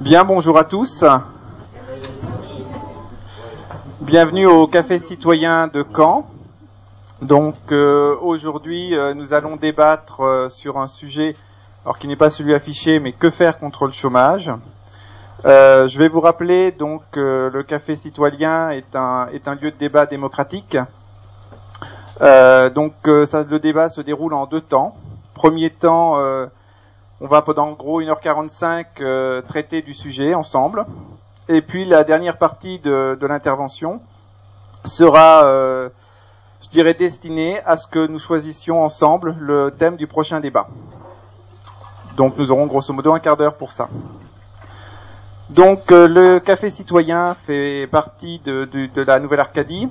Bien, bonjour à tous. Bienvenue au Café Citoyen de Caen. Donc euh, aujourd'hui, euh, nous allons débattre euh, sur un sujet, alors qui n'est pas celui affiché, mais que faire contre le chômage. je vais vous rappeler donc le Café Citoyen est un lieu de débat démocratique. donc le débat se déroule en deux temps. Premier temps, on va pendant en gros 1h45 traiter du sujet ensemble. Et puis la dernière partie de, l'intervention sera, euh, je dirais, destinée à ce que nous choisissions ensemble le thème du prochain débat. Donc nous aurons grosso modo un quart d'heure pour ça. Donc euh, le Café Citoyen fait partie de la Nouvelle Arcadie.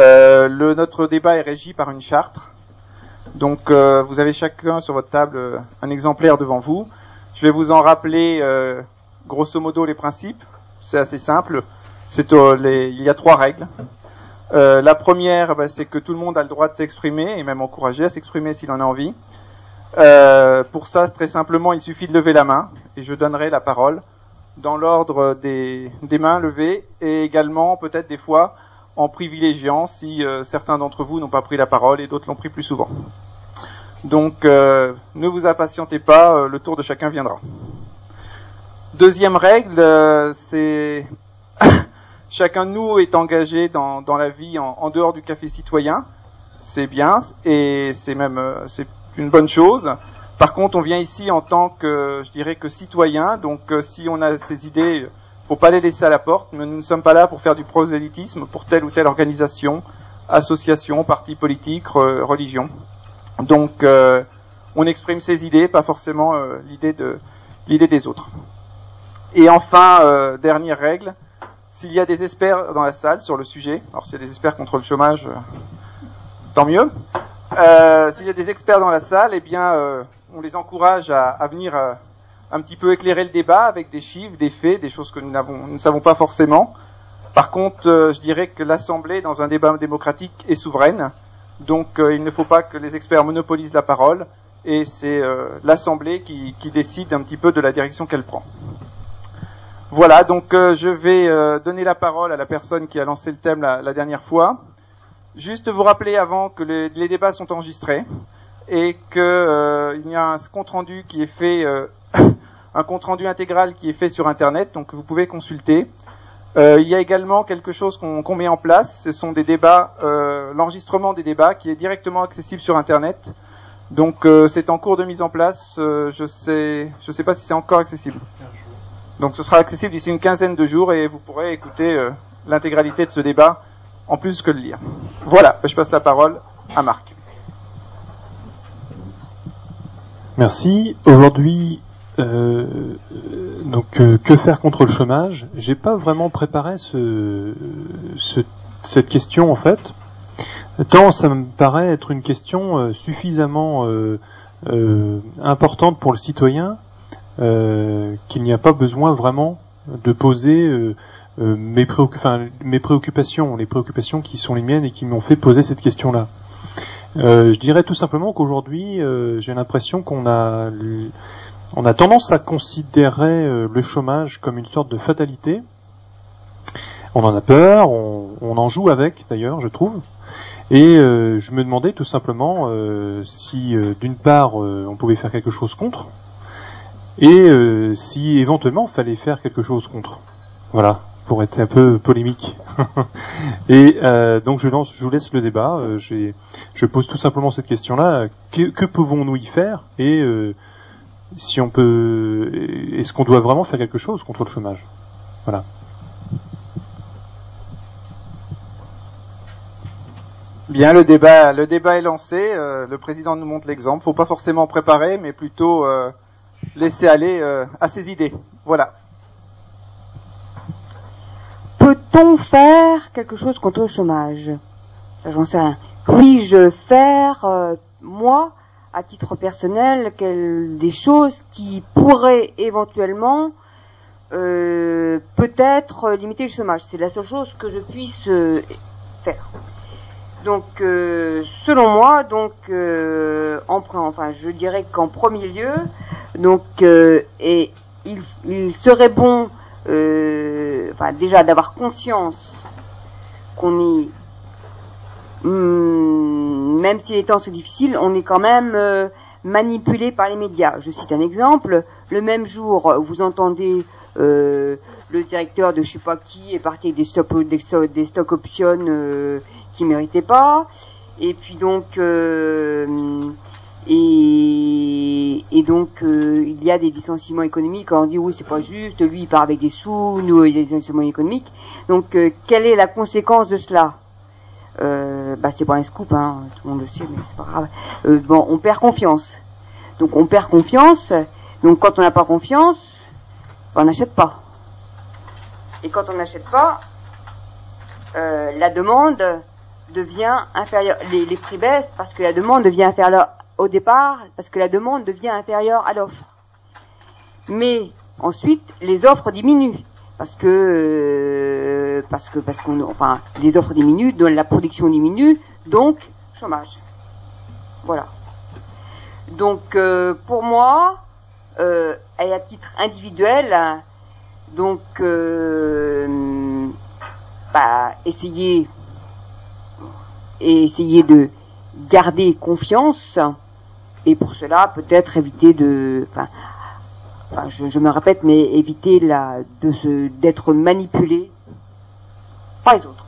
Euh, le, notre débat est régi par une charte. Donc euh, vous avez chacun sur votre table un exemplaire devant vous. Je vais vous en rappeler grosso modo les principes. C'est assez simple. C'est euh, il y a trois règles. Euh, la première, bah, c'est que tout le monde a le droit de s'exprimer et même encouragé à s'exprimer s'il en a envie. Euh, pour ça, très simplement, il suffit de lever la main et je donnerai la parole dans l'ordre des, mains levées et également peut-être des fois en privilégiant si certains d'entre vous n'ont pas pris la parole et d'autres l'ont pris plus souvent. Donc, ne vous impatientez pas, le tour de chacun viendra. Deuxième règle, euh, c'est chacun de nous est engagé dans, la vie en, dehors du café citoyen. C'est bien et c'est même euh, une bonne chose. Par contre, on vient ici en tant que, je dirais que citoyen. Donc, euh, si on a ces idées, faut pas les laisser à la porte. Mais nous ne sommes pas là pour faire du prosélytisme pour telle ou telle organisation, association, parti politique, religion. Donc, on exprime ses idées, pas forcément l'idée de l'idée des autres. Et enfin, euh, dernière règle, s'il y a des experts dans la salle sur le sujet, alors s'il y a des experts contre le chômage, euh, tant mieux. Euh, s'il y a des experts dans la salle, eh bien, on les encourage à, à venir un petit peu éclairer le débat avec des chiffres, des faits, des choses que nous, nous ne savons pas forcément. Par contre, je dirais que l'Assemblée, dans un débat démocratique, est souveraine. Donc, il ne faut pas que les experts monopolisent la parole. Et c'est l'Assemblée qui, décide un petit peu de la direction qu'elle prend. Voilà, donc euh, je vais euh, donner la parole à la personne qui a lancé le thème la, dernière fois. Juste vous rappeler avant que les, débats sont enregistrés et qu'il euh, y a un compte rendu qui est fait, un compte rendu intégral qui est fait sur Internet, donc vous pouvez consulter. Il y a également quelque chose qu'on met en place, ce sont des débats, l'enregistrement des débats qui est directement accessible sur Internet. Donc c'est en cours de mise en place. je sais, je sais pas si c'est encore accessible. Donc ce sera accessible d'ici une quinzaine de jours et vous pourrez écouter euh, l'intégralité de ce débat en plus que le lire. Voilà, je passe la parole à Marc. Merci. Aujourd'hui, euh, donc euh, que faire contre le chômage? J'ai pas vraiment préparé ce, cette question en fait. Tant ça me paraît être une question suffisamment importante pour le citoyen euh, qu'il n'y a pas besoin vraiment de poser euh, euh, mes, préoccupations, les préoccupations qui sont les miennes et qui m'ont fait poser cette question-là. je dirais tout simplement qu'aujourd'hui, j'ai l'impression qu'on a, on a tendance à considérer le chômage comme une sorte de fatalité. On en a peur, on, en joue avec d'ailleurs, je trouve. Et je me demandais tout simplement si, d'une part, on pouvait faire quelque chose contre, et euh, si éventuellement fallait faire quelque chose contre. Voilà, pour être un peu polémique. et euh, donc je lance, je vous laisse le débat. Euh, je pose tout simplement cette question-là que, pouvons-nous y faire? Si on peut, est-ce qu'on doit vraiment faire quelque chose contre le chômage? Voilà. Bien, le débat, le débat est lancé. le président nous montre l'exemple. Faut pas forcément préparer, mais plutôt laisser aller euh, à ses idées. Voilà. Peut-on faire quelque chose contre le chômage? J'en sais rien. Puis-je faire, euh, moi, à titre personnel, des choses qui pourraient éventuellement euh, peut-être limiter le chômage C'est la seule chose que je puisse faire. Donc, selon moi, donc, en, enfin, je dirais qu'en premier lieu, donc, euh, et il, serait bon, euh, enfin déjà d'avoir conscience qu'on est, hum, même si les temps sont difficiles, on est quand même euh, manipulé par les médias. Je cite un exemple. Le même jour, vous entendez euh, le directeur de je sais pas qui est parti avec des stock, des des stock options euh, qui méritaient pas. Et puis donc, euh, et, donc il y a des licenciements économiques. On dit oui c'est pas juste, lui il part avec des sous, nous il y a des licenciements économiques. Donc quelle est la conséquence de cela? Euh, bah c'est pas un scoop, hein, tout le monde le sait, mais c'est pas grave. Euh, bon, on perd confiance. Donc on perd confiance. Donc quand on n'a pas confiance, on n'achète pas. Et quand on n'achète pas, euh, la demande devient inférieure. Les, les prix baissent parce que la demande devient inférieure au départ, parce que la demande devient inférieure à l'offre. Mais ensuite, les offres diminuent parce que euh, parce que parce qu'on enfin les offres diminuent, donc la production diminue, donc chômage. Voilà. Donc euh, pour moi, euh, et à titre individuel, donc euh, bah, essayer essayer de garder confiance et pour cela peut-être éviter de enfin, enfin je, me répète mais éviter de se d'être manipulé par les autres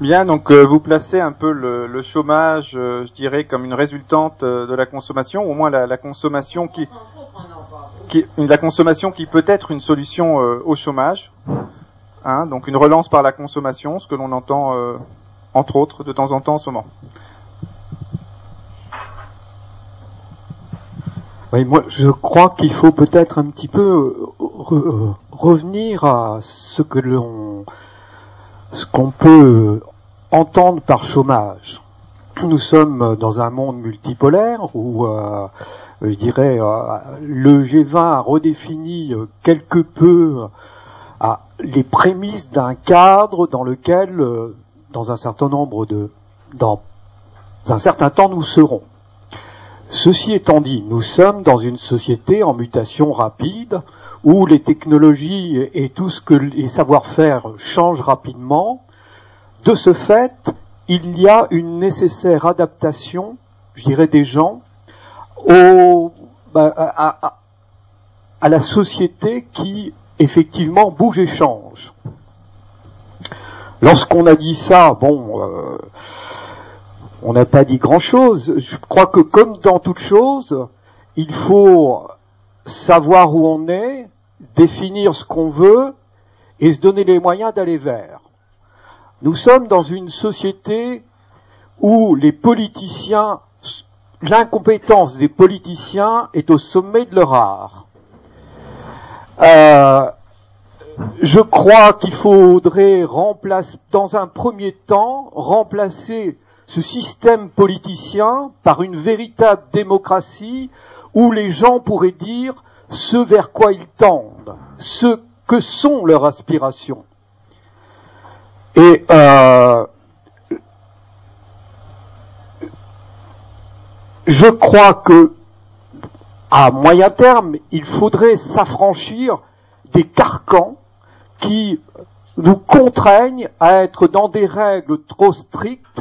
Bien, donc euh, vous placez un peu le, chômage, euh, je dirais, comme une résultante euh, de la consommation, au moins la, consommation qui, la consommation qui peut être une solution au chômage. Hein, donc une relance par la consommation, ce que l'on entend entre autres de temps en temps en ce moment. Oui, moi je crois qu'il faut peut-être un petit peu euh, re- euh, revenir à ce que l'on ce qu'on peut entendre par chômage. Nous sommes dans un monde multipolaire où euh, je dirais euh, le G20 a redéfini euh, quelque peu euh, les prémices d'un cadre dans lequel euh, dans un certain nombre de dans un certain temps nous serons. Ceci étant dit, nous sommes dans une société en mutation rapide où les technologies et tout ce que les savoir-faire changent rapidement. De ce fait, il y a une nécessaire adaptation, je dirais, des gens bah, à la société qui effectivement bouge et change. Lorsqu'on a dit ça, bon, euh, on n'a pas dit grand-chose. Je crois que comme dans toute chose, il faut savoir où on est, définir ce qu'on veut et se donner les moyens d'aller vers. Nous sommes dans une société où les politiciens, l'incompétence des politiciens est au sommet de leur art. Euh, je crois qu'il faudrait remplacer, dans un premier temps, remplacer ce système politicien par une véritable démocratie où les gens pourraient dire ce vers quoi ils tendent, ce que sont leurs aspirations. Et euh, je crois que à moyen terme, il faudrait s'affranchir des carcans qui nous contraignent à être dans des règles trop strictes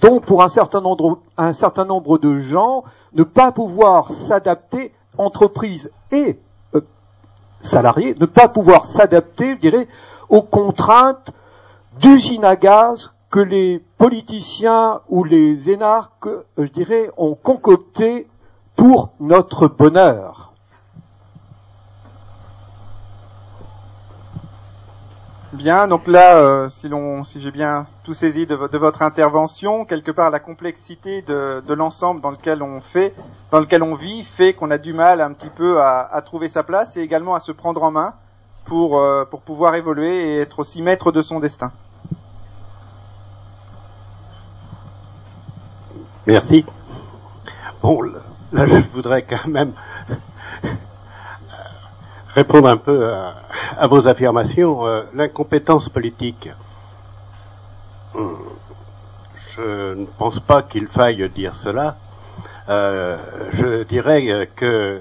dont pour un certain nombre, de gens, ne pas pouvoir s'adapter, entreprises et euh, salariés, ne pas pouvoir s'adapter, je dirais, aux contraintes d'usines à gaz que les politiciens ou les énarques, euh, je dirais, ont concocté pour notre bonheur. Bien, donc là, euh, si si j'ai bien tout saisi de, de votre intervention, quelque part la complexité de, de l'ensemble dans lequel on fait, dans lequel on vit, fait qu'on a du mal un petit peu à, à trouver sa place et également à se prendre en main pour euh, pour pouvoir évoluer et être aussi maître de son destin. Merci. Bon, là, je voudrais quand même répondre un peu à, vos affirmations. Euh, L'incompétence politique. Hum, Je ne pense pas qu'il faille dire cela. je dirais que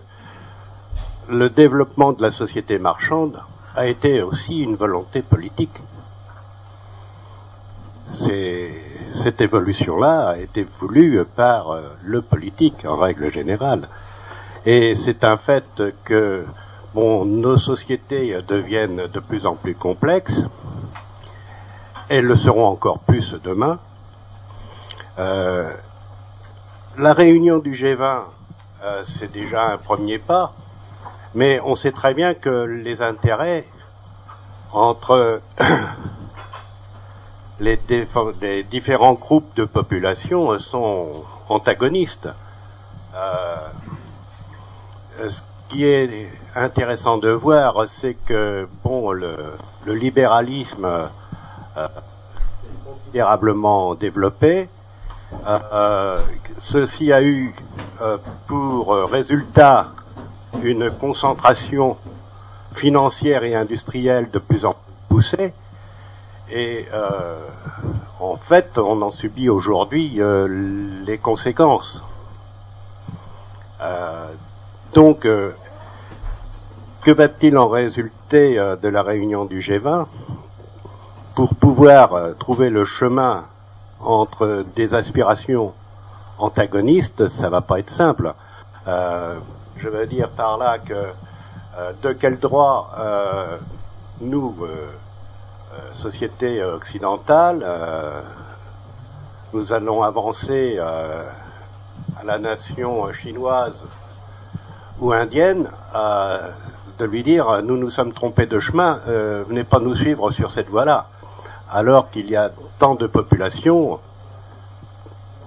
le développement de la société marchande a été aussi une volonté politique. cette évolution-là a été voulue par euh, le politique en règle générale. Et c'est un fait que nos sociétés deviennent de plus en plus complexes. Elles le seront encore plus demain. Euh, la réunion du G20, euh, c'est déjà un premier pas. Mais on sait très bien que les intérêts entre les, différents groupes de population sont antagonistes. Euh, qui est intéressant de voir, c'est que bon, le, libéralisme euh, considérablement développé. Euh, ceci a eu pour résultat une concentration financière et industrielle de plus en plus poussée. Et euh, en fait, on en subit aujourd'hui euh, les conséquences. Euh, donc, que va-t-il en résulter de la réunion du G20 Pour pouvoir trouver le chemin entre des aspirations antagonistes, ça va pas être simple. Je veux dire par là que euh, de quel droit euh, nous, euh, société occidentale, nous allons avancer à la nation chinoise ou indienne de lui dire nous nous sommes trompés de chemin, venez pas nous suivre sur cette voie-là, alors qu'il y a tant de populations,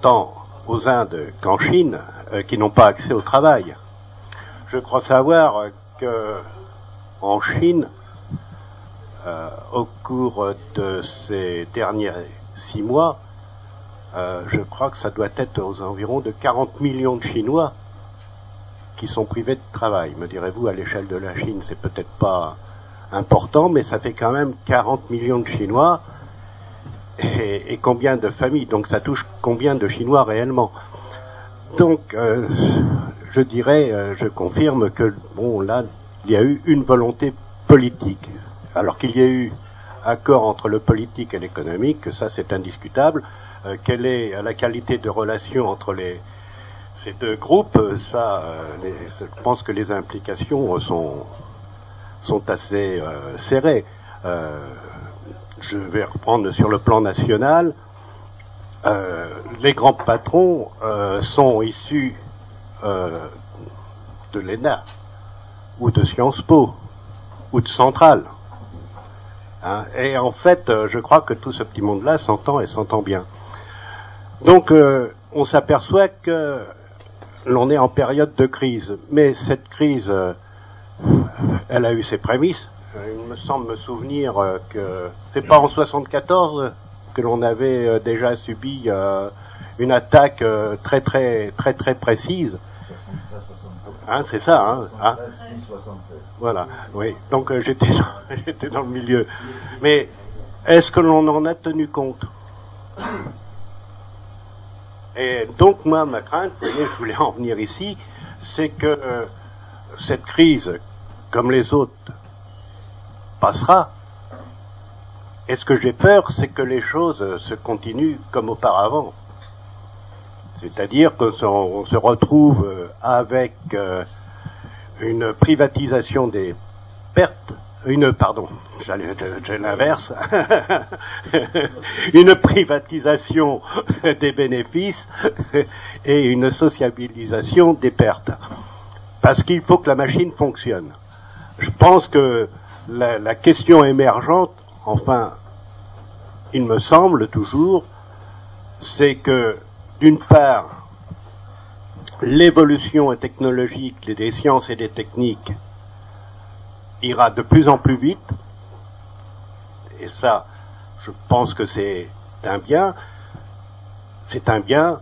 tant aux Indes qu'en Chine, qui n'ont pas accès au travail. Je crois savoir que en Chine, euh, au cours de ces derniers six mois, euh, je crois que ça doit être aux environs de 40 millions de Chinois qui sont privés de travail. Me direz-vous, à l'échelle de la Chine, c'est peut-être pas important, mais ça fait quand même 40 millions de Chinois. Et, combien de familles Donc ça touche combien de Chinois réellement? Donc, euh, je dirais, euh, je confirme que bon là, il y a eu une volonté politique, alors qu'il y a eu accord entre le politique et l'économique, ça c'est indiscutable. Euh, quelle est la qualité de relation entre les, ces deux groupes Ça, euh, je pense que les implications sont, sont assez serrées. je vais reprendre sur le plan national. les grands patrons sont issus euh, de l'ENA, ou de Sciences Po, ou de Centrale. Hein. et en fait, euh, je crois que tout ce petit monde-là s'entend et s'entend bien. Donc, euh, on s'aperçoit que l'on est en période de crise. Mais cette crise, elle a eu ses prémices. Il me semble me souvenir que c'est pas en 74 que l'on avait déjà subi une attaque très très très très précise Hein, c'est ça, hein, hein Voilà, oui. Donc euh, j'étais j'étais dans le milieu. Mais est-ce que l'on en a tenu compte? Et donc moi, ma crainte, je voulais en venir ici, c'est que euh, cette crise, comme les autres, passera. Et ce que j'ai peur, c'est que les choses se continuent comme auparavant. C'est-à-dire qu'on se retrouve euh, avec euh, une privatisation des pertes, une, pardon, j'ai l'inverse, une privatisation des bénéfices et une sociabilisation des pertes. Parce qu'il faut que la machine fonctionne. Je pense que la, la question émergente, enfin, il me semble toujours, c'est que d'une part, l'évolution technologique des sciences et des techniques ira de plus en plus vite, et ça, je pense que c'est un bien, c'est un bien,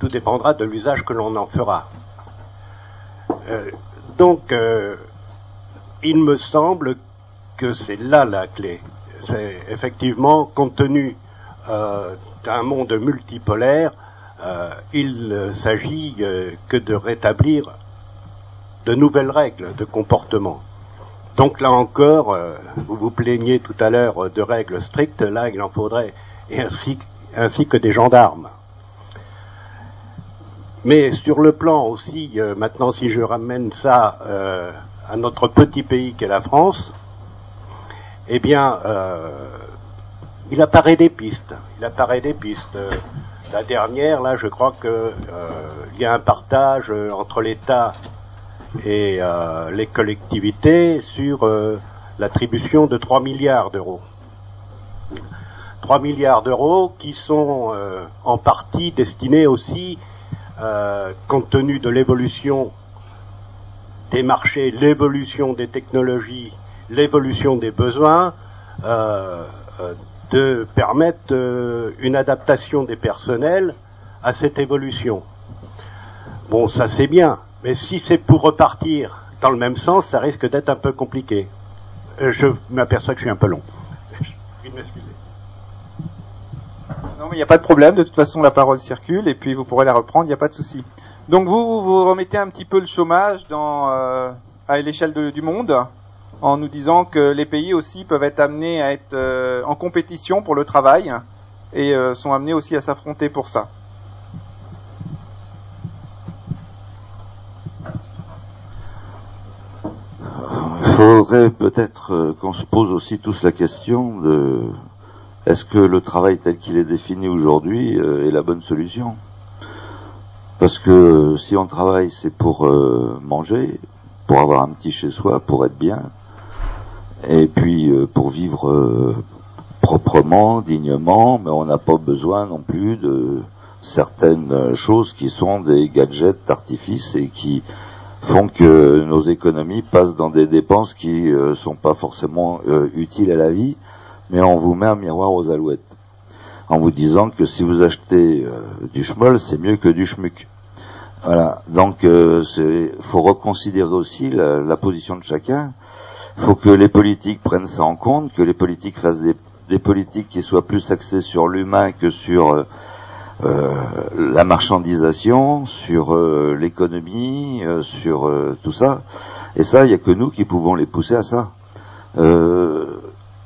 tout dépendra de l'usage que l'on en fera. Euh, donc, euh, il me semble que c'est là la clé. C'est effectivement, compte tenu euh, d'un monde multipolaire, il s'agit que de rétablir de nouvelles règles de comportement. Donc là encore, vous vous plaignez tout à l'heure de règles strictes, là il en faudrait, ainsi, ainsi que des gendarmes. Mais sur le plan aussi, euh, maintenant si je ramène ça euh, à notre petit pays qu'est la France, eh bien, euh, il apparaît des pistes. Il apparaît des pistes. La dernière, là, je crois qu'il y a un partage entre l'État et les collectivités sur l'attribution de 3 milliards d'euros. 3 milliards d'euros qui sont en partie destinés aussi euh, compte tenu de l'évolution des marchés, l'évolution des technologies, l'évolution des besoins, euh, euh, de permettre une adaptation des personnels à cette évolution. Bon, ça c'est bien, mais si c'est pour repartir dans le même sens, ça risque d'être un peu compliqué. je m'aperçois que je suis un peu long. Je vais m'excuser. Non, mais il n'y a pas de problème. De toute façon, la parole circule et puis vous pourrez la reprendre. Il n'y a pas de souci. Donc vous, vous remettez un petit peu le chômage euh, à l'échelle du monde en nous disant que les pays aussi peuvent être amenés à être euh, en compétition pour le travail et euh, sont amenés aussi à s'affronter pour ça. Faudrait peut-être qu'on se pose aussi tous la question de est-ce que le travail tel qu'il est défini aujourd'hui euh, est la bonne solution? Parce que euh, si on travaille, c'est pour euh, manger, pour avoir un petit chez soi, pour être bien, et puis pour vivre proprement, dignement, mais on n'a pas besoin non plus de certaines choses qui sont des gadgets d'artifice et qui font que nos économies passent dans des dépenses qui ne sont pas forcément utiles à la vie mais on vous met un miroir aux alouettes, en vous disant que si vous achetez euh, du schmoll, c'est mieux que du schmuck. Voilà, donc il euh, faut reconsidérer aussi la, position de chacun. Il faut que les politiques prennent ça en compte, que les politiques fassent des, politiques qui soient plus axées sur l'humain que sur euh, la marchandisation, sur l'économie, sur tout ça. Et ça, il n'y a que nous qui pouvons les pousser à ça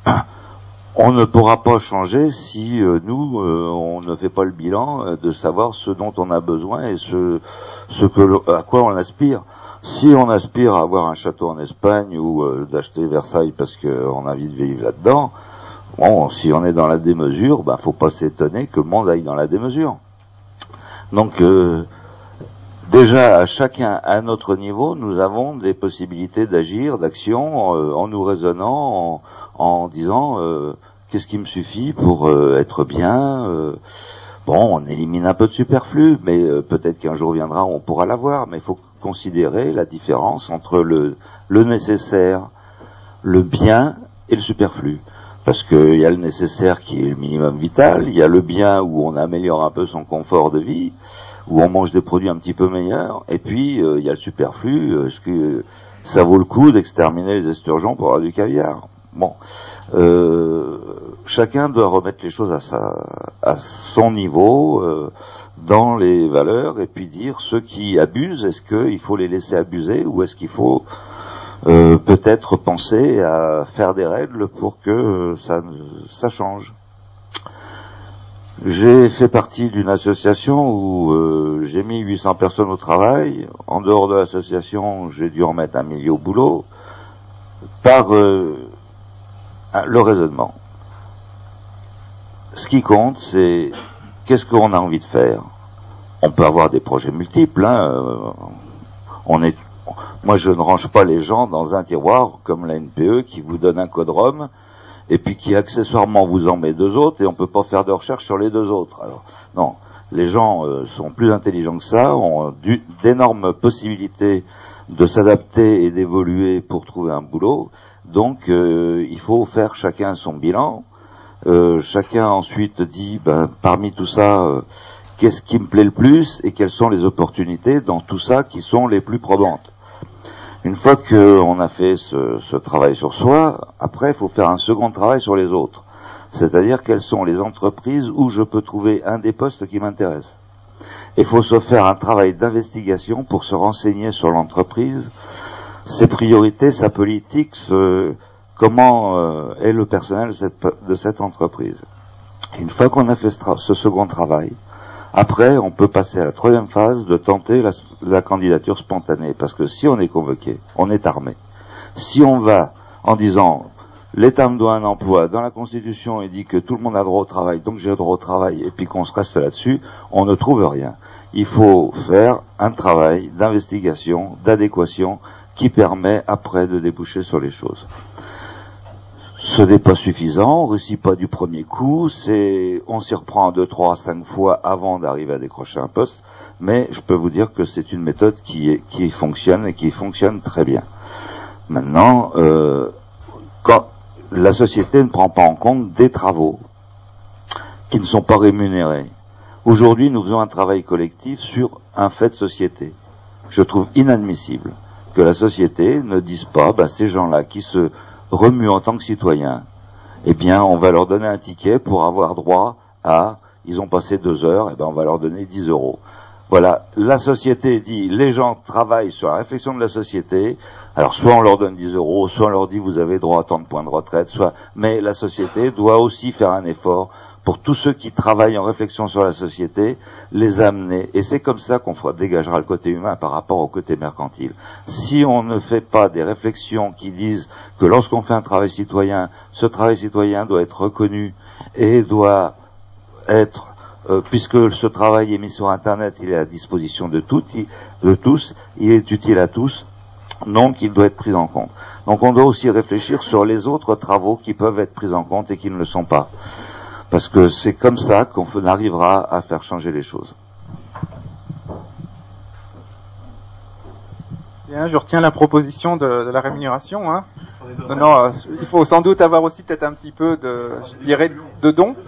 on ne pourra pas changer si euh, nous euh, on ne fait pas le bilan euh, de savoir ce dont on a besoin et ce, ce que à quoi on aspire. Si on aspire à avoir un château en Espagne ou d'acheter Versailles parce qu'on a envie de vivre là-dedans, bon, si on est dans la démesure, ben faut pas s'étonner que le monde aille dans la démesure. Donc déjà à chacun à notre niveau, nous avons des possibilités d'agir, d'action en nous raisonnant, en disant qu'est-ce qui me suffit pour euh, être bien euh, Bon, on élimine un peu de superflu, mais euh, peut-être qu'un jour viendra, on pourra l'avoir. Mais il faut considérer la différence entre le nécessaire, le bien et le superflu. Parce qu'il y a le nécessaire qui est le minimum vital, il y a le bien où on améliore un peu son confort de vie, où on mange des produits un petit peu meilleurs, et puis il y a le superflu, est-ce que ça vaut le coup d'exterminer les esturgeons pour avoir du caviar. Bon, euh, chacun doit remettre les choses à, sa, à son niveau, euh, dans les valeurs, et puis dire ceux qui abusent, est-ce qu'il faut les laisser abuser ou est-ce qu'il faut euh, peut-être penser à faire des règles pour que ça, ça change. J'ai fait partie d'une association où j'ai mis 800 personnes au travail. En dehors de l'association, j'ai dû en mettre un millier au boulot. Par ah, le raisonnement. Ce qui compte, c'est qu'est-ce qu'on a envie de faire. On peut avoir des projets multiples. Hein, euh, on est, moi, je ne range pas les gens dans un tiroir comme la NPE qui vous donne un code ROM et puis qui accessoirement vous en met deux autres et on peut pas faire de recherche sur les deux autres. Alors non, les gens euh, sont plus intelligents que ça, ont d'énormes possibilités de s'adapter et d'évoluer pour trouver un boulot. Donc euh, il faut faire chacun son bilan. Euh, chacun ensuite dit, ben, parmi tout ça, euh, qu'est-ce qui me plaît le plus et quelles sont les opportunités dans tout ça qui sont les plus probantes. Une fois qu'on a fait ce, ce, travail sur soi, après il faut faire un second travail sur les autres. C'est-à-dire quelles sont les entreprises où je peux trouver un des postes qui m'intéresse. Il faut se faire un travail d'investigation pour se renseigner sur l'entreprise, ses priorités, sa politique, comment euh, est le personnel de cette, entreprise. une fois qu'on a fait ce, second travail, après, on peut passer à la troisième phase de tenter la, candidature spontanée. Parce que si on est convoqué, on est armé. Si on va en disant l'État me doit un emploi, dans la Constitution il dit que tout le monde a droit au travail, donc j'ai droit au travail, et puis qu'on se reste là-dessus, on ne trouve rien. Il faut faire un travail d'investigation, d'adéquation, qui permet après de déboucher sur les choses. Ce n'est pas suffisant, on réussit pas du premier coup, c'est, on s'y reprend deux, trois, cinq fois avant d'arriver à décrocher un poste, mais je peux vous dire que c'est une méthode qui, qui fonctionne et qui fonctionne très bien. Maintenant, euh, quand la société ne prend pas en compte des travaux qui ne sont pas rémunérés. Aujourd'hui, nous faisons un travail collectif sur un fait de société. Je trouve inadmissible que la société ne dise pas, ben, ces gens-là qui se remuent en tant que citoyens, eh bien, on va leur donner un ticket pour avoir droit à, ils ont passé deux heures, eh ben, on va leur donner 10 euros. Voilà, la société dit, les gens travaillent sur la réflexion de la société, alors soit on leur donne 10 euros, soit on leur dit vous avez droit à tant de points de retraite, soit, mais la société doit aussi faire un effort pour tous ceux qui travaillent en réflexion sur la société, les amener. Et c'est comme ça qu'on dégagera le côté humain par rapport au côté mercantile. Si on ne fait pas des réflexions qui disent que lorsqu'on fait un travail citoyen, ce travail citoyen doit être reconnu et doit être euh, puisque ce travail est mis sur Internet, il est à disposition de, de tous, il est utile à tous, donc il doit être pris en compte. Donc on doit aussi réfléchir sur les autres travaux qui peuvent être pris en compte et qui ne le sont pas parce que c'est comme ça qu'on arrivera à faire changer les choses. Bien, je retiens la proposition de, la rémunération. Hein. Non, euh, il faut sans doute avoir aussi peut-être un petit peu de, je dirais, de dons.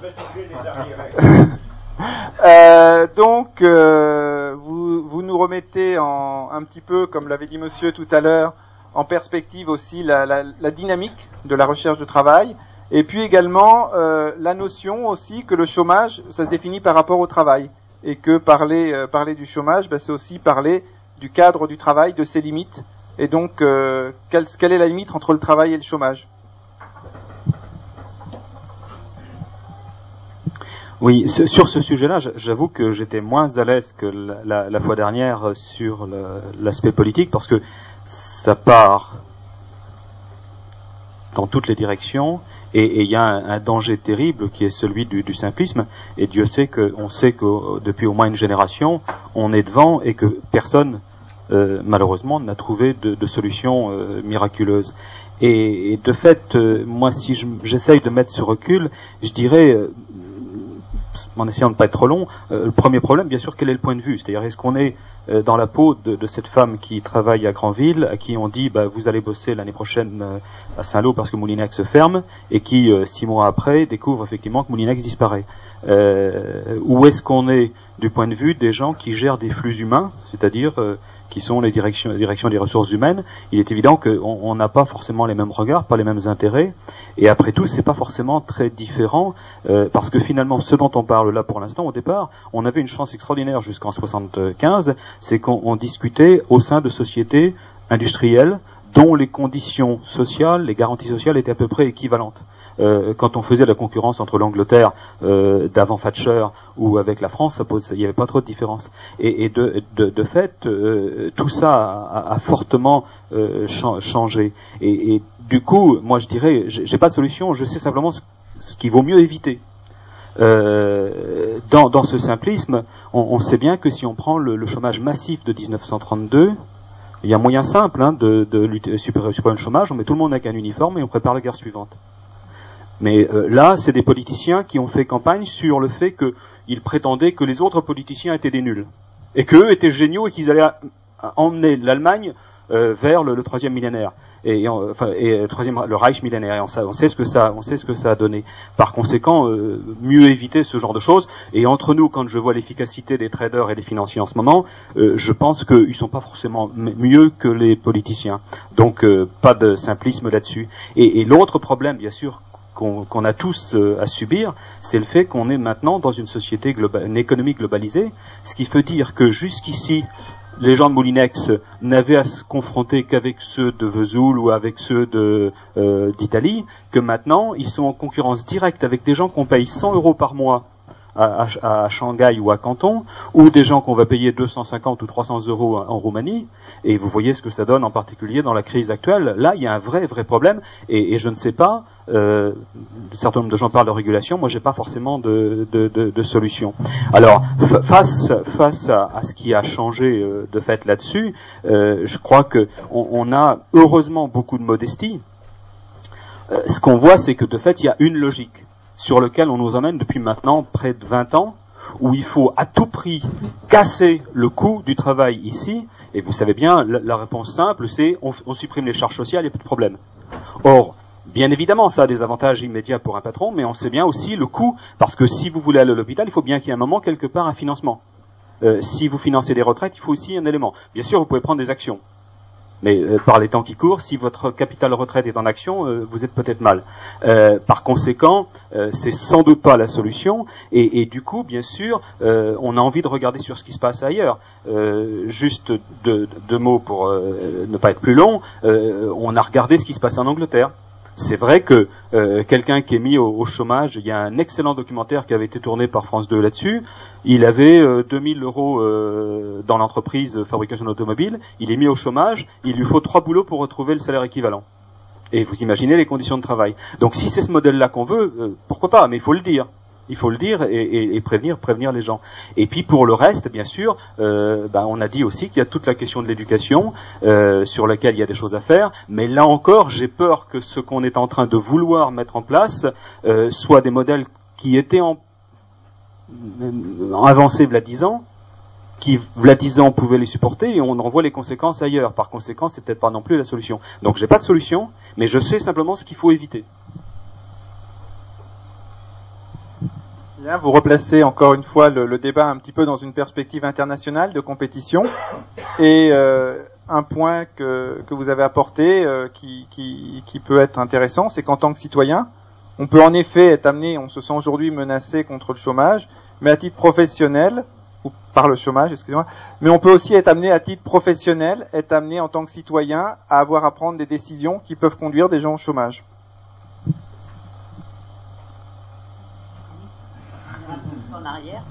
Euh, donc, euh, vous, vous, nous remettez en, un petit peu, comme l'avait dit Monsieur tout à l'heure, en perspective aussi la, la, dynamique de la recherche de travail et puis également euh, la notion aussi que le chômage, ça se définit par rapport au travail. Et que parler, euh, parler du chômage, ben, c'est aussi parler du cadre du travail, de ses limites. Et donc, euh, quelle, quelle, est la limite entre le travail et le chômage? Oui, sur ce sujet-là, j'avoue que j'étais moins à l'aise que la, fois dernière sur l'aspect politique, parce que ça part dans toutes les directions et il y a un, danger terrible qui est celui du, simplisme. Et Dieu sait que, on sait que depuis au moins une génération, on est devant et que personne, euh, malheureusement, n'a trouvé de, solution euh, miraculeuse. Et, de fait, euh, moi, si j'essaye de mettre ce recul, je dirais, euh, en essayant de ne pas être trop long, le premier problème, bien sûr, quel est le point de vue? C'est-à-dire, est-ce qu'on est euh, dans la peau de, cette femme qui travaille à Granville, à qui on dit bah, vous allez bosser l'année prochaine euh, à Saint-Lô parce que Moulinex se ferme, et qui euh, six mois après découvre effectivement que Moulinex disparaît? Euh, où est-ce qu'on est du point de vue des gens qui gèrent des flux humains, c'est-à-dire qui sont les directions, des ressources humaines? Il est évident qu'on n'a pas forcément les mêmes regards, pas les mêmes intérêts, et après tout, c'est pas forcément très différent, parce que finalement, ce dont on parle là pour l'instant, au départ, on avait une chance extraordinaire jusqu'en 75, c'est qu'on discutait au sein de sociétés industrielles dont les conditions sociales, les garanties sociales étaient à peu près équivalentes. Euh, quand on faisait la concurrence entre l'Angleterre euh, d'avant Thatcher ou avec la France, il n'y avait pas trop de différence. Et, de, fait, euh, tout ça a, fortement changé. Et, du coup, moi je dirais, j'ai pas de solution, je sais simplement ce, qu'il vaut mieux éviter. Dans, ce simplisme, on, sait bien que si on prend le, chômage massif de 1932, il y a un moyen simple hein, de, lutter sur le chômage, on met tout le monde avec un uniforme et on prépare la guerre suivante. Mais euh, là, c'est des politiciens qui ont fait campagne sur le fait qu'ils prétendaient que les autres politiciens étaient des nuls. Et qu'eux étaient géniaux et qu'ils allaient emmener l'Allemagne euh, vers le, troisième millénaire et, enfin, et troisième le Reich millénaire. Et on, sait ce que ça, on sait ce que ça a donné. Par conséquent, euh, mieux éviter ce genre de choses. Et entre nous, quand je vois l'efficacité des traders et des financiers en ce moment, euh, je pense qu'ils sont pas forcément mieux que les politiciens. Donc, pas de simplisme là-dessus. Et, et l'autre problème, bien sûr, qu'on a tous euh, à subir, c'est le fait qu'on est maintenant dans une société une économie globalisée, ce qui veut dire que jusqu'ici, les gens de Moulinex n'avaient à se confronter qu'avec ceux de Vesoul ou avec ceux euh, d'Italie, que maintenant ils sont en concurrence directe avec des gens qu'on paye 100 euros par mois à, à, Shanghai ou à Canton, ou des gens qu'on va payer 250 ou 300 euros en Roumanie, et vous voyez ce que ça donne en particulier dans la crise actuelle. Là, il y a un vrai, vrai problème, et, et je ne sais pas, euh, un certain nombre de gens parlent de régulation, moi j'ai pas forcément de, de, de, de solution. Alors, face, face à, à, ce qui a changé euh, de fait là-dessus, euh, je crois que on, on, a heureusement beaucoup de modestie. Euh, ce qu'on voit, c'est que de fait, il y a une logique sur lequel on nous emmène depuis maintenant près de 20 ans, où il faut à tout prix casser le coût du travail ici. Et vous savez bien, la, réponse simple, c'est on, on, supprime les charges sociales, il n'y a plus de problème. Or, bien évidemment, ça a des avantages immédiats pour un patron, mais on sait bien aussi le coût, parce que si vous voulez aller à l'hôpital, il faut bien qu'il y ait un moment, quelque part, un financement. Euh, si vous financez des retraites, il faut aussi un élément. Bien sûr, vous pouvez prendre des actions. Mais euh, par les temps qui courent, si votre capital retraite est en action, euh, vous êtes peut-être mal. Euh, par conséquent, c'est sans doute pas la solution. Et, du coup, bien sûr, on a envie de regarder sur ce qui se passe ailleurs. juste deux, deux, mots pour ne pas être plus long. on a regardé ce qui se passe en Angleterre. C'est vrai que euh, quelqu'un qui est mis au, chômage, il y a un excellent documentaire qui avait été tourné par France 2 là-dessus. Il avait euh, 2000 euros euh, dans l'entreprise fabrication d'automobile. Il est mis au chômage. Il lui faut trois boulots pour retrouver le salaire équivalent. Et vous imaginez les conditions de travail. Donc si c'est ce modèle-là qu'on veut, euh, pourquoi pas Mais il faut le dire il faut le dire et, prévenir, les gens. Et puis pour le reste, bien sûr, euh, bah, on a dit aussi qu'il y a toute la question de l'éducation euh, sur laquelle il y a des choses à faire. Mais là encore, j'ai peur que ce qu'on est en train de vouloir mettre en place euh, soit des modèles qui étaient en, avancés il y a 10 ans, qui, v'là 10 ans, pouvaient les supporter et on en voit les conséquences ailleurs. Par conséquent, c'est peut-être pas non plus la solution. Donc j'ai pas de solution, mais je sais simplement ce qu'il faut éviter. Vous replacez encore une fois le, débat un petit peu dans une perspective internationale de compétition. Et euh, un point que, vous avez apporté euh, qui, qui, qui, peut être intéressant, c'est qu'en tant que citoyen, on peut en effet être amené, on se sent aujourd'hui menacé contre le chômage, mais à titre professionnel, ou par le chômage, excusez-moi, mais on peut aussi être amené à titre professionnel, être amené en tant que citoyen à avoir à prendre des décisions qui peuvent conduire des gens au chômage. En arrière.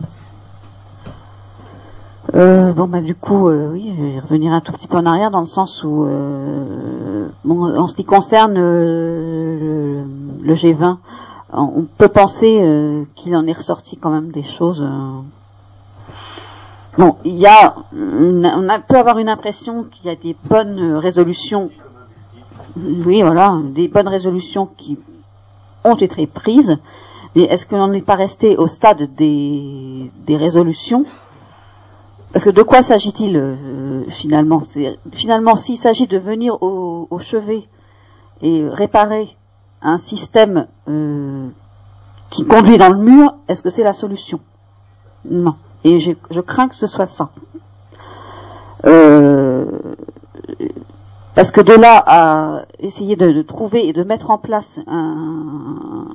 Euh, bon bah du coup euh, oui je vais revenir un tout petit peu en arrière dans le sens où euh, en ce qui concerne le, le, G20 on peut penser qu'il en est ressorti quand même des choses bon il y a on, peut avoir une impression qu'il y a des bonnes résolutions oui voilà des bonnes résolutions qui ont été prises mais est-ce qu'on n'est pas resté au stade des, des résolutions? Parce que de quoi s'agit-il euh, finalement? Finalement, s'il s'agit de venir au, au, chevet et réparer un système euh, qui conduit dans le mur, est-ce que c'est la solution? Non. Et je, je, crains que ce soit ça. Euh, parce que de là à essayer de, trouver et de mettre en place un,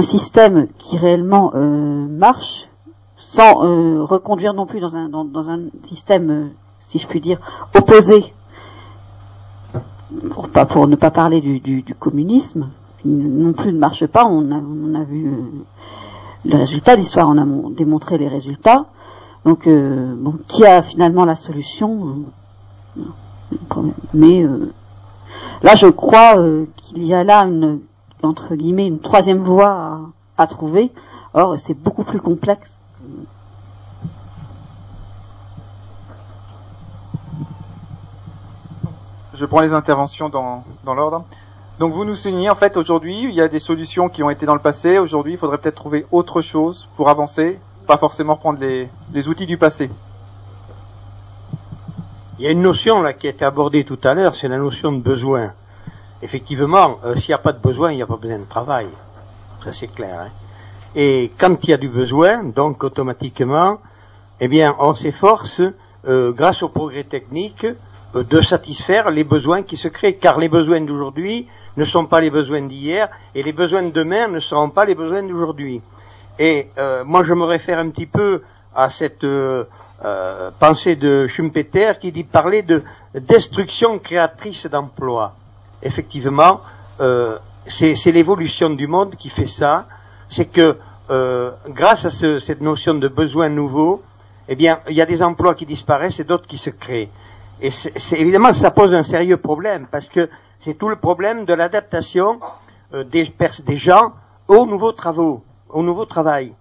système qui réellement euh, marche, sans euh, reconduire non plus dans un, dans, un système, euh, si je puis dire, opposé, pour, pas, pour ne pas parler du, du, du, communisme, qui non plus ne marche pas, on a, on a vu le résultat, l'histoire en a démontré les résultats, donc bon, qui a finalement la solution Mais là, je crois qu'il y a là une entre guillemets une troisième voie à, à trouver. Or, c'est beaucoup plus complexe. Je prends les interventions dans, dans l'ordre. Donc vous nous soulignez en fait aujourd'hui, il y a des solutions qui ont été dans le passé. Aujourd'hui, il faudrait peut-être trouver autre chose pour avancer, pas forcément prendre les, les outils du passé. Il y a une notion là qui a été abordée tout à l'heure, c'est la notion de besoin effectivement, euh, s'il n'y a pas de besoin, il n'y a pas besoin de travail. Ça c'est clair. Hein. Et quand il y a du besoin, donc automatiquement, eh bien, on s'efforce, euh, grâce au progrès technique, euh, de satisfaire les besoins qui se créent, car les besoins d'aujourd'hui ne sont pas les besoins d'hier, et les besoins de demain ne seront pas les besoins d'aujourd'hui. Et euh, moi, je me réfère un petit peu à cette euh, euh, pensée de Schumpeter qui dit parler de destruction créatrice d'emplois. Effectivement, euh, c'est l'évolution du monde qui fait ça. C'est que euh, grâce à ce- cette notion de besoin nouveau, eh bien, il y a des emplois qui disparaissent et d'autres qui se créent. Et c'est évidemment, ça pose un sérieux problème parce que c'est tout le problème de l'adaptation euh, des, des gens aux nouveaux travaux, au nouveau travail.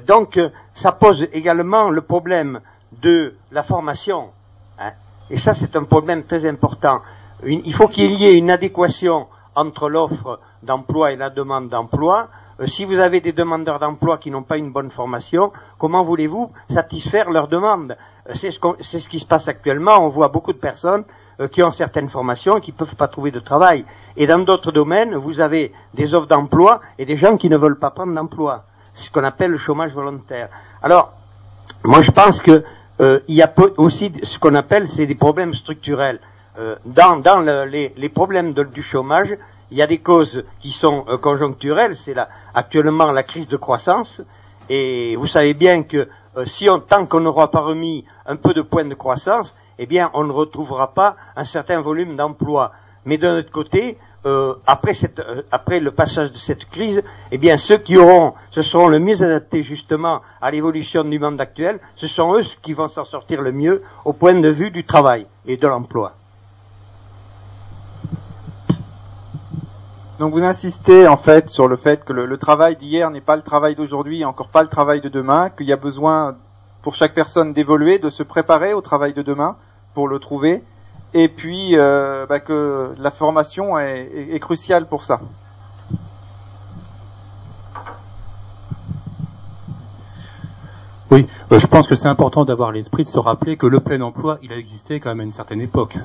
Donc, euh, ça pose également le problème de la formation. hein. Et ça, c'est un problème très important. Il faut qu'il y ait une adéquation entre l'offre d'emploi et la demande d'emploi. Euh, si vous avez des demandeurs d'emploi qui n'ont pas une bonne formation, comment voulez-vous satisfaire leurs demandes Euh, C'est ce, qui se passe actuellement. On voit beaucoup de personnes qui ont certaines formations et qui ne peuvent pas trouver de travail. Et dans d'autres domaines, vous avez des offres d'emploi et des gens qui ne veulent pas prendre d'emploi. Ce qu'on appelle le chômage volontaire. Alors, moi, je pense que euh, il y a aussi ce qu'on appelle c'est des problèmes structurels. Euh, dans dans le- les, les problèmes du chômage, il y a des causes qui sont euh, conjoncturelles. C'est actuellement la crise de croissance. Et vous savez bien que si tant qu'on n'aura pas remis un peu de points de croissance, eh bien, on ne retrouvera pas un certain volume d'emplois. Mais d'un autre côté, euh, euh, après le passage de cette crise, eh bien, ceux qui auront, ce seront le mieux adaptés justement à l'évolution du monde actuel, ce sont eux qui vont s'en sortir le mieux au point de vue du travail et de l'emploi. Donc vous insistez en fait sur le fait que le, le travail d'hier n'est pas le travail d'aujourd'hui, encore pas le travail de demain, qu'il y a besoin pour chaque personne d'évoluer, de se préparer au travail de demain pour le trouver, et puis euh, bah, que la formation est, est- est cruciale pour ça. Oui, euh, je pense que c'est important d'avoir l'esprit de se rappeler que le plein emploi, il a existé quand même à une certaine époque.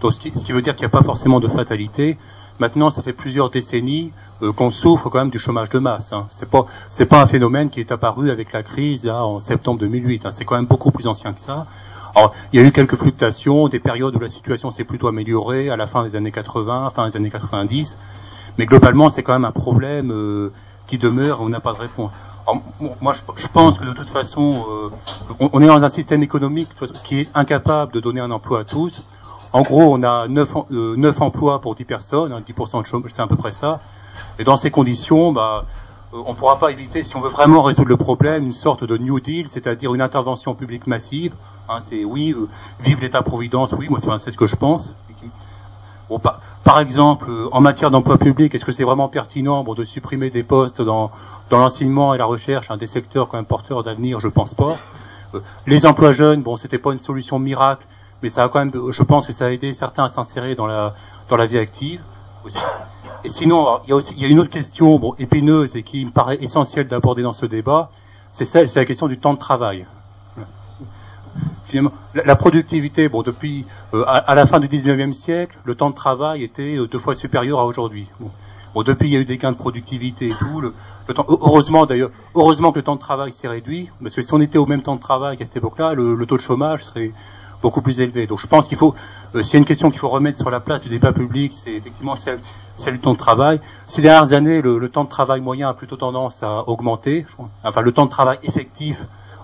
Donc, ce, qui, ce qui veut dire qu'il n'y a pas forcément de fatalité. Maintenant, ça fait plusieurs décennies euh, qu'on souffre quand même du chômage de masse. Hein. C'est pas, pas un phénomène qui est apparu avec la crise là, en septembre 2008. Hein. C'est quand même beaucoup plus ancien que ça. Alors, il y a eu quelques fluctuations, des périodes où la situation s'est plutôt améliorée, à la fin des années 80, fin des années 90. Mais globalement, c'est quand même un problème euh, qui demeure on n'a pas de réponse. Moi, je, pense que de toute façon, euh, on, est dans un système économique qui est incapable de donner un emploi à tous. En gros, on a 9, em- euh, 9 emplois pour 10 personnes, hein, 10% de chômage, c'est à peu près ça. Et dans ces conditions, bah, on ne pourra pas éviter, si on veut vraiment résoudre le problème, une sorte de New Deal, c'est-à-dire une intervention publique massive. Hein, c'est oui, euh, vive l'État-providence, oui, moi c'est c'est ce que je pense. Bon, par, par exemple, euh, en matière d'emploi public, est-ce que c'est vraiment pertinent bon, de supprimer des postes dans, dans l'enseignement et la recherche, hein, des secteurs quand même porteurs d'avenir Je pense pas. Euh, les emplois jeunes, bon, c'était pas une solution miracle, mais ça a quand même, je pense que ça a aidé certains à s'insérer dans la dans la vie active. aussi. Et sinon, il y y a une autre question, épineuse et qui me paraît essentielle d'aborder dans ce débat, c'est celle, c'est la question du temps de travail. Finalement, la, productivité, bon, depuis euh, à, la fin du 19e siècle, le temps de travail était euh, deux fois supérieur à aujourd'hui. Bon. Depuis, il y a eu des gains de productivité et tout. Heureusement d'ailleurs, heureusement que le temps de travail s'est réduit, parce que si on était au même temps de travail qu'à cette époque-là, le taux de chômage serait beaucoup plus élevé. Donc je pense qu'il faut, euh, a une question qu'il faut remettre sur la place du débat public, c'est effectivement celle, celle du temps de travail. Ces dernières années, le, le temps de travail moyen a plutôt tendance à augmenter. Enfin, le temps de travail effectif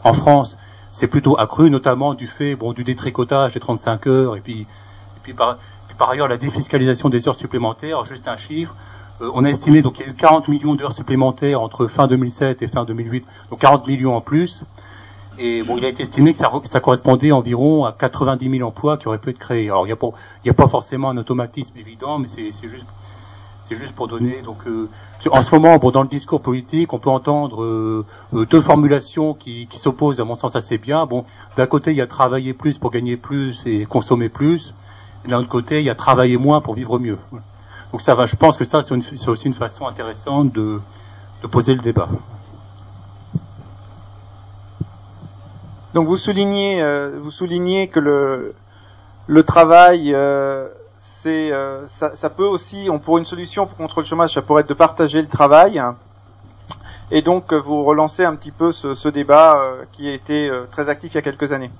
en France, c'est plutôt accru, notamment du fait bon, du détricotage des 35 heures, et puis, et puis, par, puis par ailleurs la défiscalisation des heures supplémentaires. Juste un chiffre. Euh, on a estimé donc il y a eu 40 millions d'heures supplémentaires entre fin 2007 et fin 2008, donc 40 millions en plus. Et bon, il a été estimé que ça, ça correspondait environ à 90 000 emplois qui auraient pu être créés. Alors, il n'y a, pas- forcément un automatisme évident, mais c'est juste, pour donner. Donc, euh, en ce moment, bon, dans le discours politique, on peut entendre euh, euh, deux formulations qui, s'opposent, à mon sens, assez bien. Bon, d'un côté, il y a travailler plus pour gagner plus et consommer plus. D'un autre côté, il y a travailler moins pour vivre mieux. Donc, ça va. Je pense que ça, c'est aussi une façon intéressante de poser le débat. Donc vous soulignez, euh, vous soulignez que le travail, euh, c'est euh, ça, peut aussi, on pour une solution pour contre le chômage, ça pourrait être de partager le travail. Et donc vous relancez un petit peu ce, débat qui a été très actif il y a quelques années.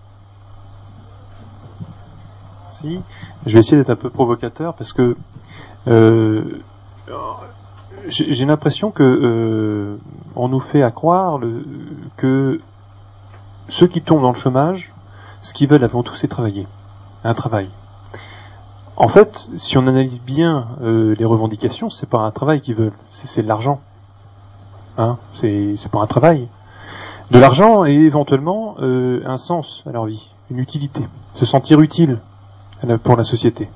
Merci. Je vais essayer d'être un peu provocateur parce que j'ai l'impression que on nous fait à croire le- que ceux qui tombent dans le chômage, ce qu'ils veulent avant tout, c'est travailler, un travail. En fait, si on analyse bien euh, les revendications, c'est pas un travail qu'ils veulent, c'est de l'argent. Hein, c'est pas un travail. De l'argent et éventuellement euh, un sens à leur vie, une utilité, se sentir utile pour la société.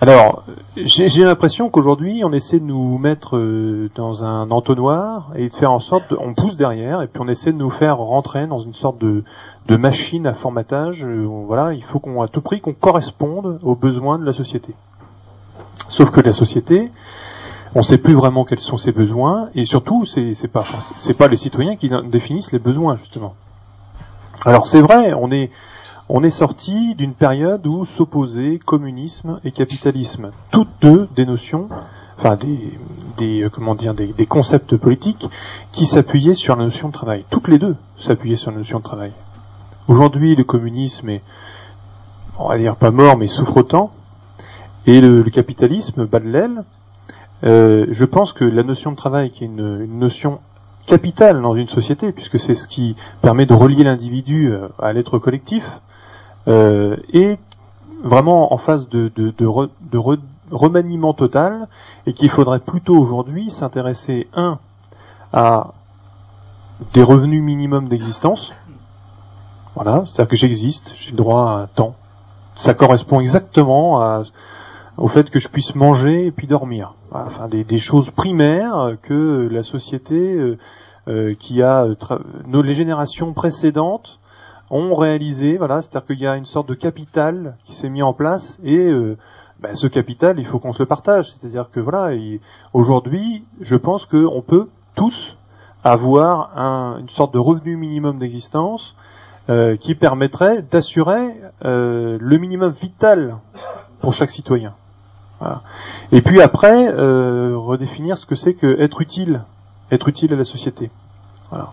Alors, j'ai l'impression qu'aujourd'hui, on essaie de nous mettre euh, dans un entonnoir et de faire en sorte, de- on pousse derrière et puis on essaie de nous faire rentrer dans une sorte de, machine à formatage. euh, voilà, il faut qu'on à tout prix qu'on corresponde aux besoins de la société. Sauf que la société, on ne sait plus vraiment quels sont ses besoins et surtout, c'est pas c'est pas les citoyens qui définissent les besoins justement. Alors c'est vrai, on est on est sorti d'une période où s'opposaient communisme et capitalisme, toutes deux des notions, enfin des, des euh, comment dire, des, concepts politiques qui s'appuyaient sur la notion de travail. Toutes les deux s'appuyaient sur la notion de travail. Aujourd'hui, le communisme est, on va dire pas mort, mais souffre autant, et le, capitalisme bat de l'aile. Euh, je pense que la notion de travail, qui est une, une notion capitale dans une société, puisque c'est ce qui permet de relier l'individu euh, à l'être collectif, euh, est vraiment en phase de, de, de, re- de re- remaniement total, et qu'il faudrait plutôt aujourd'hui s'intéresser, un, à des revenus minimums d'existence, voilà, c'est-à-dire que j'existe, j'ai le droit à temps. Ça correspond exactement au fait que je puisse manger et puis dormir. Enfin, des, choses primaires que la société euh, euh, qui a euh, les générations précédentes ont réalisé. Voilà, c'est-à-dire qu'il y a une sorte de capital qui s'est mis en place et euh, ben, ce capital, il faut qu'on se le partage. C'est-à-dire que voilà, il- aujourd'hui, je pense qu'on peut tous avoir un- une sorte de revenu minimum d'existence euh, qui permettrait d'assurer euh, le minimum vital pour chaque citoyen. Voilà. Et puis après, euh, redéfinir ce que c'est que être utile, être utile à la société. Voilà.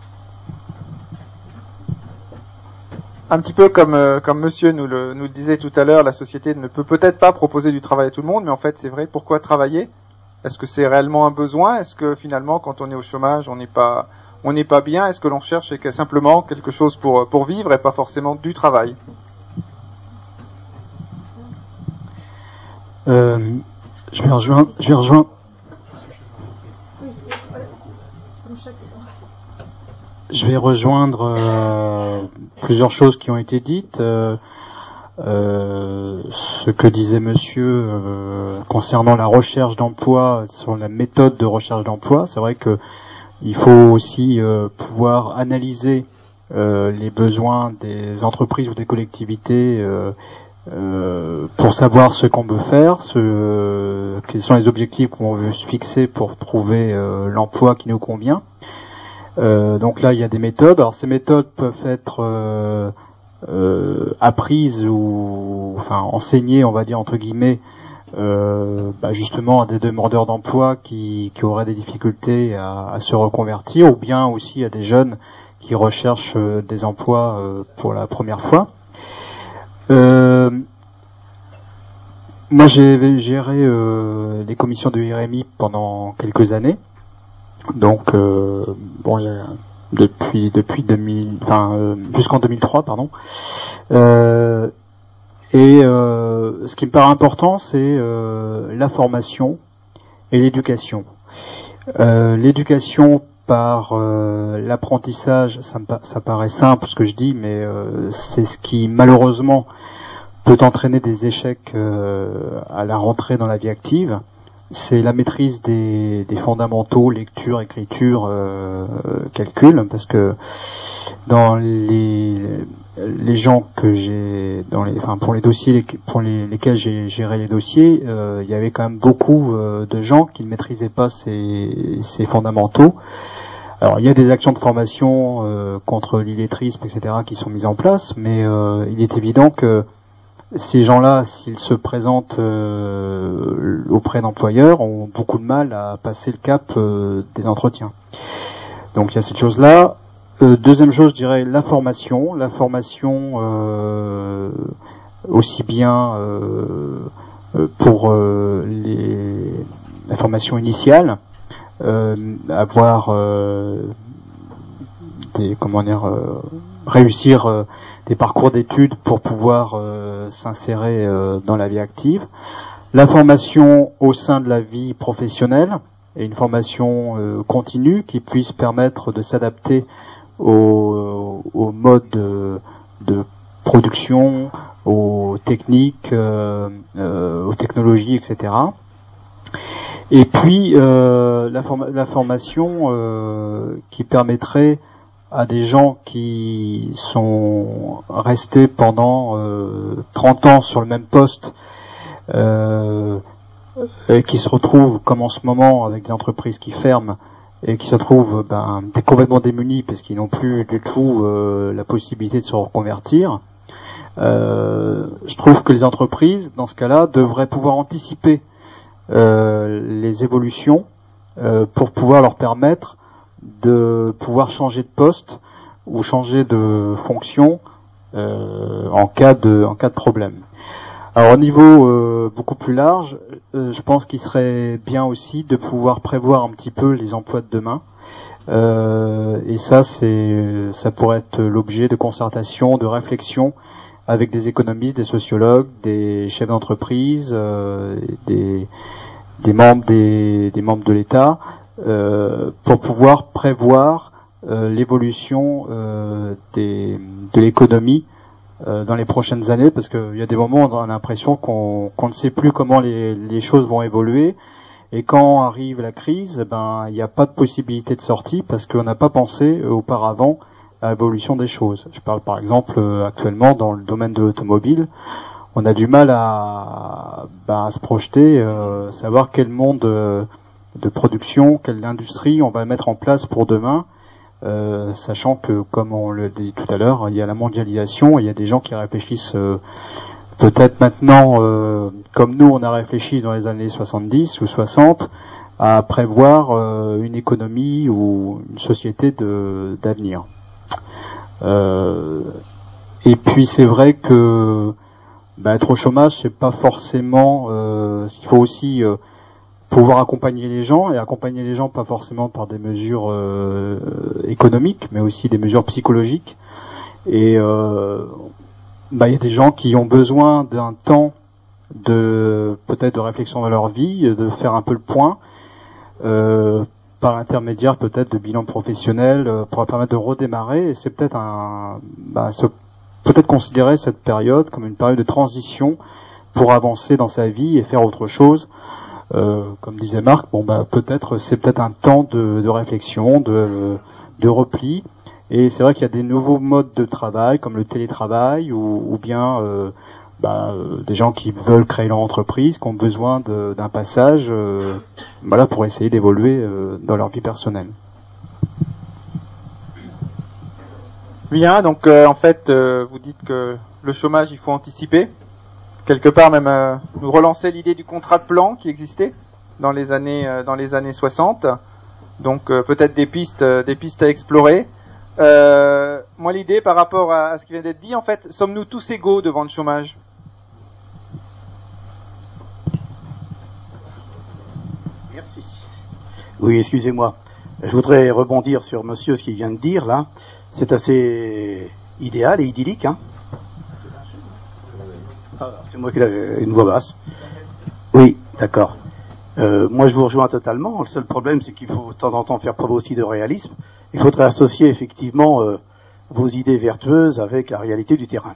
Un petit peu comme euh, comme Monsieur nous le nous le disait tout à l'heure, la société ne peut peut-être pas proposer du travail à tout le monde, mais en fait c'est vrai. Pourquoi travailler? Est-ce que c'est réellement un besoin? Est-ce que finalement quand on est au chômage, on n'est pas on n'est pas bien? Est-ce que l'on cherche simplement quelque chose pour pour vivre et pas forcément du travail? Euh, je vais rejoindre, je vais rejoindre, je vais rejoindre euh, plusieurs choses qui ont été dites. Euh, euh, ce que disait Monsieur concernant la recherche d'emploi, sur la méthode de recherche d'emploi, c'est vrai que il faut aussi pouvoir analyser les besoins des entreprises ou des collectivités pour savoir ce qu'on veut faire, ce, quels sont les objectifs qu'on veut se fixer pour trouver l'emploi qui nous convient. Euh, donc là, il y a des méthodes. Alors ces méthodes peuvent être euh, euh, apprises ou enfin enseignées, on va dire entre guillemets, euh, bah, justement à des demandeurs d'emploi qui, qui auraient des difficultés à, à se reconvertir, ou bien aussi à des jeunes qui recherchent euh, des emplois euh, pour la première fois. Moi, j'ai géré les commissions de RMI pendant quelques années. Donc, euh, bon, il y a- depuis depuis 2000, enfin euh, jusqu'en 2003, pardon. Euh, et euh, ce qui me paraît important, c'est euh, la formation et l'éducation. Euh, l'éducation par l'apprentissage, ça, me ça paraît simple ce que je dis, mais c'est ce qui malheureusement peut entraîner des échecs à la rentrée dans la vie active. C'est la maîtrise des, des fondamentaux, lecture, écriture, euh, calcul, parce que dans les, les gens que j'ai, dans les, enfin pour les dossiers pour les- lesquels j'ai géré les dossiers, euh, il y avait quand même beaucoup euh, de gens qui ne maîtrisaient pas ces, ces fondamentaux. Alors il y a des actions de formation euh, contre l'illettrisme, etc., qui sont mises en place, mais euh, il est évident que ces gens-là, s'ils se présentent euh, auprès d'employeurs, ont beaucoup de mal à passer le cap euh, des entretiens. Donc il y a cette chose-là. Euh, deuxième chose, je dirais la formation. La formation, euh, aussi bien euh, pour euh, les, la formation initiale, avoir des comment dire réussir euh, des parcours d'études pour pouvoir euh, s'insérer euh, dans la vie active, la formation au sein de la vie professionnelle et une formation euh, continue qui puisse permettre de s'adapter au, au mode de, de production, aux techniques, euh, euh, aux technologies, etc. Et puis euh, la, la formation euh, qui permettrait à des gens qui sont restés pendant euh, 30 ans sur le même poste euh, et qui se retrouvent comme en ce moment avec des entreprises qui ferment et qui se trouvent ben, complètement démunis parce qu'ils n'ont plus du tout euh, la possibilité de se reconvertir. Euh, je trouve que les entreprises, dans ce cas-là, devraient pouvoir anticiper euh, les évolutions euh, pour pouvoir leur permettre de pouvoir changer de poste ou changer de fonction euh, en cas de en cas de problème. Alors au niveau euh, beaucoup plus large, euh, je pense qu'il serait bien aussi de pouvoir prévoir un petit peu les emplois de demain. Euh, et ça, c'est ça pourrait être l'objet de concertation, de réflexion avec des économistes, des sociologues, des chefs d'entreprise, euh, des, des membres des, des membres de l'État, pour pouvoir prévoir euh, l'évolution euh, des, de l'économie euh, dans les prochaines années, parce qu'il y a des moments où on a l'impression qu'on qu'on ne sait plus comment les, les choses vont évoluer, et quand arrive la crise, ben il n'y a pas de possibilité de sortie parce qu'on n'a pas pensé euh, auparavant à l'évolution des choses. Je parle par exemple euh, actuellement dans le domaine de l'automobile, on a du mal à, ben, à se projeter, euh, savoir quel monde euh, de production, quelle industrie on va mettre en place pour demain, euh, sachant que, comme on le dit tout à l'heure, il y a la mondialisation, il y a des gens qui réfléchissent euh, peut-être maintenant, euh, comme nous on a réfléchi dans les années 70 ou 60, à prévoir une économie ou une société d'avenir. Et puis c'est vrai que bah, être au chômage, c'est pas forcément. Il faut aussi pouvoir accompagner les gens et accompagner les gens pas forcément par des mesures euh, économiques, mais aussi des mesures psychologiques. Et euh, bah, il y a des gens qui ont besoin d'un temps de peut-être de réflexion dans leur vie, de faire un peu le point. Euh, par l'intermédiaire peut-être de bilan professionnel euh, pour permettre de redémarrer et c'est peut-être un bah, peut-être considérer cette période comme une période de transition pour avancer dans sa vie et faire autre chose comme disait Marc bon bah peut-être c'est peut-être un temps de, réflexion de, repli et c'est vrai qu'il y a des nouveaux modes de travail comme le télétravail ou, bien euh, bah, euh, des gens qui veulent créer leur entreprise, qui ont besoin d'un passage, euh, voilà, pour essayer d'évoluer euh, dans leur vie personnelle. Bien, donc euh, en fait, euh, vous dites que le chômage, il faut anticiper. Quelque part même euh, nous relancer l'idée du contrat de plan qui existait dans les années euh, dans les années 60. Donc euh, peut-être des pistes euh, des pistes à explorer. Euh, moi l'idée par rapport à, à ce qui vient d'être dit, en fait, sommes-nous tous égaux devant le chômage? Merci. Oui, excusez-moi. Je voudrais rebondir sur monsieur ce qu'il vient de dire là. C'est assez idéal et idyllique. Hein c'est moi qui ai une voix basse. Oui, d'accord. Euh, moi, je vous rejoins totalement. Le seul problème, c'est qu'il faut de temps en temps faire preuve aussi de réalisme. Il faudrait associer effectivement euh, vos idées vertueuses avec la réalité du terrain.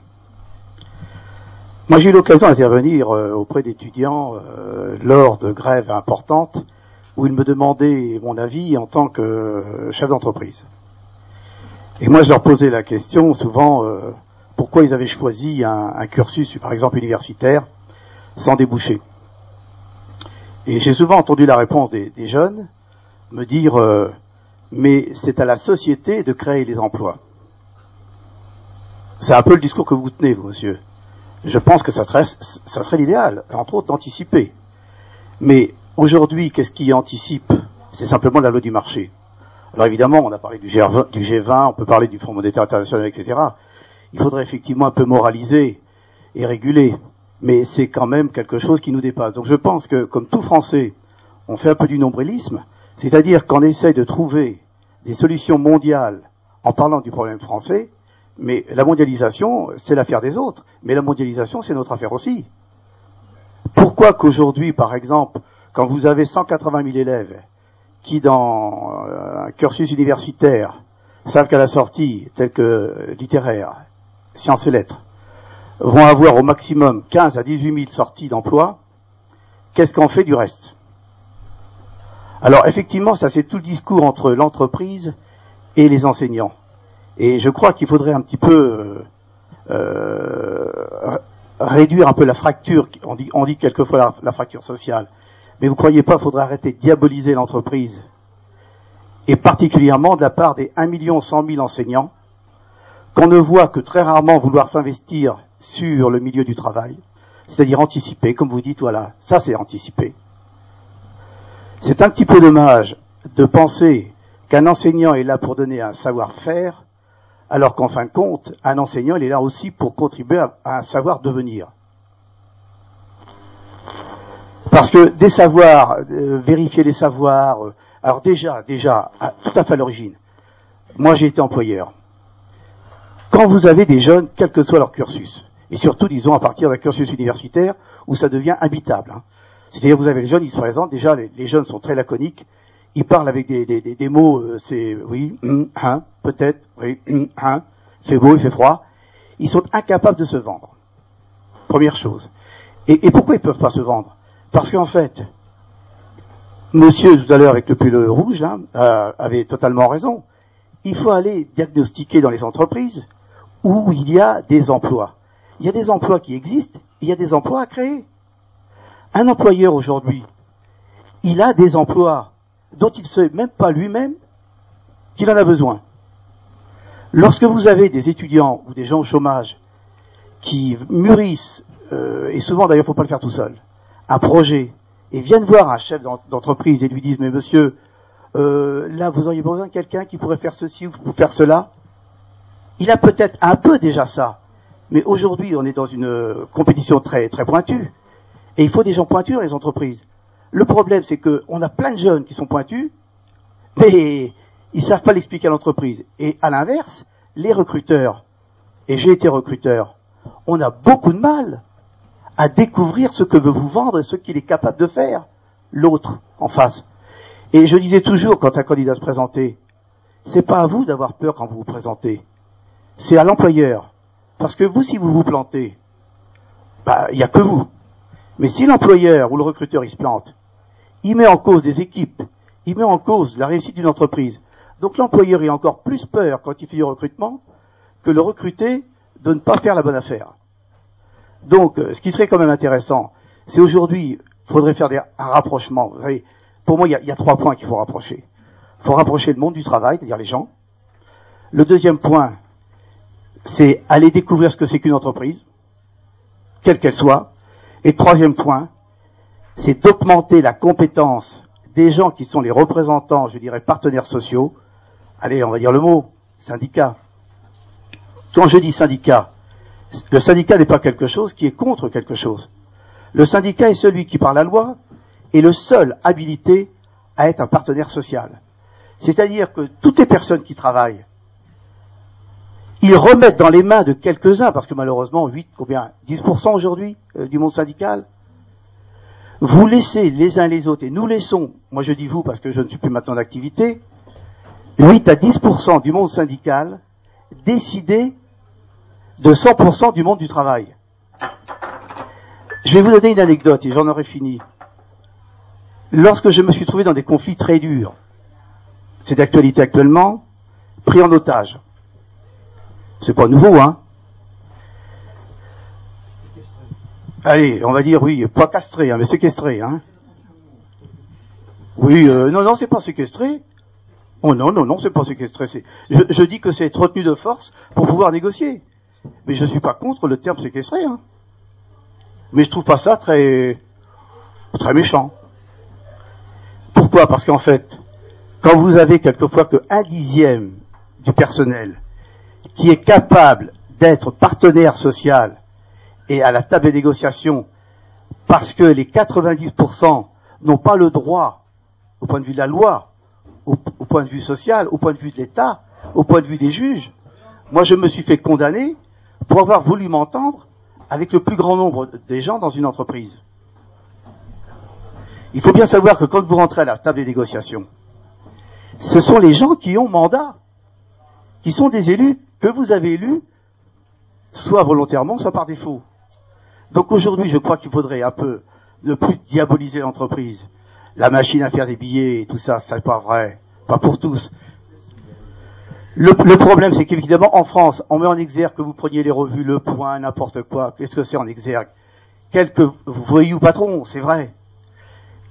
Moi, j'ai eu l'occasion d'intervenir euh, auprès d'étudiants euh, lors de grèves importantes où ils me demandaient mon avis en tant que euh, chef d'entreprise. Et moi, je leur posais la question souvent euh, pourquoi ils avaient choisi un, cursus, par exemple universitaire, sans déboucher. Et j'ai souvent entendu la réponse des, jeunes me dire euh, mais c'est à la société de créer les emplois. C'est un peu le discours que vous tenez, vous, monsieur. Je pense que ça serait, ça serait l'idéal, entre autres d'anticiper. Mais aujourd'hui, qu'est-ce qui anticipe? C'est simplement la loi du marché. Alors évidemment, on a parlé du G20, du G20, on peut parler du Fonds monétaire international, etc. Il faudrait effectivement un peu moraliser est régulé, mais c'est quand même quelque chose qui nous dépasse. Donc je pense que, comme tout Français, on fait un peu du nombrilisme, c'est-à-dire qu'on essaye de trouver des solutions mondiales en parlant du problème français, mais la mondialisation, c'est l'affaire des autres, mais la mondialisation, c'est notre affaire aussi. Pourquoi qu'aujourd'hui, par exemple, quand vous avez 180 000 élèves qui, dans euh, un cursus universitaire, savent qu'à la sortie, tel que littéraire, sciences et lettres, vont avoir au maximum 15 à 18 000 sorties d'emploi, qu'est-ce qu'on fait du reste? Alors effectivement, ça c'est tout le discours entre l'entreprise et les enseignants. Et je crois qu'il faudrait un petit peu euh, euh, réduire un peu la fracture. On dit, quelquefois la, la fracture sociale. Mais vous croyez pas qu'il faudrait arrêter de diaboliser l'entreprise et particulièrement de la part des 1 million 100 000 enseignants qu'on ne voit que très rarement vouloir s'investir sur le milieu du travail, c'est-à-dire anticiper, comme vous dites, voilà, ça c'est anticiper. C'est un petit peu dommage de penser qu'un enseignant est là pour donner un savoir-faire, alors qu'en fin de compte, un enseignant est là aussi pour contribuer à, un savoir devenir. Parce que des savoirs, euh, vérifier les savoirs, euh, alors déjà, déjà, tout à fait à l'origine, moi j'ai été employeur. Quand vous avez des jeunes, quel que soit leur cursus, et surtout, disons, à partir d'un cursus universitaire où ça devient habitable, hein. c'est-à-dire vous avez les jeunes, ils se présentent, déjà les, jeunes sont très laconiques, ils parlent avec des, des- des- mots, euh, c'est oui, hum, hein, peut-être, oui, hum, hein, il fait beau, il fait froid, ils sont incapables de se vendre. Première chose. Et, et pourquoi ils peuvent pas se vendre? Parce qu'en fait, Monsieur tout à l'heure avec le pull rouge euh, avait totalement raison. Il faut aller diagnostiquer dans les entreprises où il y a des emplois. Il y a des emplois qui existent, il y a des emplois à créer. Un employeur aujourd'hui, il a des emplois dont il ne sait même pas lui-même qu'il en a besoin. Lorsque vous avez des étudiants ou des gens au chômage qui mûrissent, euh, et souvent d'ailleurs il ne faut pas le faire tout seul, un projet, et viennent voir un chef d'en- d'entreprise et lui disent mais monsieur, euh, là vous auriez besoin de quelqu'un qui pourrait faire ceci ou faire cela, il a peut-être un peu déjà ça, mais aujourd'hui on est dans une euh, compétition très très pointue, et il faut des gens pointus dans les entreprises. Le problème c'est que on a plein de jeunes qui sont pointus, mais ils savent pas l'expliquer à l'entreprise. Et à l'inverse, les recruteurs, et j'ai été recruteur, on a beaucoup de mal à découvrir ce que veut vous vendre et ce qu'il est capable de faire, l'autre en face. Et je disais toujours quand un candidat se présentait, c'est pas à vous d'avoir peur quand vous vous présentez, c'est à l'employeur. Parce que vous, si vous vous plantez, bah, il n'y a que vous. Mais si l'employeur ou le recruteur il se plante, il met en cause des équipes, il met en cause la réussite d'une entreprise. Donc l'employeur a encore plus peur quand il fait du recrutement que le recruté de ne pas faire la bonne affaire. Donc, euh, ce qui serait quand même intéressant, c'est aujourd'hui, il faudrait faire des- un rapprochement. Pour moi, il y y a trois points qu'il faut rapprocher. Il faut rapprocher le monde du travail, c'est-à-dire les gens. Le deuxième point, c'est aller découvrir ce que c'est qu'une entreprise, quelle qu'elle soit. Et troisième point, c'est d'augmenter la compétence des gens qui sont les représentants, je dirais, partenaires sociaux. Allez, on va dire le mot, syndicat. Quand je dis syndicat, le syndicat n'est pas quelque chose qui est contre quelque chose. Le syndicat est celui qui, par la loi, est le seul habilité à être un partenaire social. C'est-à-dire que toutes les personnes qui travaillent, ils remettent dans les mains de quelques-uns, parce que malheureusement, 8, combien 10% aujourd'hui euh, du monde syndical, vous laissez les uns les autres, et nous laissons, moi je dis vous parce que je ne suis plus maintenant d'activité, 8 à 10% du monde syndical décider de 100% du monde du travail. Je vais vous donner une anecdote et j'en aurai fini. Lorsque je me suis trouvé dans des conflits très durs, c'est d'actualité actuellement, pris en otage. C'est pas nouveau, hein Allez, on va dire oui, pas castré, hein, mais séquestré, hein Oui, euh, non, non, c'est pas séquestré. Oh non, non, non, c'est pas séquestré. Je, dis que c'est retenu de force pour pouvoir négocier. Mais je suis pas contre le terme séquestré. Hein. Mais je trouve pas ça très très méchant. Pourquoi? Parce qu'en fait, quand vous avez quelquefois que un dixième du personnel qui est capable d'être partenaire social est à la table des négociations parce que les 90% n'ont pas le droit, au point de vue de la loi, au, au point de vue social, au point de vue de l'État, au point de vue des juges, moi je me suis fait condamner pour avoir voulu m'entendre avec le plus grand nombre des gens dans une entreprise. Il faut bien savoir que quand vous rentrez à la table des négociations, ce sont les gens qui ont mandat, qui sont des élus que vous avez élus, soit volontairement, soit par défaut. Donc aujourd'hui, je crois qu'il faudrait un peu ne plus diaboliser l'entreprise. La machine à faire des billets et tout ça, c'est pas vrai. Pas pour tous. Le, le problème, c'est qu'évidemment, en France, on met en exergue que vous preniez les revues Le Point, n'importe quoi. Qu'est-ce que c'est en exergue? Quelques voyous patrons, c'est vrai.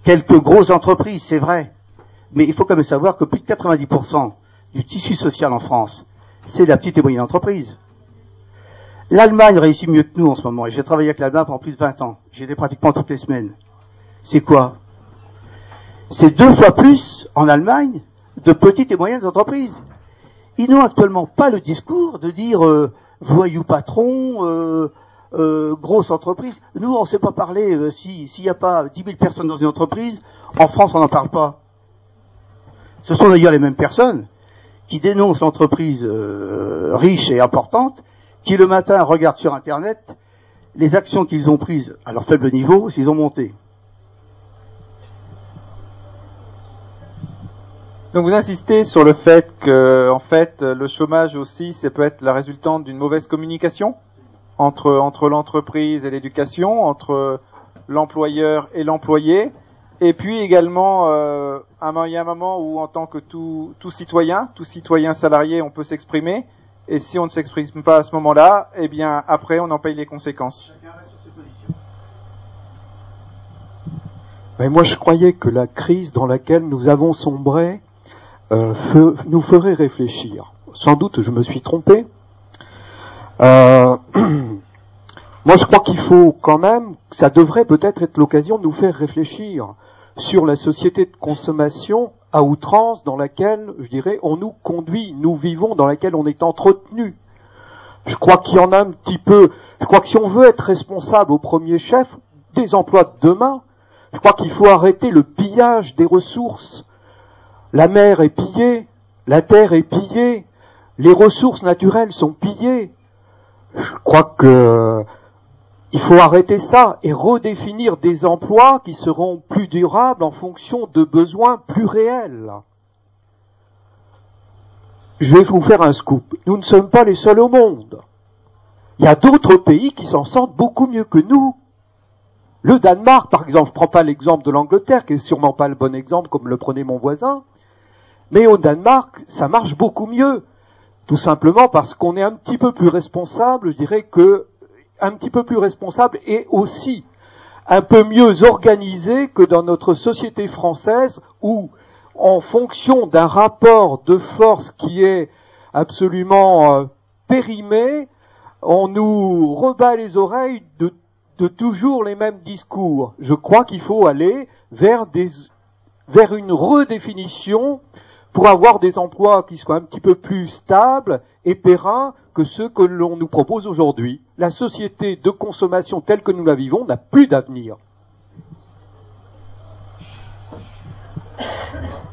Quelques grosses entreprises, c'est vrai. Mais il faut quand même savoir que plus de 90% du tissu social en France, c'est la petite et moyenne entreprise. L'Allemagne réussit mieux que nous en ce moment, et j'ai travaillé avec l'Allemagne pendant plus de 20 ans. J'y étais pratiquement toutes les semaines. C'est quoi? C'est deux fois plus en Allemagne de petites et moyennes entreprises. Ils n'ont actuellement pas le discours de dire euh, voyou patron, euh, euh, grosse entreprise. Nous, on ne sait pas parler. euh, si- S'il n'y a pas 10 000 personnes dans une entreprise, en France, on n'en parle pas. Ce sont d'ailleurs les mêmes personnes qui dénoncent l'entreprise euh, riche et importante, qui le matin regardent sur Internet les actions qu'ils ont prises à leur faible niveau, s'ils ont monté. Donc vous insistez sur le fait que, en fait, le chômage aussi, ça peut être la résultante d'une mauvaise communication entre entre l'entreprise et l'éducation, entre l'employeur et l'employé, et puis également, euh, il y a un moment où, en tant que tout, tout citoyen, tout citoyen salarié, on peut s'exprimer, et si on ne s'exprime pas à ce moment-là, eh bien après, on en paye les conséquences. Mais moi, je croyais que la crise dans laquelle nous avons sombré euh, fe- nous ferait réfléchir. Sans doute, je me suis trompé. Euh, moi, je crois qu'il faut quand même, ça devrait peut-être être l'occasion de nous faire réfléchir sur la société de consommation à outrance dans laquelle, je dirais, on nous conduit, nous vivons, dans laquelle on est entretenu. Je crois qu'il y en a un petit peu. Je crois que si on veut être responsable au premier chef des emplois de demain, je crois qu'il faut arrêter le pillage des ressources. La mer est pillée, la terre est pillée, les ressources naturelles sont pillées. Je crois que il faut arrêter ça et redéfinir des emplois qui seront plus durables en fonction de besoins plus réels. Je vais vous faire un scoop. Nous ne sommes pas les seuls au monde. Il y a d'autres pays qui s'en sortent beaucoup mieux que nous. Le Danemark, par exemple, je prends pas l'exemple de l'Angleterre, qui est sûrement pas le bon exemple comme le prenait mon voisin, mais au Danemark, ça marche beaucoup mieux. Tout simplement parce qu'on est un petit peu plus responsable, je dirais que, un petit peu plus responsable et aussi un peu mieux organisé que dans notre société française où, en fonction d'un rapport de force qui est absolument euh, périmé, on nous rebat les oreilles de, de toujours les mêmes discours. Je crois qu'il faut aller vers des, vers une redéfinition pour avoir des emplois qui soient un petit peu plus stables et pérennes que ceux que l'on nous propose aujourd'hui. La société de consommation telle que nous la vivons n'a plus d'avenir.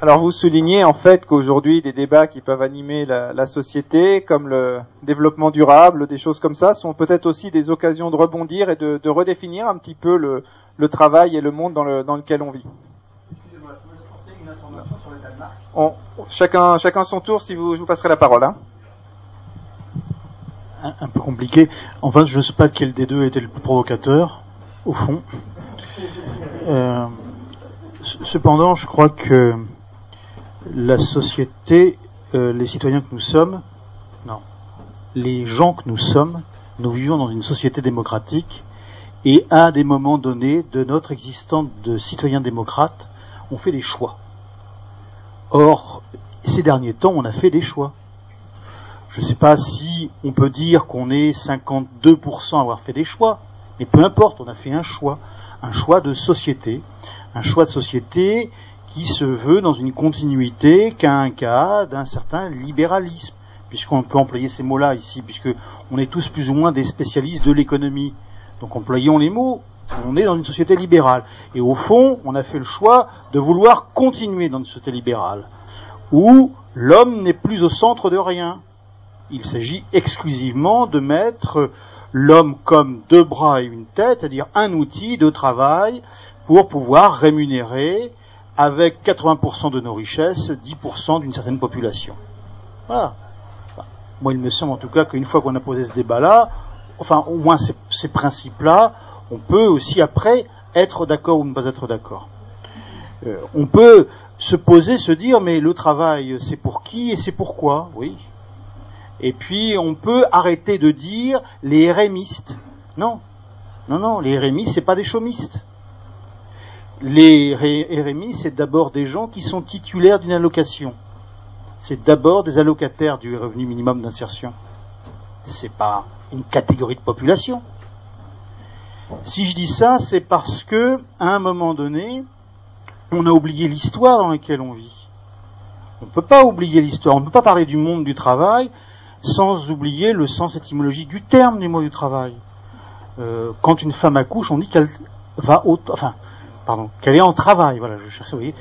Alors vous soulignez en fait qu'aujourd'hui des débats qui peuvent animer la, société, comme le développement durable, des choses comme ça, sont peut-être aussi des occasions de rebondir et de, redéfinir un petit peu le, travail et le monde dans lequel on vit. Chacun, chacun son tour, si vous, je vous la parole. Hein. un, peu compliqué. Enfin, je ne sais pas lequel des deux était le plus provocateur, au fond. Euh, cependant, je crois que la société, euh, les citoyens que nous sommes, non, les gens que nous sommes, nous vivons dans une société démocratique et à des moments donnés de notre existence de citoyens démocrates, on fait des choix. Or, ces derniers temps, on a fait des choix. Je ne sais pas si on peut dire qu'on est 52% à avoir fait des choix, mais peu importe, on a fait un choix, un choix de société, un choix de société qui se veut dans une continuité qu'un cas d'un certain libéralisme, puisqu'on peut employer ces mots-là ici, puisque on est tous plus ou moins des spécialistes de l'économie. Donc employons les mots, on est dans une société libérale. Et au fond, on a fait le choix de vouloir continuer dans une société libérale, où l'homme n'est plus au centre de rien. Il s'agit exclusivement de mettre l'homme comme deux bras et une tête, c'est-à-dire un outil de travail pour pouvoir rémunérer avec 80% de nos richesses 10% d'une certaine population. Voilà. Moi, il me semble en tout cas qu'une fois qu'on a posé ce débat-là, enfin au moins ces, ces principes-là, on peut aussi après être d'accord ou ne pas être d'accord. Euh, on peut se poser, se dire, mais le travail, c'est pour qui et c'est pourquoi Oui. Et puis, on peut arrêter de dire les RMistes. Non. Non, non, les RMI, c'est pas des chômistes. Les RMI, c'est d'abord des gens qui sont titulaires d'une allocation. C'est d'abord des allocataires du revenu minimum d'insertion. C'est pas une catégorie de population. Si je dis ça, c'est parce que, à un moment donné, on a oublié l'histoire dans laquelle on vit. On ne peut pas oublier l'histoire. On ne peut pas parler du monde du travail sans oublier le sens étymologique du terme du mot du travail. Euh, quand une femme accouche, on dit qu'elle va au, enfin, pardon, qu'elle est en travail. Voilà, je cherche, vous voyez.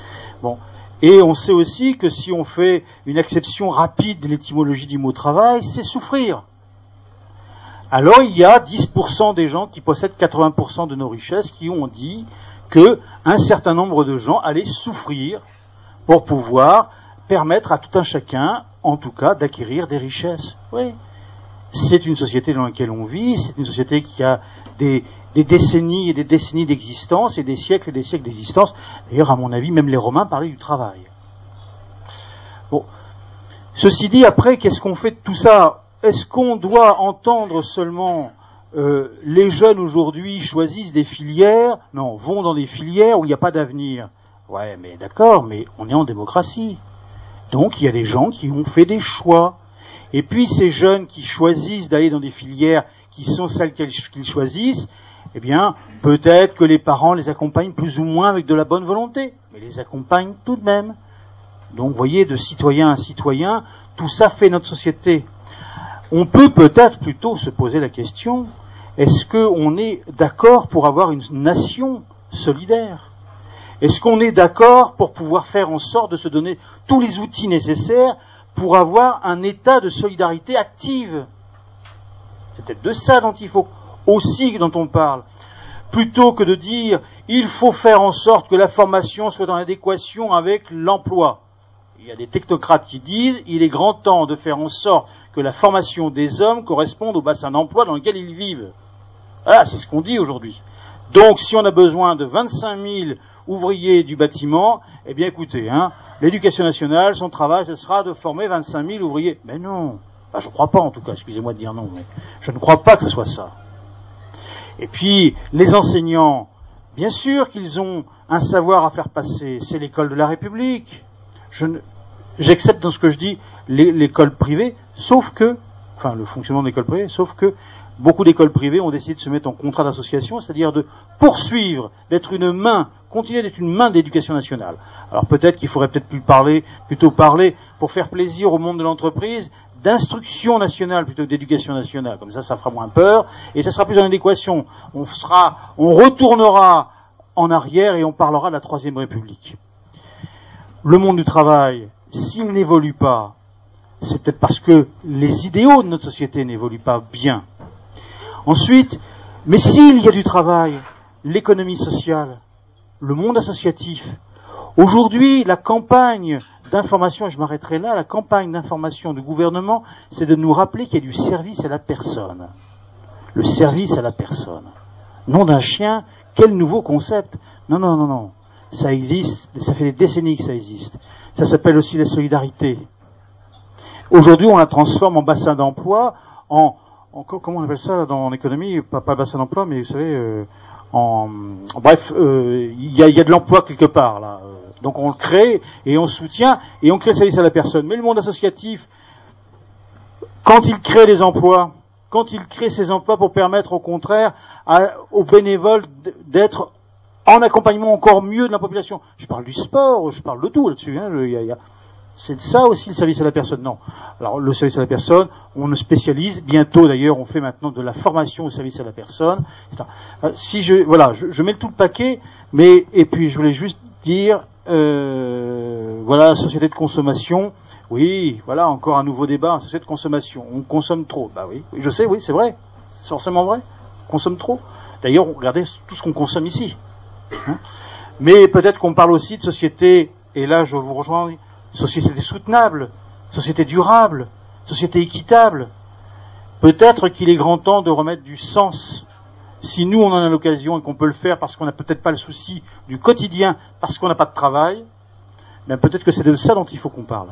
Bon. Et on sait aussi que si on fait une acception rapide de l'étymologie du mot travail, c'est souffrir. Alors il y a 10% des gens qui possèdent 80% de nos richesses qui ont dit que un certain nombre de gens allaient souffrir pour pouvoir permettre à tout un chacun, en tout cas, d'acquérir des richesses. Oui. C'est une société dans laquelle on vit, c'est une société qui a des, des décennies et des décennies d'existence et des siècles et des siècles d'existence. D'ailleurs, à mon avis, même les Romains parlaient du travail. Bon. Ceci dit, après, qu'est-ce qu'on fait de tout ça? Est-ce qu'on doit entendre seulement euh, les jeunes aujourd'hui choisissent des filières Non, vont dans des filières où il n'y a pas d'avenir? Ouais, mais d'accord, mais on est en démocratie. Donc il y a des gens qui ont fait des choix. Et puis ces jeunes qui choisissent d'aller dans des filières qui sont celles qu'ils choisissent, eh bien, peut-être que les parents les accompagnent plus ou moins avec de la bonne volonté, mais les accompagnent tout de même. Donc, vous voyez, de citoyen à citoyen, tout ça fait notre société. On peut peut-être plutôt se poser la question, est-ce qu'on est d'accord pour avoir une nation solidaire? Est-ce qu'on est d'accord pour pouvoir faire en sorte de se donner tous les outils nécessaires pour avoir un état de solidarité active? C'est peut-être de ça dont il faut aussi dont on parle. Plutôt que de dire il faut faire en sorte que la formation soit en adéquation avec l'emploi. Il y a des technocrates qui disent il est grand temps de faire en sorte que la formation des hommes corresponde au bassin d'emploi dans lequel ils vivent. Voilà, c'est ce qu'on dit aujourd'hui. Donc, si on a besoin de 25 000 ouvriers du bâtiment, eh bien écoutez, hein, l'éducation nationale, son travail, ce sera de former 25 000 ouvriers. Mais non, je ne crois pas en tout cas, excusez-moi de dire non, mais je ne crois pas que ce soit ça. Et puis, les enseignants, bien sûr qu'ils ont un savoir à faire passer, c'est l'école de la République. j'accepte dans ce que je dis l'école privée, sauf que, enfin le fonctionnement de l'école privée, sauf que beaucoup d'écoles privées ont décidé de se mettre en contrat d'association, c'est-à-dire de poursuivre, d'être une main, continuer d'être une main d'éducation nationale. Alors peut-être qu'il faudrait peut-être plus parler, plutôt parler, pour faire plaisir au monde de l'entreprise, d'instruction nationale plutôt que d'éducation nationale. Comme ça, ça fera moins peur et ça sera plus en adéquation. On sera, on retournera en arrière et on parlera de la troisième république. Le monde du travail, s'il n'évolue pas, c'est peut-être parce que les idéaux de notre société n'évoluent pas bien. Ensuite, mais s'il y a du travail, l'économie sociale, le monde associatif, aujourd'hui, la campagne d'information, je m'arrêterai là, la campagne d'information du gouvernement, c'est de nous rappeler qu'il y a du service à la personne. Le service à la personne. Nom d'un chien, quel nouveau concept Non, non, non, non. Ça existe, ça fait des décennies que ça existe. Ça s'appelle aussi la solidarité. Aujourd'hui, on la transforme en bassin d'emploi, en comment on appelle ça dans l'économie pas, pas bassin d'emploi, mais vous savez, euh, en, bref, euh, il y, a, y, a, de l'emploi quelque part là. Donc on le crée et on soutient et on crée service à la personne. Mais le monde associatif, quand il crée des emplois, quand il crée ces emplois pour permettre au contraire à, aux bénévoles d'être en accompagnement encore mieux de la population. Je parle du sport, je parle de tout là-dessus. Hein, C'est ça aussi le service à la personne. Non. Alors le service à la personne, on le spécialise. Bientôt d'ailleurs, on fait maintenant de la formation au service à la personne. Euh, si je voilà, je, mets tout le paquet, mais et puis je voulais juste dire, euh, voilà, société de consommation. Oui, voilà, encore un nouveau débat, société de consommation. On consomme trop. Bah oui, je sais, oui, c'est vrai. C'est forcément vrai. On consomme trop. D'ailleurs, regardez tout ce qu'on consomme ici. Hein. mais peut-être qu'on parle aussi de société, et là je vous rejoins, société soutenable, société durable, société équitable. Peut-être qu'il est grand temps de remettre du sens. Si nous on en a l'occasion et qu'on peut le faire parce qu'on n'a peut-être pas le souci du quotidien, parce qu'on n'a pas de travail, ben peut-être que c'est de ça dont il faut qu'on parle.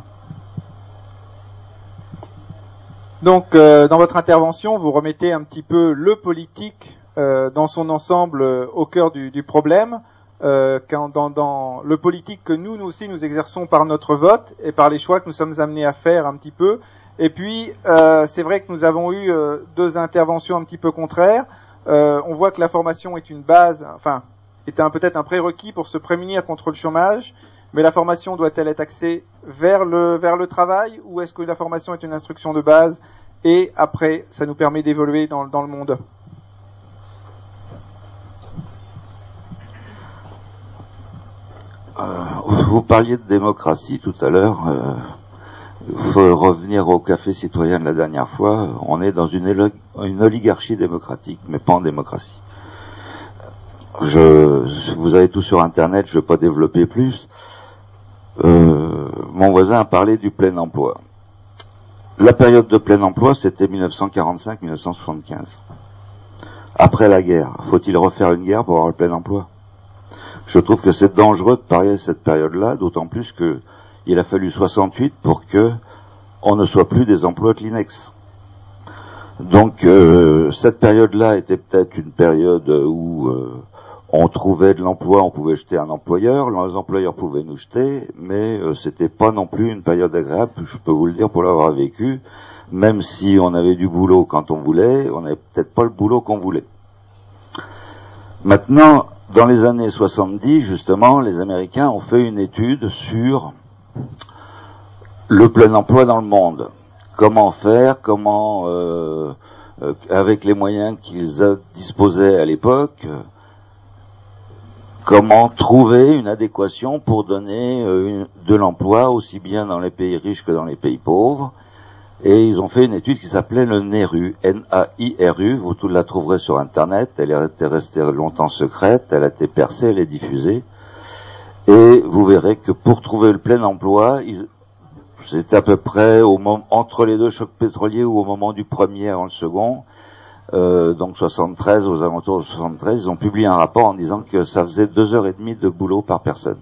Donc, euh, dans votre intervention, vous remettez un petit peu le politique euh, dans son ensemble euh, au cœur du, du problème, euh, quand dans, dans, le politique que nous, nous aussi, nous exerçons par notre vote et par les choix que nous sommes amenés à faire un petit peu. Et puis, euh, c'est vrai que nous avons eu deux interventions un petit peu contraires. on voit que la formation est une base, enfin, est peut-être un prérequis pour se prémunir contre le chômage. Mais la formation doit-elle être axée vers le, vers le travail ou est-ce que la formation est une instruction de base et après ça nous permet d'évoluer dans, dans le monde? Euh, vous parliez de démocratie tout à l'heure. Euh, il faut revenir au café citoyen de la dernière fois. On est dans une, une oligarchie démocratique, mais pas en démocratie. Je, vous avez tout sur Internet, je ne vais pas développer plus. Euh, mon voisin a parlé du plein emploi. La période de plein emploi, c'était 1945-1975. Après la guerre, faut-il refaire une guerre pour avoir le plein emploi? Je trouve que c'est dangereux de parier cette période-là, d'autant plus que il a fallu 68 pour que on ne soit plus des emplois Kleenex. Donc euh, cette période-là était peut-être une période où euh, on trouvait de l'emploi, on pouvait jeter un employeur, les employeurs pouvaient nous jeter, mais euh, c'était pas non plus une période agréable, je peux vous le dire pour l'avoir vécu, même si on avait du boulot quand on voulait, on n'avait peut-être pas le boulot qu'on voulait. Maintenant, dans les années 70, justement, les Américains ont fait une étude sur le plein emploi dans le monde. Comment faire, comment, euh, euh, avec les moyens qu'ils disposaient à l'époque, comment trouver une adéquation pour donner euh, de l'emploi aussi bien dans les pays riches que dans les pays pauvres, et ils ont fait une étude qui s'appelait le NERU, N-A-I-R-U. Vous tout la trouverez sur Internet. Elle est restée longtemps secrète. Elle a été percée, elle est diffusée. Et vous verrez que pour trouver le plein emploi, c'est à peu près au moment, entre les deux chocs pétroliers ou au moment du premier avant le second, euh, donc 73, aux alentours de 73, ils ont publié un rapport en disant que ça faisait deux heures et demie de boulot par personne.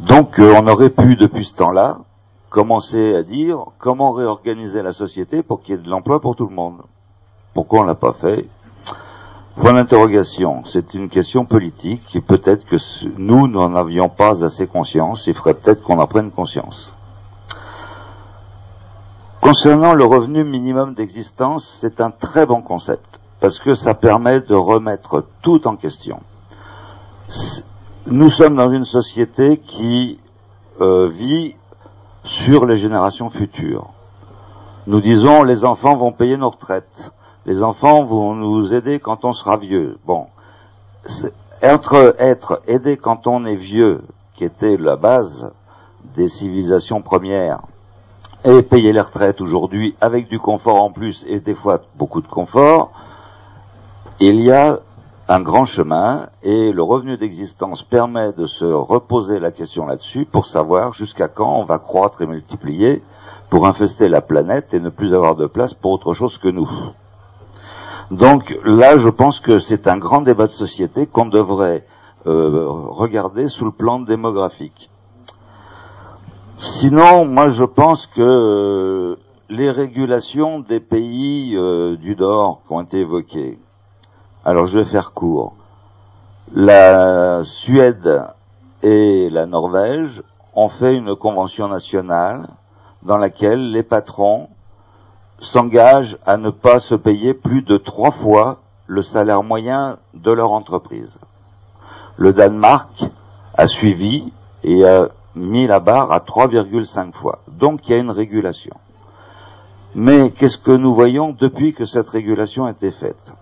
Donc euh, on aurait pu, depuis ce temps-là, commencer à dire comment réorganiser la société pour qu'il y ait de l'emploi pour tout le monde. Pourquoi on l'a pas fait? Point d'interrogation. C'est une question politique et peut-être que nous n'en avions pas assez conscience. Il faudrait peut-être qu'on en prenne conscience. Concernant le revenu minimum d'existence, c'est un très bon concept parce que ça permet de remettre tout en question. Nous sommes dans une société qui euh, vit sur les générations futures. Nous disons les enfants vont payer nos retraites, les enfants vont nous aider quand on sera vieux. Bon, être, être aidé quand on est vieux, qui était la base des civilisations premières, et payer les retraites aujourd'hui avec du confort en plus et des fois beaucoup de confort, il y a un grand chemin et le revenu d'existence permet de se reposer la question là-dessus pour savoir jusqu'à quand on va croître et multiplier pour infester la planète et ne plus avoir de place pour autre chose que nous. Donc là, je pense que c'est un grand débat de société qu'on devrait euh, regarder sous le plan démographique. Sinon, moi je pense que euh, les régulations des pays euh, du Nord qui ont été évoquées, alors je vais faire court. La Suède et la Norvège ont fait une convention nationale dans laquelle les patrons s'engagent à ne pas se payer plus de trois fois le salaire moyen de leur entreprise. Le Danemark a suivi et a mis la barre à 3,5 fois. Donc il y a une régulation. Mais qu'est-ce que nous voyons depuis que cette régulation a été faite?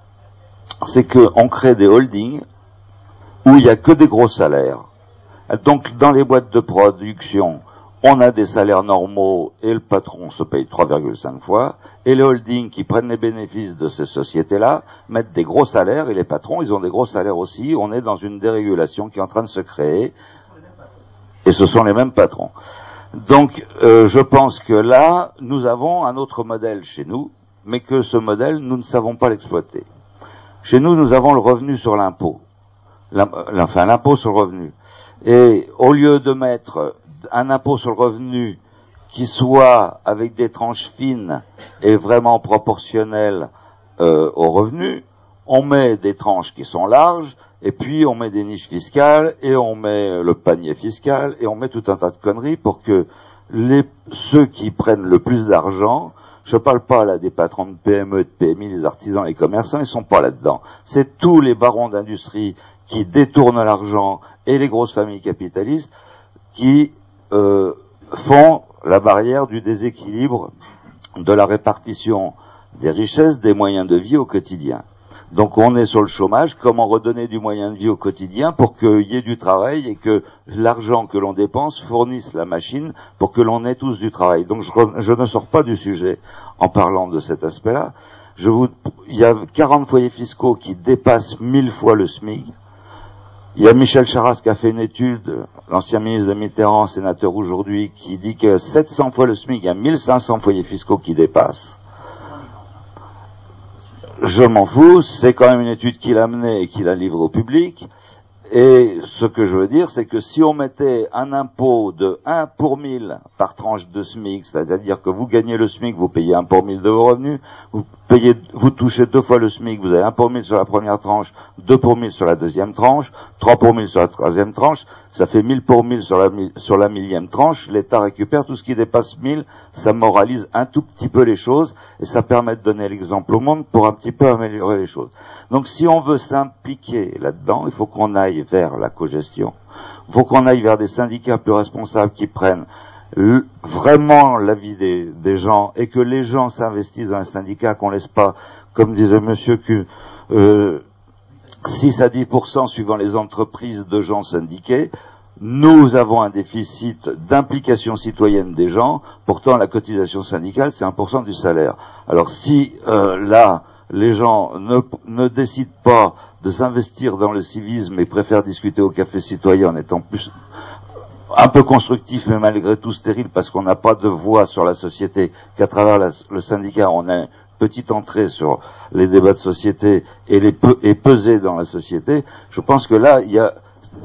C'est qu'on crée des holdings où il n'y a que des gros salaires. Donc dans les boîtes de production, on a des salaires normaux et le patron se paye 3,5 fois, et les holdings qui prennent les bénéfices de ces sociétés-là mettent des gros salaires, et les patrons, ils ont des gros salaires aussi. On est dans une dérégulation qui est en train de se créer, et ce sont les mêmes patrons. Donc, euh, je pense que là, nous avons un autre modèle chez nous, mais que ce modèle, nous ne savons pas l'exploiter. Chez nous, nous avons le revenu sur l'impôt, enfin l'impôt sur le revenu. Et au lieu de mettre un impôt sur le revenu qui soit avec des tranches fines et vraiment proportionnelles euh, au revenu, on met des tranches qui sont larges, et puis on met des niches fiscales, et on met le panier fiscal, et on met tout un tas de conneries pour que ceux qui prennent le plus d'argent, je parle pas là des patrons de PME, de PMI, les artisans, les commerçants, ils sont pas là-dedans. C'est tous les barons d'industrie qui détournent l'argent et les grosses familles capitalistes qui euh, font la barrière du déséquilibre de la répartition des richesses, des moyens de vie au quotidien. Donc on est sur le chômage, comment redonner du moyen de vie au quotidien pour qu'il y ait du travail et que l'argent que l'on dépense fournisse la machine pour que l'on ait tous du travail? Donc je, ne sors pas du sujet en parlant de cet aspect-là. Il y a 40 foyers fiscaux qui dépassent mille fois le SMIC. Il y a Michel Charas qui a fait une étude, l'ancien ministre de Mitterrand, sénateur aujourd'hui, qui dit que 700 fois le SMIC, il y a 1500 foyers fiscaux qui dépassent. Je m'en fous, c'est quand même une étude qu'il a menée et qu'il a livrée au public. Et ce que je veux dire, c'est que si on mettait un impôt de 1 pour 1000 par tranche de SMIC, c'est-à-dire que vous gagnez le SMIC, vous payez 1 pour 1000 de vos revenus, payez, vous touchez deux fois le SMIC, vous avez 1 pour 1000 sur la première tranche, 2 pour 1000 sur la deuxième tranche, 3 pour 1000 sur la troisième tranche, ça fait 1000 pour 1000 sur la, sur la millième tranche, l'État récupère tout ce qui dépasse 1000, ça moralise un tout petit peu les choses, et ça permet de donner l'exemple au monde pour un petit peu améliorer les choses. Donc si on veut s'impliquer là-dedans, il faut qu'on aille vers la cogestion. Il faut qu'on aille vers des syndicats plus responsables qui prennent vraiment l'avis des, des, gens et que les gens s'investissent dans un syndicat, qu'on laisse pas, comme disait Monsieur que euh, 6 à 10% suivant les entreprises de gens syndiqués. Nous avons un déficit d'implication citoyenne des gens. Pourtant, la cotisation syndicale, c'est 1% du salaire. Alors si euh, là, les gens ne, ne décident pas de s'investir dans le civisme et préfèrent discuter au café citoyen en étant plus un peu constructif, mais malgré tout stérile, parce qu'on n'a pas de voix sur la société, qu'à travers le syndicat, on a une petite entrée sur les débats de société et, les et peser dans la société, je pense que là, il y a,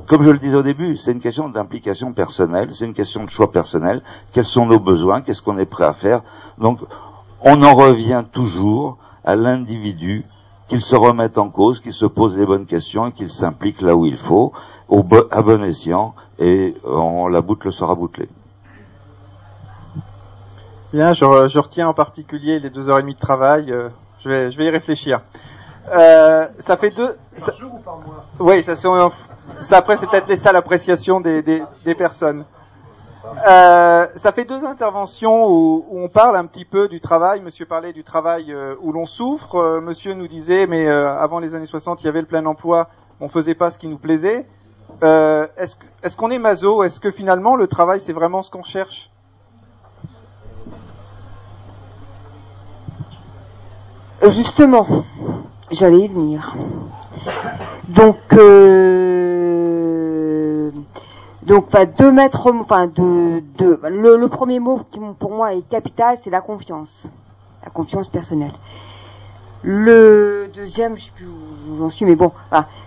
comme je le disais au début, c'est une question d'implication personnelle, c'est une question de choix personnel, quels sont nos besoins, qu'est-ce qu'on est prêt à faire? Donc, on en revient toujours à l'individu, qu'il se remette en cause, qu'il se pose les bonnes questions et qu'il s'implique là où il faut, au à bon escient, et on, la boucle sera bouclée. Bien, je, je, retiens en particulier les deux heures et demie de travail. Euh, je, vais, je vais y réfléchir. Euh, ça fait deux. Par ça, jour ou par mois? Oui, ça, ça après c'est peut-être les sales appréciations des, des, des personnes. Euh, ça fait deux interventions où, où, on parle un petit peu du travail. Monsieur parlait du travail euh, où l'on souffre. Euh, monsieur nous disait, mais euh, avant les années 60, il y avait le plein emploi, on faisait pas ce qui nous plaisait. Est-ce qu'on est, maso? Est-ce que finalement le travail c'est vraiment ce qu'on cherche? Justement, j'allais y venir. Donc, euh, donc, deux mètres, le, premier mot qui pour moi est capital, c'est la confiance, la confiance personnelle. Le deuxième, je sais plus où j'en suis, mais bon,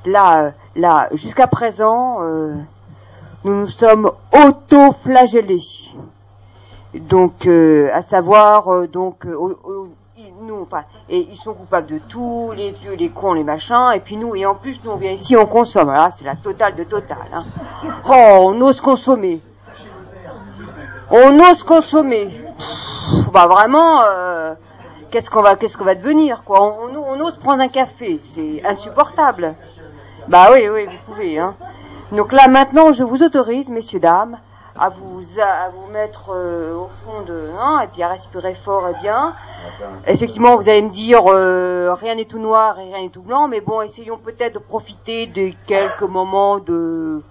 là, là, jusqu'à présent, euh, nous nous sommes auto-flagellés. Donc, euh, à savoir, euh, donc, nous, enfin, et ils sont coupables de tout, les vieux, les cons, les machins, et puis nous, et en plus, nous, on vient ici, on consomme. Là, c'est la totale de totale. Hein. Oh, on ose consommer. On ose consommer. Pff, bah vraiment, euh, qu'est-ce qu'on va, qu'est-ce qu'on va devenir, quoi on, on, on, ose prendre un café, c'est insupportable. Bah oui, oui, vous pouvez. Hein. Donc là, maintenant, je vous autorise, messieurs dames, à vous à vous mettre euh, au fond de hein, et puis à respirer fort et bien. Effectivement, vous allez me dire euh, rien n'est tout noir et rien n'est tout blanc, mais bon, essayons peut-être de profiter de quelques moments de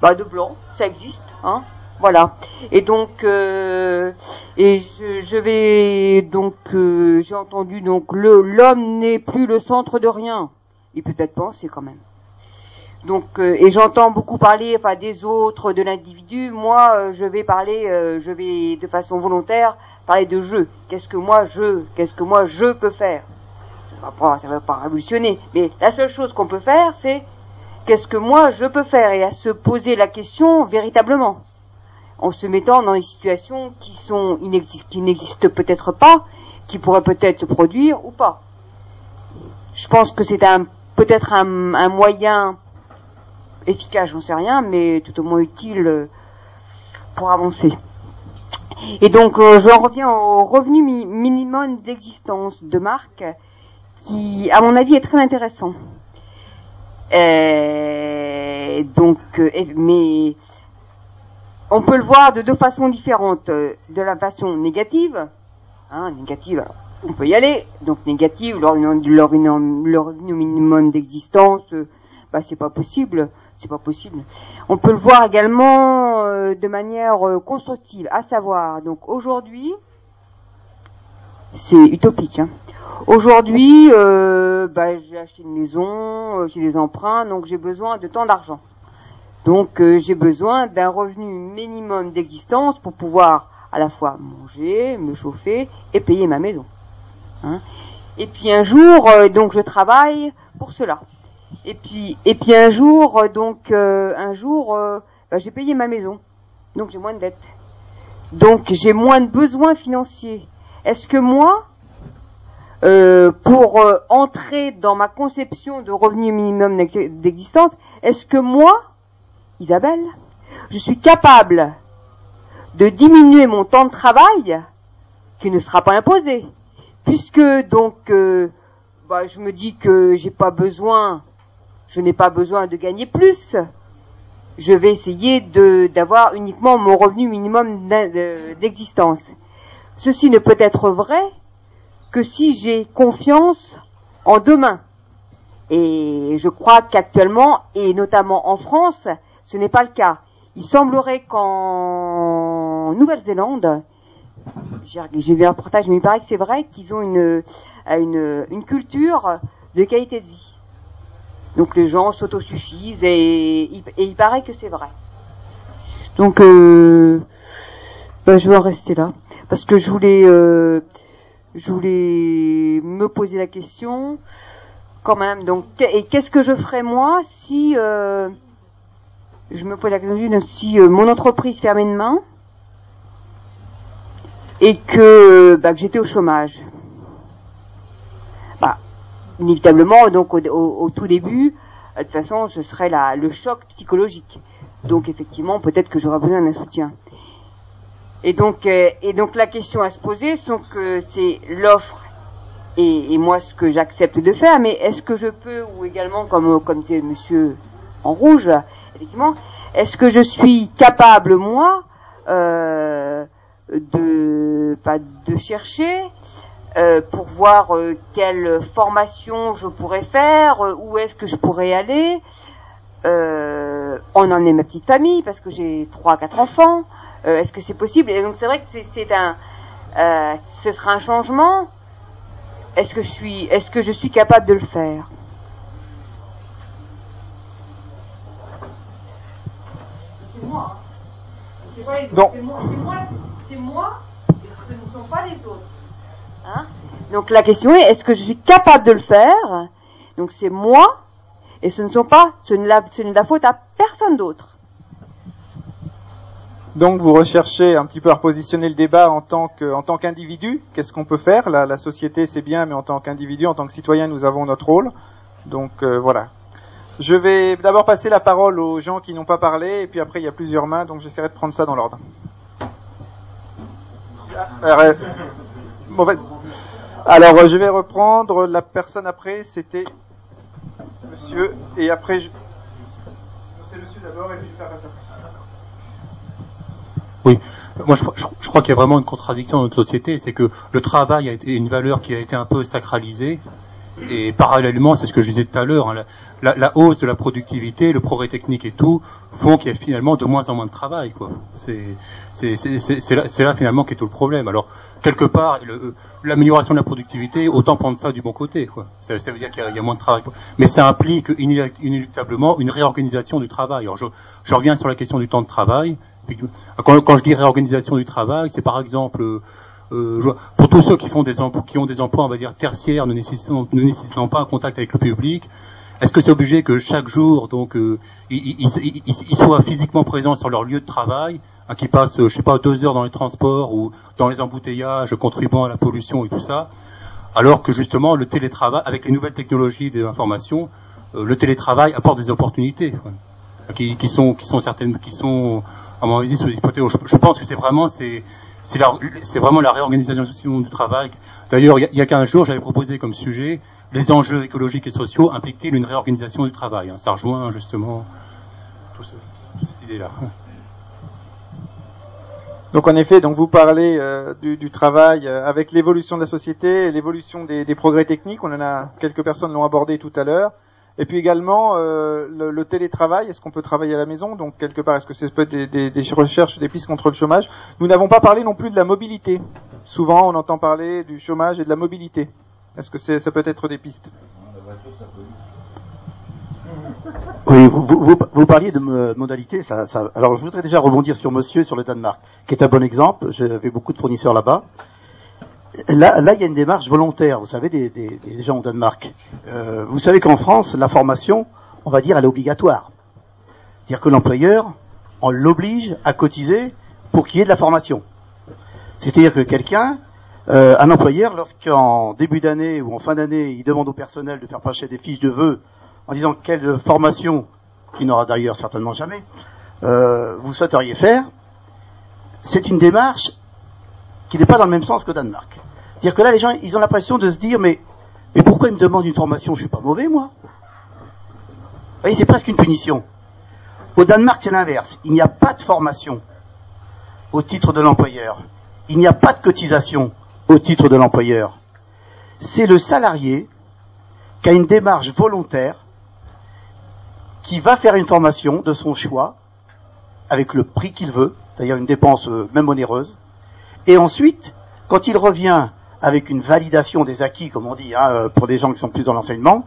bah, de blanc, ça existe, hein. Voilà. Et donc, euh, et je, vais donc, euh, j'ai entendu donc le l'homme n'est plus le centre de rien. Il peut être penser quand même. Donc, euh, et j'entends beaucoup parler, enfin, des autres, de l'individu. Moi, je vais parler, je vais de façon volontaire parler de je. Qu'est-ce que moi je, qu'est-ce que moi je peux faire? Ça va ça va pas révolutionner. Mais la seule chose qu'on peut faire, c'est qu'est-ce que moi je peux faire? Et à se poser la question véritablement en se mettant dans des situations qui sont qui n'existent peut-être pas, qui pourraient peut-être se produire ou pas. Je pense que c'est un peut-être un, un moyen efficace, j'en sais rien, mais tout au moins utile euh, pour avancer. Et donc euh, j'en reviens au revenu mi- minimum d'existence de Marc, qui à mon avis est très intéressant. Euh, donc, euh, mais on peut le voir de deux façons différentes. Euh, De la façon négative, hein, négative, on peut y aller. Donc négative, le revenu, le revenu- le revenu minimum d'existence, euh, bah c'est pas possible, c'est pas possible. On peut le voir également euh, de manière constructive, à savoir, donc aujourd'hui, c'est utopique. Hein. Aujourd'hui, euh, bah, j'ai acheté une maison, j'ai des emprunts, donc j'ai besoin de tant d'argent. Donc euh, j'ai besoin d'un revenu minimum d'existence pour pouvoir à la fois manger, me chauffer et payer ma maison. Hein. Et puis un jour, euh, donc je travaille pour cela. Et puis et puis un jour, euh, donc un jour, bah, j'ai payé ma maison, donc j'ai moins de dettes. Donc j'ai moins de besoins financiers. Est-ce que moi, pour entrer dans ma conception de revenu minimum d'ex- d'existence, est-ce que moi, Isabelle, je suis capable de diminuer mon temps de travail qui ne sera pas imposé, puisque donc euh, bah, je me dis que j'ai pas besoin, je n'ai pas besoin de gagner plus. Je vais essayer de d'avoir uniquement mon revenu minimum d'existence. Ceci ne peut être vrai que si j'ai confiance en demain. Et je crois qu'actuellement, et notamment en France, ce n'est pas le cas. Il semblerait qu'en Nouvelle-Zélande, j'ai vu un reportage, mais il paraît que c'est vrai qu'ils ont une, une culture de qualité de vie. Donc les gens s'autosuffisent et, il- paraît que c'est vrai. Donc euh, ben, je vais en rester là parce que je voulais euh, je voulais me poser la question quand même. Donc et qu'est-ce que je ferais moi si euh, je me pose la question si euh, mon entreprise fermait demain et que, bah, que j'étais au chômage. Bah, inévitablement, donc au, tout début, euh, de toute façon, ce serait le choc psychologique. Donc effectivement, peut-être que j'aurais besoin d'un soutien. Et donc, euh, la question à se poser, c'est l'offre et, et moi ce que j'accepte de faire, mais est-ce que je peux, ou également comme comme disait Monsieur en rouge, effectivement, est-ce que je suis capable moi euh, de pas de chercher euh, pour voir euh, quelle formation je pourrais faire, où est-ce que je pourrais aller, euh, en emmener ma petite famille parce que j'ai trois quatre enfants. Est-ce que c'est possible? Et donc c'est vrai que c'est, un, ce sera un changement. Est-ce que je suis, est-ce que je suis capable de le faire C'est moi. C'est pas les autres. Donc- C'est moi, c'est moi, ce ne sont pas les autres. Hein? Donc la question est est-ce que je suis capable de le faire? Donc c'est moi et ce ne sont pas, ce n'est la, ce n'est la faute à personne d'autre. Donc vous recherchez un petit peu à repositionner le débat en tant que en tant qu'individu. Qu'est-ce qu'on peut faire? La, la société c'est bien, mais en tant qu'individu, en tant que citoyen, nous avons notre rôle. Donc euh, voilà. Je vais d'abord passer la parole aux gens qui n'ont pas parlé, et puis après il y a plusieurs mains, donc j'essaierai de prendre ça dans l'ordre. Alors, mauvaise- Alors je vais reprendre la personne après, c'était Monsieur, et après je... c'est Monsieur d'abord, et puis je vais faire ça. moi, je, je- je crois qu'il y a vraiment une contradiction dans notre société, c'est que le travail a été une valeur qui a été un peu sacralisée, et parallèlement, c'est ce que je disais tout à l'heure, hein, la, la- hausse de la productivité, le progrès technique et tout, font qu'il y a finalement de moins en moins de travail. quoi. C'est là, là finalement qu'est tout le problème. Alors, quelque part, le- l'amélioration de la productivité, autant prendre ça du bon côté. Quoi. Ça, ça veut dire qu'il y, a- moins de travail. Mais ça implique inéluct- inéluctablement une réorganisation du travail. Alors, je, je reviens sur la question du temps de travail. Quand, quand je dis réorganisation du travail, c'est par exemple euh, pour tous ceux qui font des emplois, qui ont des emplois, on va dire tertiaires, ne nécessitant, ne nécessitant pas un contact avec le public. Est-ce que c'est obligé que chaque jour, donc, euh, ils, ils- ils- soient physiquement présents sur leur lieu de travail, hein, qui passent, euh, je sais pas, deux heures dans les transports ou dans les embouteillages, contribuant à la pollution et tout ça, alors que justement le télétravail, avec les nouvelles technologies de l'information, euh, le télétravail apporte des opportunités quoi, qui, qui sont, qui sont certaines, qui sont à mon avis sous-exploitées. Je, je pense que c'est vraiment, c'est, c'est, vraiment la réorganisation du travail. D'ailleurs, il y a, 15 jours, j'avais proposé comme sujet les enjeux écologiques et sociaux impliquent-ils une réorganisation du travail. hein. Ça rejoint justement toute cette idée-là. Donc en effet, donc vous parlez euh, du, travail euh, avec l'évolution de la société, l'évolution des, progrès techniques. On a quelques personnes l'ont abordé tout à l'heure. Et puis également euh, le, le télétravail. Est-ce qu'on peut travailler à la maison? Donc quelque part, est-ce que c'est peut-être des, des, des recherches, des pistes contre le chômage? Nous n'avons pas parlé non plus de la mobilité. Souvent, on entend parler du chômage et de la mobilité. Est-ce que c'est, ça peut être des pistes? Oui, vous, vous, vous- parliez de mo- modalité. Ça, ça- alors, je voudrais déjà rebondir sur Monsieur, sur le Danemark, qui est un bon exemple. J'avais beaucoup de fournisseurs là-bas. Là, là, il y a une démarche volontaire. Vous savez, des, des- des gens au Danemark. Euh, vous savez qu'en France, la formation, on va dire, elle est obligatoire. C'est-à-dire que l'employeur, on l'oblige à cotiser pour qu'il y ait de la formation. C'est-à-dire que quelqu'un, euh, un employeur, lorsqu'en début d'année ou en fin d'année, il demande au personnel de faire passer des fiches de vœux en disant quelle formation, qu'il n'aura d'ailleurs certainement jamais, euh, vous souhaiteriez faire, c'est une démarche qui n'est pas dans le même sens qu'au Danemark. C'est-à-dire que là, les gens, ils ont l'impression de se dire, mais, mais pourquoi ils me demandent une formation? Je suis pas mauvais, moi. Vous voyez, c'est presque une punition. Au Danemark, c'est l'inverse. Il n'y a pas de formation au titre de l'employeur. Il n'y a pas de cotisation au titre de l'employeur. C'est le salarié qui a une démarche volontaire qui va faire une formation de son choix avec le prix qu'il veut, c'est-à-dire une dépense euh, même onéreuse. Et ensuite, quand il revient avec une validation des acquis, comme on dit, hein, euh, pour des gens qui sont plus dans l'enseignement,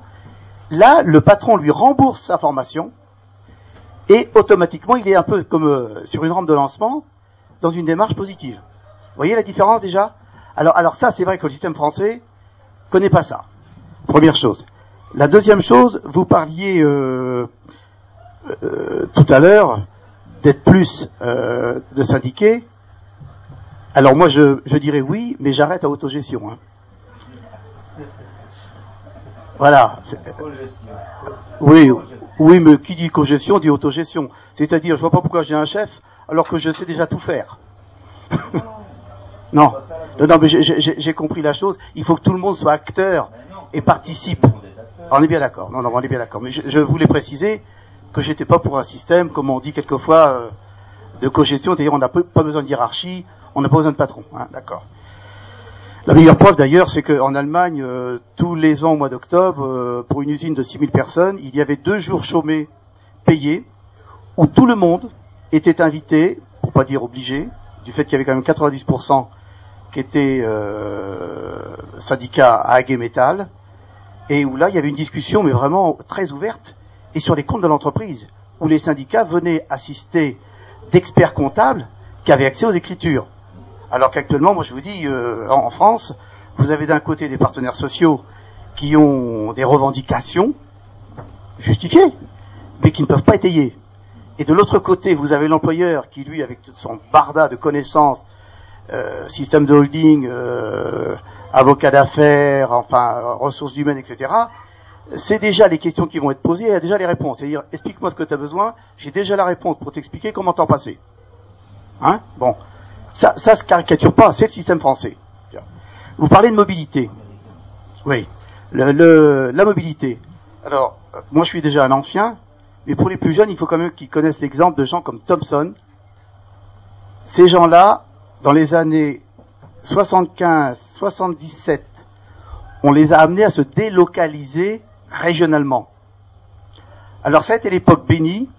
là, le patron lui rembourse sa formation et automatiquement, il est un peu comme euh, sur une rampe de lancement dans une démarche positive. Vous voyez la différence déjà? Alors, alors ça, c'est vrai que le système français connaît pas ça. Première chose. La deuxième chose, vous parliez euh, tout à l'heure d'être plus de syndiqués. Alors moi, je, je dirais oui, mais j'arrête à autogestion. Hein. Voilà. Oui, oui, mais qui dit cogestion dit autogestion. C'est-à-dire, je vois pas pourquoi j'ai un chef alors que je sais déjà tout faire. non, non, non, mais j'ai- compris la chose. Il faut que tout le monde soit acteur et participe. On est bien d'accord. Non, non, on est bien d'accord. Mais je, je voulais préciser que j'étais pas pour un système, comme on dit quelquefois, euh, de cogestion. C'est-à-dire, on n'a pas besoin de hiérarchie, on n'a pas besoin de patron. Hein, d'accord. La meilleure preuve d'ailleurs, c'est qu'en Allemagne, euh, tous les ans au mois d'octobre, euh, pour une usine de 6000 personnes, il y avait deux jours chômés payés, où tout le monde était invité, pour pas dire obligé, du fait qu'il y avait quand même 90% qui étaient euh, syndicats à Hague Metal, et où là, il y avait une discussion, mais vraiment très ouverte, et sur les comptes de l'entreprise, où les syndicats venaient assister d'experts comptables qui avaient accès aux écritures. Alors qu'actuellement, moi je vous dis, euh, en France, vous avez d'un côté des partenaires sociaux qui ont des revendications justifiées, mais qui ne peuvent pas étayer. Et de l'autre côté, vous avez l'employeur qui, lui, avec tout son barda de connaissances, euh, système de holding, euh, avocat d'affaires, enfin, ressources humaines, etc., c'est déjà les questions qui vont être posées il y a déjà les réponses. C'est-à-dire, explique-moi ce que tu as besoin, j'ai déjà la réponse pour t'expliquer comment t'en passer. Hein? Bon. Ça, ça se caricature pas, c'est le système français. Vous parlez de mobilité. Oui. La mobilité. Alors, moi je suis déjà un ancien, mais pour les plus jeunes, il faut quand même qu'ils connaissent l'exemple de gens comme Thomson. Ces gens-là dans les années 75, 77, on les a amenés à se délocaliser régionalement. Alors ça a été l'époque bénie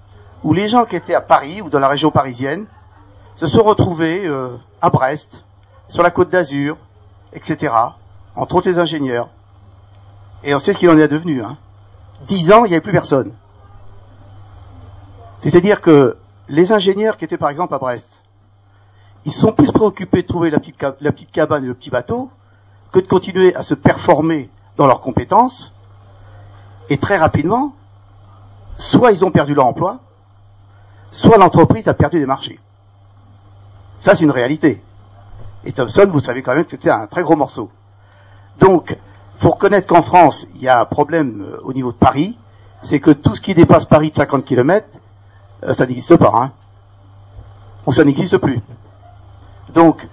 où les gens qui étaient à Paris ou dans la région parisienne se sont retrouvés euh, à Brest, sur la côte d'Azur, etc., entre autres les ingénieurs. Et on sait ce qu'il en est devenu. Hein. Dix ans, il n'y avait plus personne. C'est-à-dire que les ingénieurs qui étaient par exemple à Brest, ils sont plus préoccupés de trouver la petite, la petite cabane et le petit bateau que de continuer à se performer dans leurs compétences. Et très rapidement, soit ils ont perdu leur emploi, soit l'entreprise a perdu des marchés. Ça, c'est une réalité. Et Thomson, vous savez quand même que c'était un très gros morceau. Donc, faut reconnaître qu'en France, il y a un problème euh, au niveau de Paris, c'est que tout ce qui dépasse Paris de 50 km, euh, ça n'existe pas. Hein. Ou ça n'existe plus. Donc,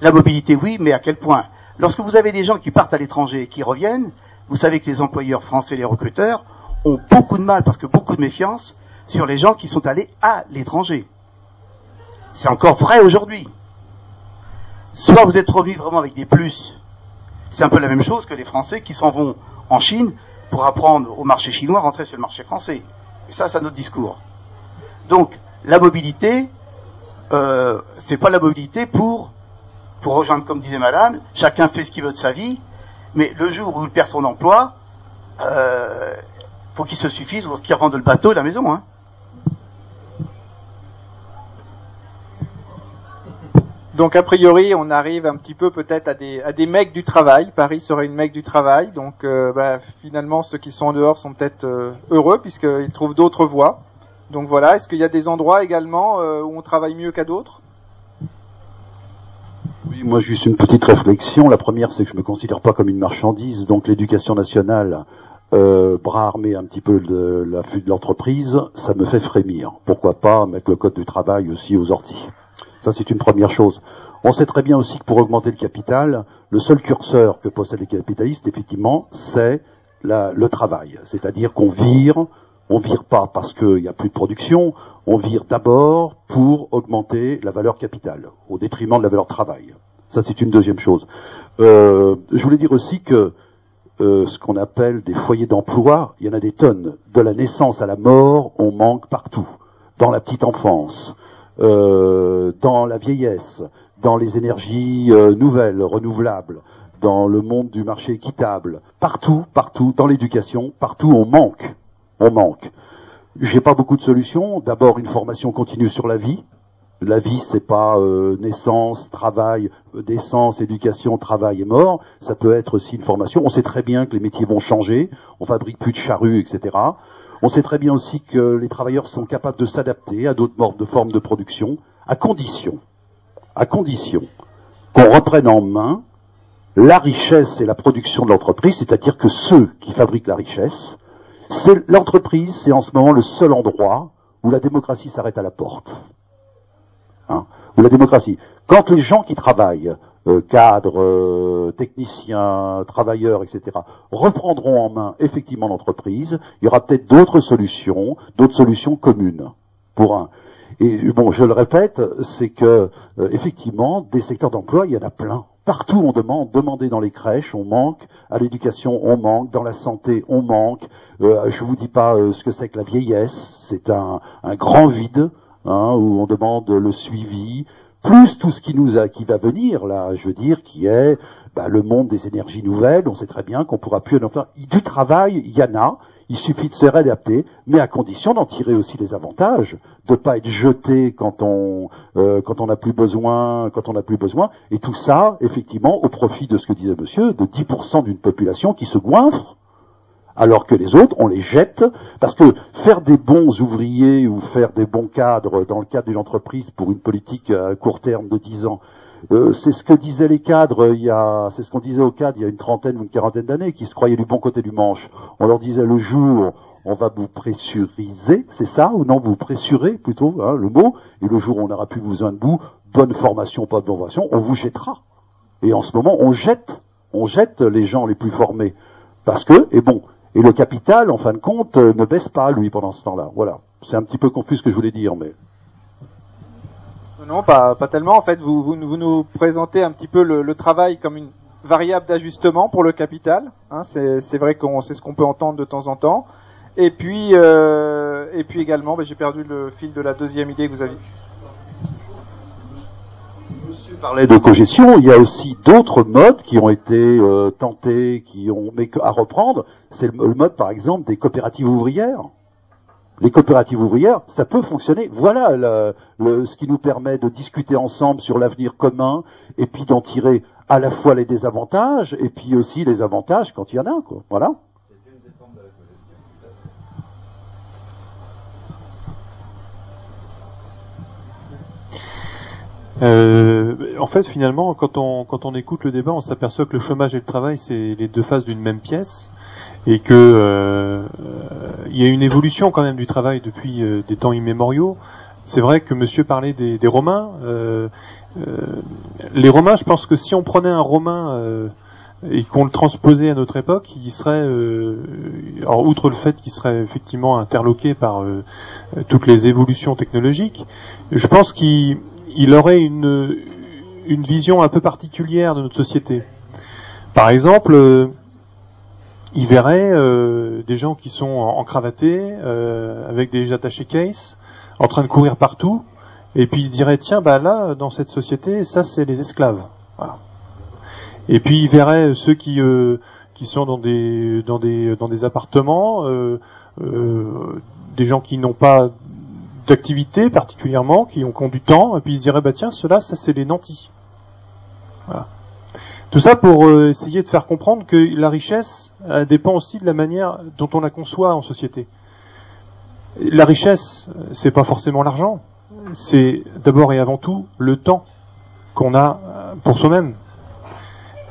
la mobilité, oui, mais à quel point? Lorsque vous avez des gens qui partent à l'étranger et qui reviennent, vous savez que les employeurs français, les recruteurs, ont beaucoup de mal, parce que beaucoup de méfiance, sur les gens qui sont allés à l'étranger. C'est encore vrai aujourd'hui. Soit vous êtes revenu vraiment avec des plus. C'est un peu la même chose que les Français qui s'en vont en Chine pour apprendre au marché chinois, rentrer sur le marché français. Et ça, c'est un autre discours. Donc, la mobilité, euh, c'est pas la mobilité pour, pour rejoindre, comme disait Madame, chacun fait ce qu'il veut de sa vie, mais le jour où il perd son emploi, euh, faut qu'il se suffise ou qu'il rende le bateau et la maison. Hein. Donc a priori, on arrive un petit peu peut-être à des, à des mecs du travail. Paris serait une mec du travail. Donc euh, bah, finalement, ceux qui sont en dehors sont peut-être euh, heureux puisqu'ils trouvent d'autres voies. Donc voilà, est-ce qu'il y a des endroits également euh, où on travaille mieux qu'à d'autres? Oui, moi juste une petite réflexion. La première, c'est que je me considère pas comme une marchandise. Donc l'éducation nationale, bras armé un petit peu de l'affût de l'entreprise, ça me fait frémir. Pourquoi pas mettre le code du travail aussi aux orties? Ça, c'est une première chose. On sait très bien aussi que pour augmenter le capital, le seul curseur que possèdent les capitalistes, effectivement, c'est le travail. C'est-à-dire qu'on vire, on vire pas parce qu'il n'y a plus de production, on vire d'abord pour augmenter la valeur capitale, au détriment de la valeur travail. Ça, c'est une deuxième chose. Euh, je voulais dire aussi que euh, ce qu'on appelle des foyers d'emploi, il y en a des tonnes. De la naissance à la mort, on manque partout. Dans la petite enfance, euh, dans la vieillesse, dans les énergies euh, nouvelles, renouvelables, dans le monde du marché équitable, partout, partout, dans l'éducation, partout on manque, on manque. J'ai pas beaucoup de solutions. D'abord une formation continue sur la vie. La vie, c'est pas euh, naissance, travail, naissance, éducation, travail et mort. Ça peut être aussi une formation. On sait très bien que les métiers vont changer. On fabrique plus de charrues, etc. On sait très bien aussi que les travailleurs sont capables de s'adapter à d'autres formes de production, à condition, à condition qu'on reprenne en main la richesse et la production de l'entreprise, c'est-à-dire que ceux qui fabriquent la richesse, c'est l'entreprise, c'est en ce moment le seul endroit où la démocratie s'arrête à la porte. Hein, où la démocratie. Quand les gens qui travaillent euh, cadres, euh, techniciens, travailleurs, etc., reprendront en main effectivement l'entreprise, il y aura peut-être d'autres solutions, d'autres solutions communes pour un. Et bon, je le répète, c'est que euh, effectivement, des secteurs d'emploi, il y en a plein. Partout on demande, demander dans les crèches, on manque, à l'éducation on manque, dans la santé on manque. Euh, je vous dis pas ce que c'est que la vieillesse, c'est un grand vide hein, où on demande le suivi, plus tout ce qui nous a, qui va venir là, je veux dire, qui est bah, le monde des énergies nouvelles. On sait très bien qu'on pourra plus en faire. Du travail, il y en a. Il suffit de se réadapter, mais à condition d'en tirer aussi les avantages, de pas être jeté quand on euh, quand on n'a plus besoin, quand on n'a plus besoin, et tout ça, effectivement, au profit de ce que disait Monsieur, de 10% d'une population qui se goinfre alors que les autres, on les jette, parce que faire des bons ouvriers ou faire des bons cadres dans le cadre d'une entreprise pour une politique à court terme de 10 ans, euh, c'est ce que disaient les cadres il y a, c'est ce qu'on disait aux cadres il y a une trentaine ou une quarantaine d'années, qui se croyaient du bon côté du manche. On leur disait le jour, on va vous pressuriser, c'est ça, ou non, vous pressurez plutôt, hein, le mot, et le jour où on n'aura plus besoin de vous, bonne formation, pas de bonne formation, on vous jettera. Et en ce moment, on jette, on jette les gens les plus formés. Parce que, et bon, et le capital, en fin de compte, euh, ne baisse pas, lui, pendant ce temps-là. Voilà. C'est un petit peu confus ce que je voulais dire, mais... Non, pas, pas tellement. En fait, vous, nous présentez un petit peu le, travail comme une variable d'ajustement pour le capital. Hein, c'est c'est vrai qu'on c'est ce qu'on peut entendre de temps en temps. Et puis euh, et puis également, ben, j'ai perdu le fil de la deuxième idée que vous aviez. Parlait de cogestion, il y a aussi d'autres modes qui ont été euh, tentés, qui ont mais à reprendre. C'est le, le mode, par exemple, des coopératives ouvrières. Les coopératives ouvrières, ça peut fonctionner. Voilà le- le- ce qui nous permet de discuter ensemble sur l'avenir commun et puis d'en tirer à la fois les désavantages et puis aussi les avantages quand il y en a. Quoi. Voilà. Euh, en fait, finalement, quand on, quand on écoute le débat, on s'aperçoit que le chômage et le travail, c'est les deux faces d'une même pièce, et que euh, y a une évolution quand même du travail depuis euh, des temps immémoriaux. C'est vrai que Monsieur parlait des, Romains. les Romains, je pense que si on prenait un Romain et qu'on le transposait à notre époque, il serait, euh, outre le fait qu'il serait effectivement interloqué par toutes les évolutions technologiques, je pense qu'il il aurait une, une vision un peu particulière de notre société. Par exemple, euh, il verrait euh, des gens qui sont en, en euh, avec des attachés case, en train de courir partout, et puis il se dirait tiens bah là dans cette société ça c'est les esclaves. Et puis il verrait ceux qui euh, qui sont dans des dans des dans des appartements, des gens qui n'ont pas d'activité particulièrement, qui ont, qui du temps, et puis il se dirait bah tiens ceux-là ça c'est les nantis. Voilà. Tout ça pour euh, essayer de faire comprendre que la richesse dépend aussi de la manière dont on la conçoit en société. La richesse, c'est pas forcément l'argent, c'est d'abord et avant tout le temps qu'on a euh, pour soi-même.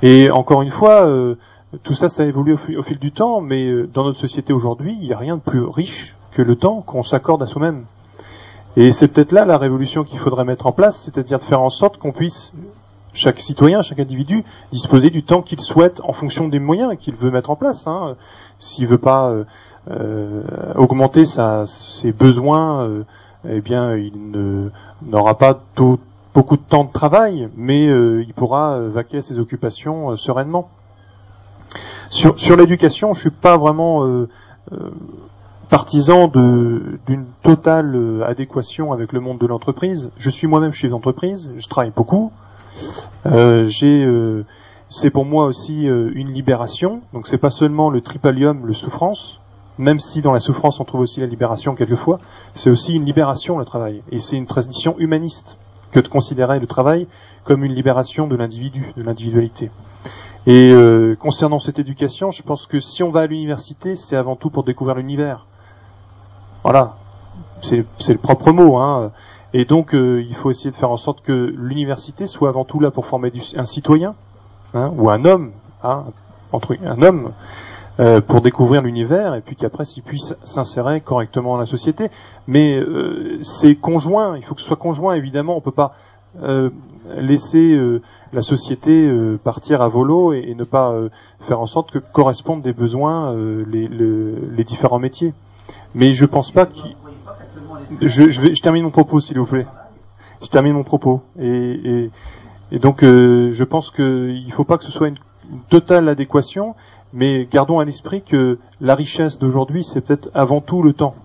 Et encore une fois, euh, tout ça, ça évolue au, fi- au fil du temps, mais dans notre société aujourd'hui, il n'y a rien de plus riche que le temps qu'on s'accorde à soi-même. Et c'est peut-être là la révolution qu'il faudrait mettre en place, c'est-à-dire de faire en sorte qu'on puisse, chaque citoyen, chaque individu, disposer du temps qu'il souhaite en fonction des moyens qu'il veut mettre en place. Hein. S'il veut pas euh, euh, augmenter ses besoins, euh, eh bien, il ne- n'aura pas beaucoup de temps de travail, mais il pourra vaquer à ses occupations sereinement. Sur, sur l'éducation, je suis pas vraiment partisan d'une totale euh, adéquation avec le monde de l'entreprise. Je suis moi-même chef d'entreprise, je travaille beaucoup. Euh, euh, c'est pour moi aussi euh, une libération. Donc c'est pas seulement le tripalium, le souffrance, même si dans la souffrance on trouve aussi la libération quelquefois. C'est aussi une libération le travail, et c'est une tradition humaniste que de considérer le travail comme une libération de l'individu, de l'individualité. Et euh, concernant cette éducation, je pense que si on va à l'université, c'est avant tout pour découvrir l'univers. Voilà, c'est le propre mot. Hein. Et donc, euh, il faut essayer de faire en sorte que l'université soit avant tout là pour former un citoyen, hein, ou un homme, hein, entre un homme, euh, pour découvrir l'univers, et puis qu'après, s'il puisse s'insérer correctement dans la société. Mais euh, c'est conjoint, il faut que ce soit conjoint, évidemment, on peut pas laisser la société partir à volo et, ne pas faire en sorte que correspondent des besoins les, le- les différents métiers. Mais je pense pas qu'il je, termine mon propos, s'il vous plaît. Je termine mon propos. Et, donc, euh, je pense qu'il ne faut pas que ce soit une, totale adéquation, mais gardons à l'esprit que la richesse d'aujourd'hui, c'est peut-être avant tout le temps.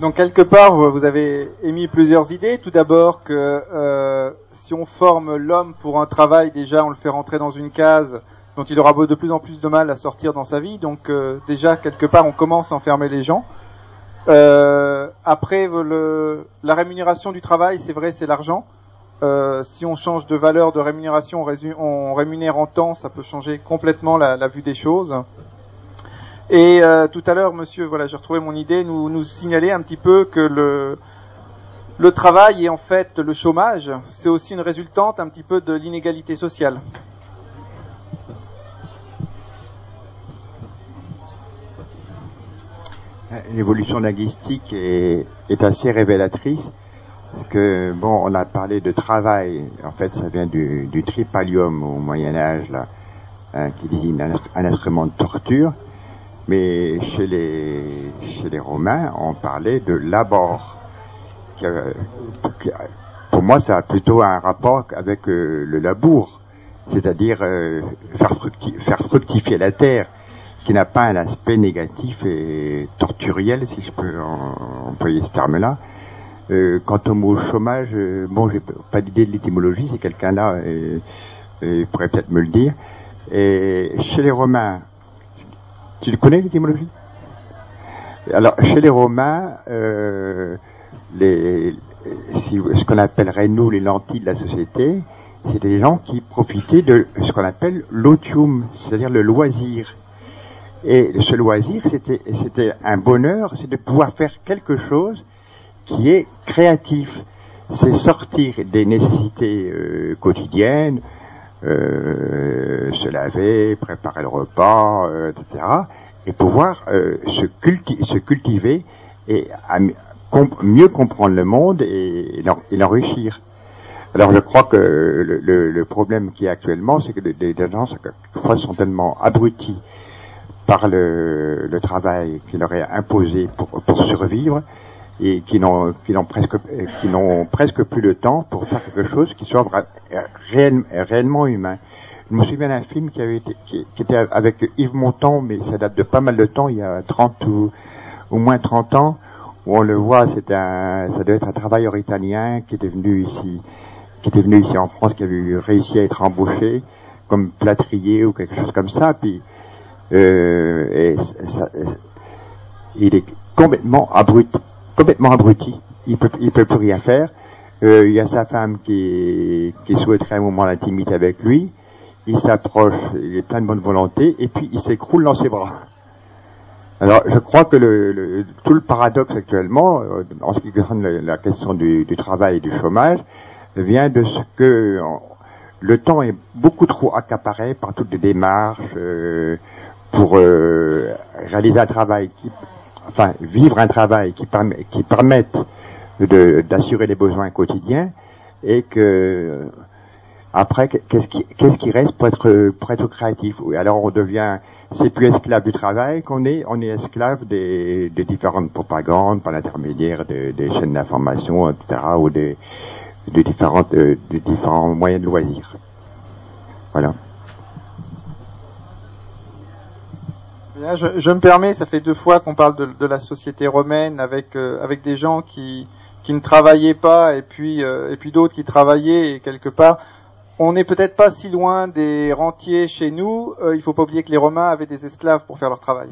Donc quelque part, vous vous avez émis plusieurs idées. Tout d'abord que euh, si on forme l'homme pour un travail, déjà on le fait rentrer dans une case dont il aura de plus en plus de mal à sortir dans sa vie. Donc euh, déjà quelque part, on commence à enfermer les gens. Euh, après, le, la rémunération du travail, c'est vrai, c'est l'argent. Euh, si on change de valeur de rémunération, on, rémunère en temps, ça peut changer complètement la, vue des choses. Et tout à l'heure, monsieur, voilà, j'ai retrouvé mon idée, nous nous signaler un petit peu que le travail et en fait le chômage, c'est aussi une résultante un petit peu de l'inégalité sociale. L'évolution linguistique est, est assez révélatrice. Parce que, bon, on a parlé de travail. En fait, ça vient du, du tripalium au Moyen-Âge, là, hein, qui désigne un, un instrument de torture. Mais chez les, chez les Romains, on parlait de labor. Pour moi, ça a plutôt un rapport avec euh, le labour, c'est-à-dire euh, faire, fructi- faire fructifier la terre, qui n'a pas un aspect négatif et torturiel, si je peux employer ce terme-là. Euh, quant au mot chômage, euh, bon, j'ai pas d'idée de l'étymologie, c'est quelqu'un là euh, pourrait peut-être me le dire. Et chez les Romains, tu connais l'étymologie? Alors, chez les Romains, euh, ce qu'on appellerait nous les lentilles de la société, c'est des gens qui profitaient de ce qu'on appelle l'otium, c'est-à-dire le loisir. Et ce loisir, c'était, un bonheur, c'est de pouvoir faire quelque chose qui est créatif. C'est sortir des nécessités euh, quotidiennes, euh, se laver, préparer le repas, euh, etc. Et pouvoir euh, se, se cultiver et mieux comprendre le monde et, et l'en- et l'enrichir. Alors je crois que le, problème qui est actuellement, c'est que les, les gens sont tellement abrutis par le, le travail qui leur est imposé pour, pour survivre et qui n'ont qui n'ont presque qui n'ont presque plus le temps pour faire quelque chose qui soit réel- réellement humain. Je me souviens d'un film qui avait été qui, qui était avec Yves Montand, mais ça date de pas mal de temps, il y a 30 ou au moins 30 ans, où on le voit, c'est un ça doit être un travailleur italien qui était venu ici qui était venu ici en France, qui avait réussi à être embauché comme plâtrier ou quelque chose comme ça, puis et ça- ça- il est complètement abruti, complètement abruti. Il peut, il peut plus rien faire. Euh, il y a sa femme qui, souhaiterait un moment d'intimité avec lui. Il s'approche, il est plein de bonne volonté, et puis il s'écroule dans ses bras. Alors, je crois que le, tout le paradoxe actuellement, euh, en ce qui concerne la, question du, travail et du chômage, vient de ce que le temps est beaucoup trop accaparé par toutes les démarches euh, pour euh, réaliser un travail qui, enfin, vivre un travail qui, permet, qui permette d'assurer les besoins quotidiens et que après, qu'est-ce qui, qu'est-ce qui reste pour être, pour être créatif? Alors on devient, c'est plus esclave du travail qu'on est, on est esclave des, des différentes propagandes par l'intermédiaire des, des chaînes d'information, etc., ou des, des, différentes, euh, des différents moyens de loisirs. Voilà. Bien, je, me permets, ça fait deux fois qu'on parle de, la société romaine avec euh, avec des gens qui qui ne travaillaient pas et puis euh, et puis d'autres qui travaillaient quelque part on n'est peut-être pas si loin des rentiers chez nous. Euh, il faut pas oublier que les Romains avaient des esclaves pour faire leur travail.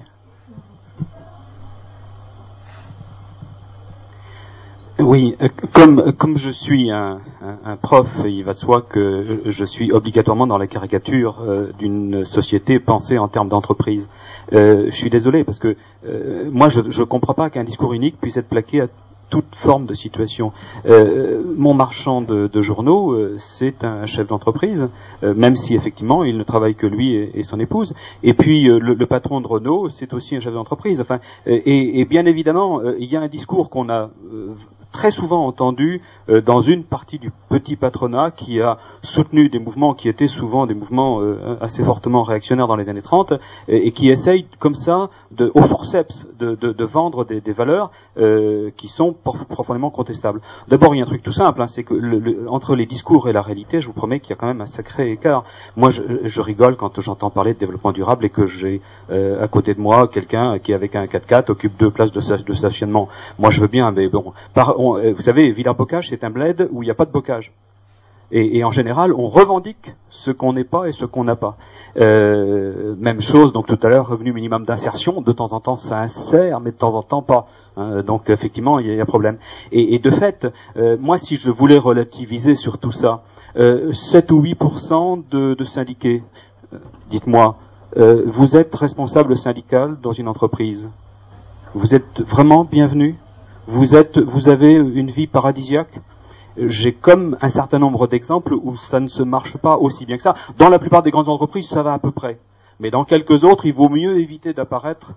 Oui, euh, comme comme je suis un, un- un prof, il va de soi que je suis obligatoirement dans la caricature euh, d'une société pensée en termes d'entreprise. Euh, je suis désolé parce que euh, moi je ne comprends pas qu'un discours unique puisse être plaqué à toute forme de situation. Euh, mon marchand de, de journaux, euh, c'est un chef d'entreprise, euh, même si effectivement il ne travaille que lui et, son épouse. Et puis euh, le, le patron de Renault, c'est aussi un chef d'entreprise. Enfin, euh, et, et bien évidemment, euh, il y a un discours qu'on a euh, très souvent entendu euh, dans une partie du petit patronat qui a soutenu des mouvements qui étaient souvent des mouvements euh, assez fortement réactionnaires dans les années 30 et, et qui essayent comme ça, de, au forceps, de, de, de vendre des, des valeurs euh, qui sont prof- profondément contestables. D'abord, il y a un truc tout simple, hein, c'est que le- le- entre les discours et la réalité, je vous promets qu'il y a quand même un sacré écart. Moi, je, je rigole quand j'entends parler de développement durable et que j'ai euh, à côté de moi quelqu'un qui, avec un 4x4, occupe deux places de, de stationnement. Moi, je veux bien, mais bon, euh, vous savez, Villers-Bocage, c'est un bled où il n'y a pas de bocage. Et, en général, on revendique ce qu'on n'est pas et ce qu'on n'a pas. Euh, même chose, donc tout à l'heure, revenu minimum d'insertion, de temps en temps ça insère, mais de temps en temps pas. hein. donc effectivement, il y, a- a problème. Et, de fait, euh, moi, si je voulais relativiser sur tout ça, euh, 7 ou 8% de, de syndiqués, dites-moi, vous êtes responsable syndical dans une entreprise? Vous êtes vraiment bienvenu? Vous avez une vie paradisiaque? J'ai comme un certain nombre d'exemples où ça ne se marche pas aussi bien que ça. Dans la plupart des grandes entreprises, ça va à peu près. Mais dans quelques autres, il vaut mieux éviter d'apparaître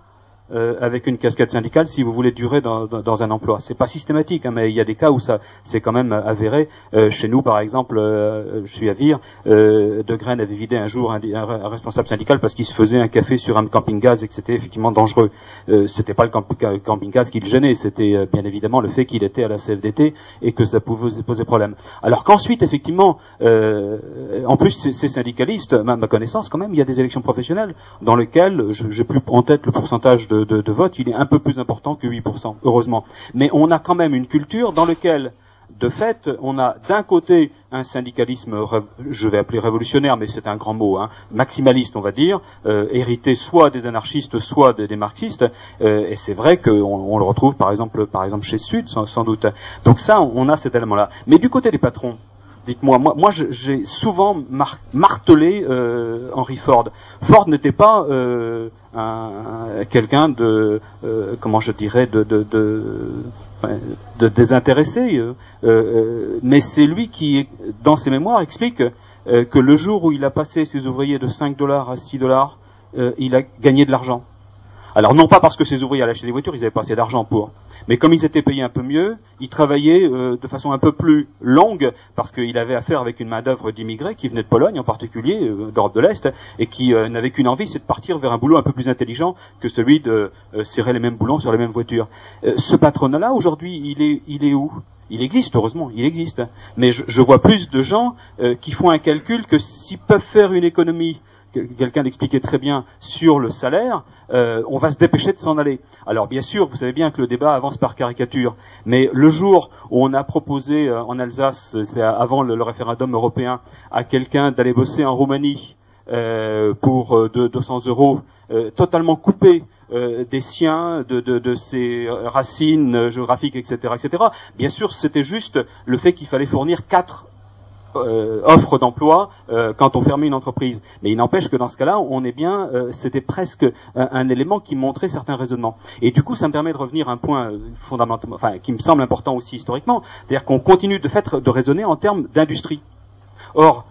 euh, avec une casquette syndicale si vous voulez durer dans, dans, dans un emploi. C'est pas systématique, hein, mais il y a des cas où ça c'est quand même avéré. Euh, chez nous, par exemple, euh, je suis à Vire, euh, De Graine avait vidé un jour un, un- responsable syndical parce qu'il se faisait un café sur un camping-gaz et que c'était effectivement dangereux. Euh, c'était pas le camp- ca- camping-gaz qui le gênait, c'était euh, bien évidemment le fait qu'il était à la CFDT et que ça pouvait poser problème. Alors qu'ensuite, effectivement, en plus ces, syndicalistes, ma, ma connaissance quand même, il y a des élections professionnelles dans lesquelles, je j'ai plus en tête le pourcentage de, de, vote, il est un peu plus important que 8%, heureusement. Mais on a quand même une culture dans laquelle de fait, on a d'un côté un syndicalisme, je vais appeler révolutionnaire, mais c'est un grand mot, hein, maximaliste, on va dire, euh, hérité soit des anarchistes, soit des, marxistes, euh, et c'est vrai qu'on on le retrouve par exemple, par exemple chez Sud, sans, sans doute. Donc ça, on a cet élément-là. Mais du côté des patrons, dites-moi, moi, moi j'ai souvent mar- martelé euh, Henry Ford. Ford n'était pas euh, un- un- quelqu'un de, euh, comment je dirais, de, de, désintéressé, euh, mais c'est lui qui, dans ses mémoires, explique que le jour où il a passé ses ouvriers de 5 dollars à 6 dollars, il a gagné de l'argent. Alors non pas parce que ces ouvriers allaient acheter des voitures, ils avaient pas assez d'argent pour, mais comme ils étaient payés un peu mieux, ils travaillaient euh, de façon un peu plus longue parce qu'il avait affaire avec une main d'œuvre d'immigrés qui venaient de Pologne en particulier, euh, d'Europe de l'Est, et qui euh, n'avaient qu'une envie, c'est de partir vers un boulot un peu plus intelligent que celui de euh, serrer les mêmes boulons sur les mêmes voitures. Euh, ce patronat-là aujourd'hui, il est, il est où? Il existe, heureusement, il existe. Mais je, je vois plus de gens euh, qui font un calcul que s'ils peuvent faire une économie quelqu'un l'expliquait très bien sur le salaire, euh, on va se dépêcher de s'en aller. Alors bien sûr, vous savez bien que le débat avance par caricature, mais le jour où on a proposé euh, en Alsace, c'était avant le, référendum européen, à quelqu'un d'aller bosser en Roumanie euh, pour euh, de- 200 euros, euh, totalement coupé euh, des siens, de, de, de ses racines euh, géographiques, etc., etc. Bien sûr, c'était juste le fait qu'il fallait fournir quatre euh, offre d'emploi euh, quand on fermait une entreprise. Mais il n'empêche que dans ce cas-là, on est bien, euh, c'était presque un, élément qui montrait certains raisonnements. Et du coup, ça me permet de revenir à un point euh, fondamental, enfin qui me semble important aussi historiquement, c'est-à-dire qu'on continue de fait de raisonner en termes d'industrie. Or,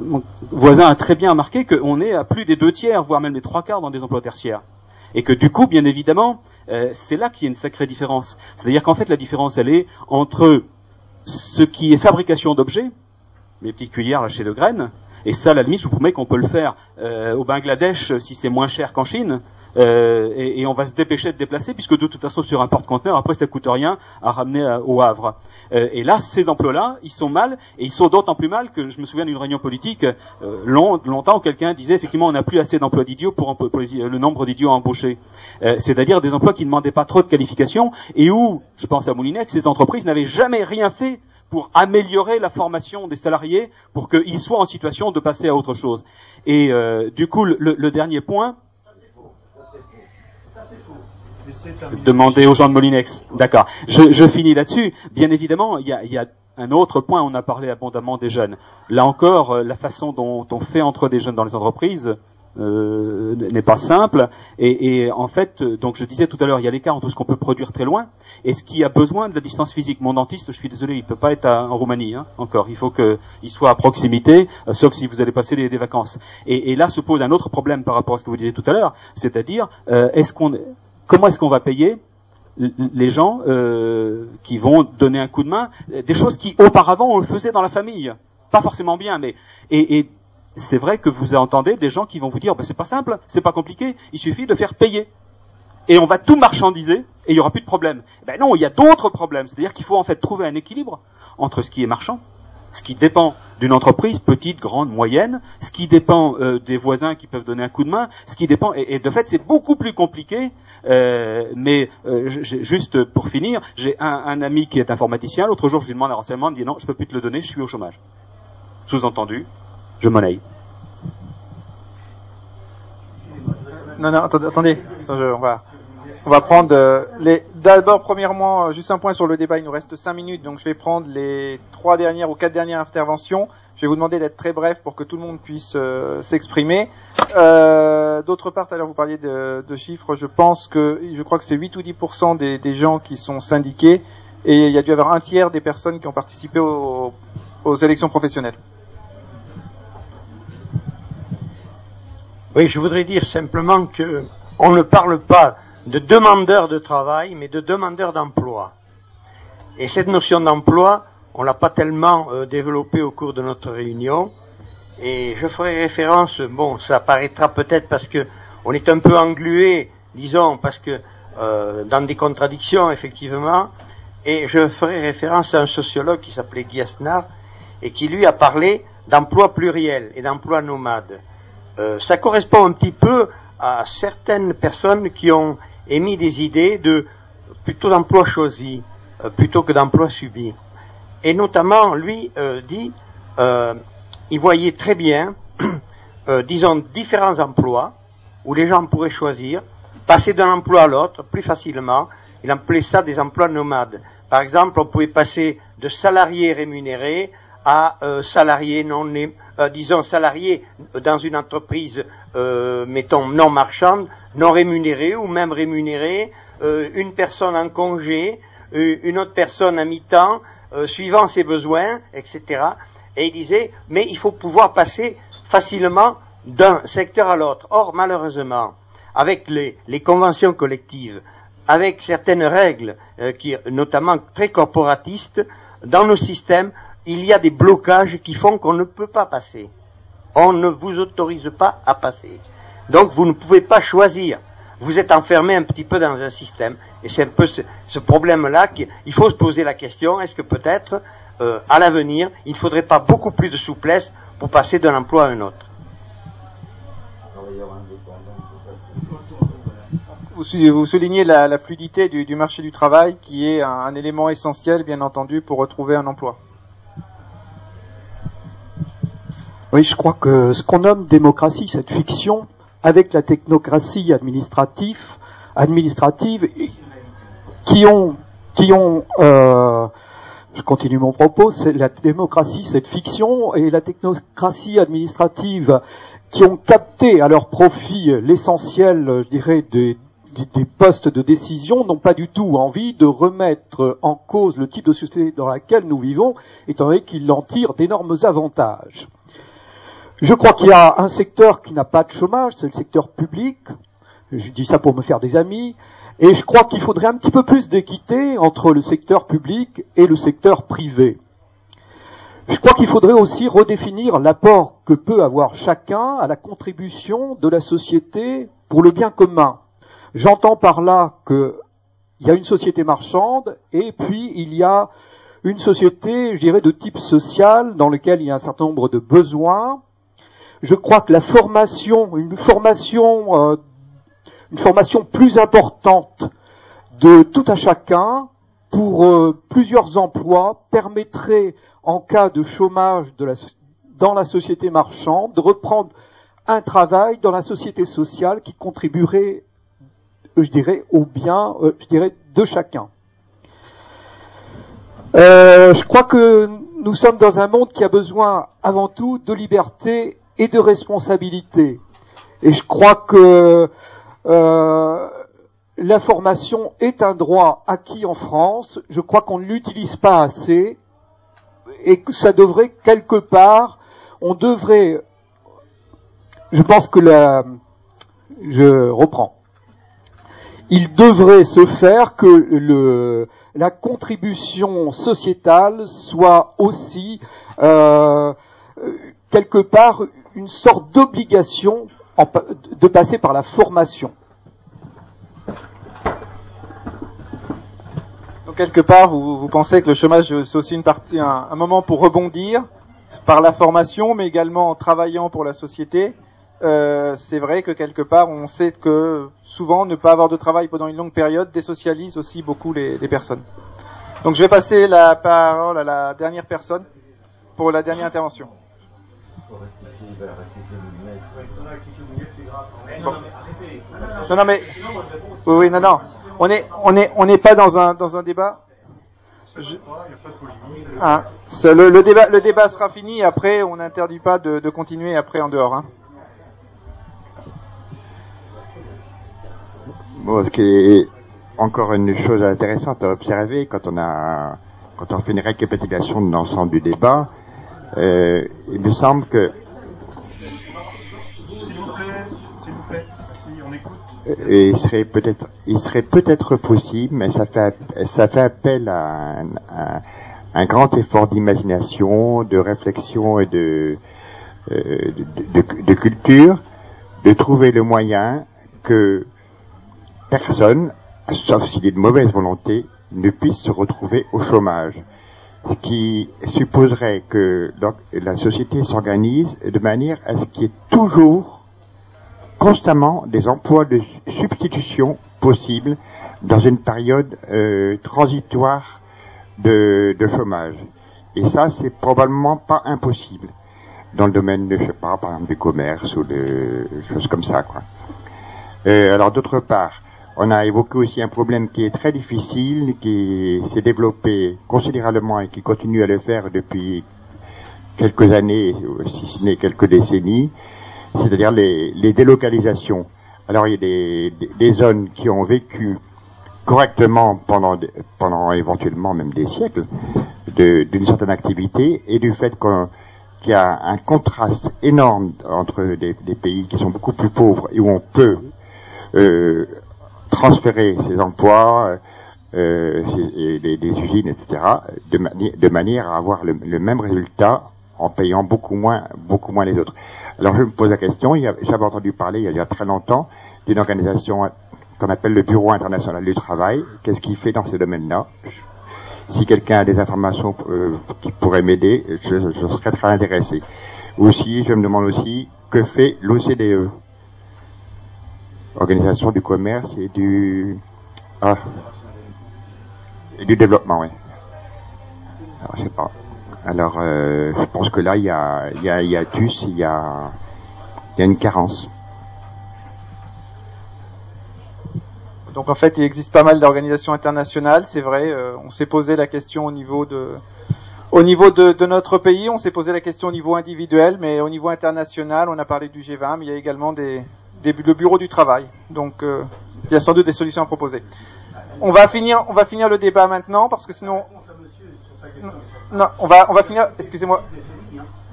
mon voisin a très bien remarqué qu'on est à plus des deux tiers, voire même les trois quarts dans des emplois tertiaires. Et que du coup, bien évidemment, euh, c'est là qu'il y a une sacrée différence. C'est-à-dire qu'en fait, la différence, elle est entre ce qui est fabrication d'objets, les petites cuillères là, chez Le Graine. Et ça, la limite, je vous promets qu'on peut le faire euh, au Bangladesh euh, si c'est moins cher qu'en Chine. Euh, et, on va se dépêcher de déplacer puisque de toute façon sur un porte-conteneur, après ça coûte rien à ramener à- au Havre. Euh, et là, ces emplois-là, ils sont mal et ils sont d'autant plus mal que je me souviens d'une réunion politique euh, long- longtemps où quelqu'un disait effectivement on n'a plus assez d'emplois d'idiots pour, le nombre d'idiots embauchés. Euh, C'est-à-dire des emplois qui ne demandaient pas trop de qualifications et où, je pense à Moulinex, ces entreprises n'avaient jamais rien fait pour améliorer la formation des salariés pour qu'ils soient en situation de passer à autre chose. Et euh, du coup, le, dernier point, demander aux gens de Molinex. D'accord. Je, finis là-dessus. Bien évidemment, il y a, y a un autre point. On a parlé abondamment des jeunes. Là encore, euh, la façon dont on fait entre des jeunes dans les entreprises euh, n'est pas simple. Et, et en fait, donc je disais tout à l'heure, il y a l'écart entre ce qu'on peut produire très loin et ce qui a besoin de la distance physique. Mon dentiste, je suis désolé, il peut pas être à- en Roumanie. Hein, encore, il faut qu'il soit à proximité, euh, sauf si vous allez passer des, vacances. Et, et là se pose un autre problème par rapport à ce que vous disiez tout à l'heure, c'est-à-dire euh, est-ce qu'on comment est-ce qu'on va payer les gens euh, qui vont donner un coup de main, des choses qui auparavant on le faisait dans la famille, pas forcément bien, mais et, et c'est vrai que vous entendez des gens qui vont vous dire, ben, c'est pas simple, c'est pas compliqué, il suffit de faire payer. Et on va tout marchandiser et il y aura plus de problème. Ben non, il y a d'autres problèmes. C'est-à-dire qu'il faut en fait trouver un équilibre entre ce qui est marchand, ce qui dépend d'une entreprise petite, grande, moyenne, ce qui dépend euh, des voisins qui peuvent donner un coup de main, ce qui dépend et, de fait c'est beaucoup plus compliqué. euh, mais euh, juste pour finir, j'ai un, un ami qui est informaticien. L'autre jour, je lui demande un renseignement, il me dit non, je peux plus te le donner, je suis au chômage. Sous-entendu, je monnaie. Non, non, attendez, attendez. On va, on va prendre euh, les. D'abord, premièrement, euh, juste un point sur le débat. Il nous reste cinq minutes, donc je vais prendre les trois dernières ou quatre dernières interventions. Je vais vous demander d'être très bref pour que tout le monde puisse euh, s'exprimer. D'autre part, tout à l'heure vous parliez de, chiffres. Je pense que, je crois que c'est 8 ou 10 des, des gens qui sont syndiqués, et il y a dû y avoir un tiers des personnes qui ont participé aux élections professionnelles. Oui, je voudrais dire simplement que on ne parle pas de demandeurs de travail, mais de demandeurs d'emploi. Et cette notion d'emploi, on l'a pas tellement euh, développée au cours de notre réunion. Et je ferai référence, bon, ça paraîtra peut-être parce que on est un peu englué, disons, parce que euh, dans des contradictions, effectivement. Et je ferai référence à un sociologue qui s'appelait Guy Asnar et qui lui a parlé d'emploi pluriel et d'emploi nomade. Euh, ça correspond un petit peu à certaines personnes qui ont émis des idées de plutôt d'emploi choisi euh, plutôt que d'emploi subi. Et notamment, lui euh, dit, il voyait très bien, disons, différents emplois où les gens pourraient choisir, passer d'un emploi à l'autre plus facilement. Il appelait ça des emplois nomades. Par exemple, on pouvait passer de salarié rémunéré à euh, salarié non, euh, disons salarié dans une entreprise, euh, mettons non marchande, non rémunéré ou même rémunéré, euh, une personne en congé, une autre personne à mi-temps, suivant ses besoins, etc. Et il disait, mais il faut pouvoir passer facilement d'un secteur à l'autre. Or, malheureusement, avec les, conventions collectives, avec certaines règles, qui, notamment très corporatistes, dans nos systèmes, il y a des blocages qui font qu'on ne peut pas passer. On ne vous autorise pas à passer. Donc vous ne pouvez pas choisir. Vous êtes enfermé un petit peu dans un système. Et c'est un peu ce, problème-là qu'il faut se poser la question, est-ce que peut-être, euh, à l'avenir, il ne faudrait pas beaucoup plus de souplesse pour passer d'un emploi à un autre? Vous, sou- vous soulignez la, fluidité du, marché du travail qui est un élément essentiel, bien entendu, pour retrouver un emploi. Oui, je crois que ce qu'on nomme démocratie, cette fiction, avec la technocratie administrative, administrative, qui ont, qui ont, euh, je continue mon propos, c'est la démocratie, cette fiction, et la technocratie administrative, qui ont capté à leur profit l'essentiel, je dirais, des, des- postes de décision, n'ont pas du tout envie de remettre en cause le type de société dans laquelle nous vivons, étant donné qu'ils en tirent d'énormes avantages. Je crois qu'il y a un secteur qui n'a pas de chômage, c'est le secteur public. Je dis ça pour me faire des amis. Et je crois qu'il faudrait un petit peu plus d'équité entre le secteur public et le secteur privé. Je crois qu'il faudrait aussi redéfinir l'apport que peut avoir chacun à la contribution de la société pour le bien commun. J'entends par là qu'il y a une société marchande et puis il y a une société, je dirais, de type social dans lequel il y a un certain nombre de besoins. Je crois que la formation, une formation, euh, une formation plus importante de tout à chacun pour euh, plusieurs emplois permettrait, en cas de chômage de la dans la société marchande, de reprendre un travail dans la société sociale qui contribuerait, euh, je dirais, au bien, euh, je dirais, de chacun. Euh, je crois que nous sommes dans un monde qui a besoin avant tout de liberté et de responsabilité. Et je crois que euh, la formation est un droit acquis en France. Je crois qu'on ne l'utilise pas assez et que ça devrait quelque part, on devrait, je pense que la, je reprends. Il devrait se faire que le, la contribution sociétale soit aussi euh, quelque part une sorte d'obligation de passer par la formation. Donc quelque part, vous, vous pensez que le chômage c'est aussi une partie, un, un moment pour rebondir par la formation, mais également en travaillant pour la société. Euh, c'est vrai que quelque part, on sait que souvent ne pas avoir de travail pendant une longue période désocialise aussi beaucoup les, les personnes. Donc je vais passer la parole à la dernière personne pour la dernière intervention. Bon. Non, non, mais oui, oui, non, non. On est, on est, on n'est pas dans un, dans un débat. Je- c'est le, le débat, le débat sera fini. Après, on n'interdit pas de, de continuer après en dehors. Hein. Bon, ce qui est encore une chose intéressante à observer quand on a quand on fait une récapitulation de l'ensemble du débat, euh, il me semble que il serait peut-être, il serait peut-être possible, mais ça fait, ça fait appel à un, à un grand effort d'imagination, de réflexion et de, euh, de, de- culture, de trouver le moyen que personne, sauf s'il est de mauvaise volonté, ne puisse se retrouver au chômage. Ce qui supposerait que la société s'organise de manière à ce qu'il y ait toujours, constamment, des emplois de substitution possibles dans une période euh, transitoire de, de chômage. Et ça, c'est probablement pas impossible dans le domaine, de, je sais pas, par exemple du commerce ou de choses comme ça, quoi. Euh, alors d'autre part, on a évoqué aussi un problème qui est très difficile, qui s'est développé considérablement et qui continue à le faire depuis quelques années, si ce n'est quelques décennies, c'est-à-dire les, délocalisations. Alors il y a des, zones qui ont vécu correctement pendant, pendant éventuellement même des siècles d'une certaine activité et du fait qu'il y a un contraste énorme entre des, pays qui sont beaucoup plus pauvres et où on peut euh, transférer ces emplois, euh, des, des usines, etc., de, de manière à avoir le, le même résultat en payant beaucoup moins, beaucoup moins les autres. Alors je me pose la question, j'avais entendu parler il y a très longtemps d'une organisation qu'on appelle le Bureau international du travail. Qu'est-ce qu'il fait dans ce domaine-là? Si quelqu'un a des informations euh, qui pourraient m'aider, je, je serais très intéressé. Aussi, je me demande aussi que fait l'OCDE? Organisation du commerce et du ah, et du développement, oui. Alors, je sais pas. Alors, euh, je pense que là, il y a, il y a, il y a il y a, il y a une carence. Donc en fait, il existe pas mal d'organisations internationales, c'est vrai. euh, on s'est posé la question au niveau de, au niveau de, de notre pays, on s'est posé la question au niveau individuel, mais au niveau international, on a parlé du G20, mais il y a également des, des le bureau du travail. Donc euh, il y a sans doute des solutions à proposer. On va finir, on va finir le débat maintenant parce que sinon, non, on va, on va finir. Excusez-moi,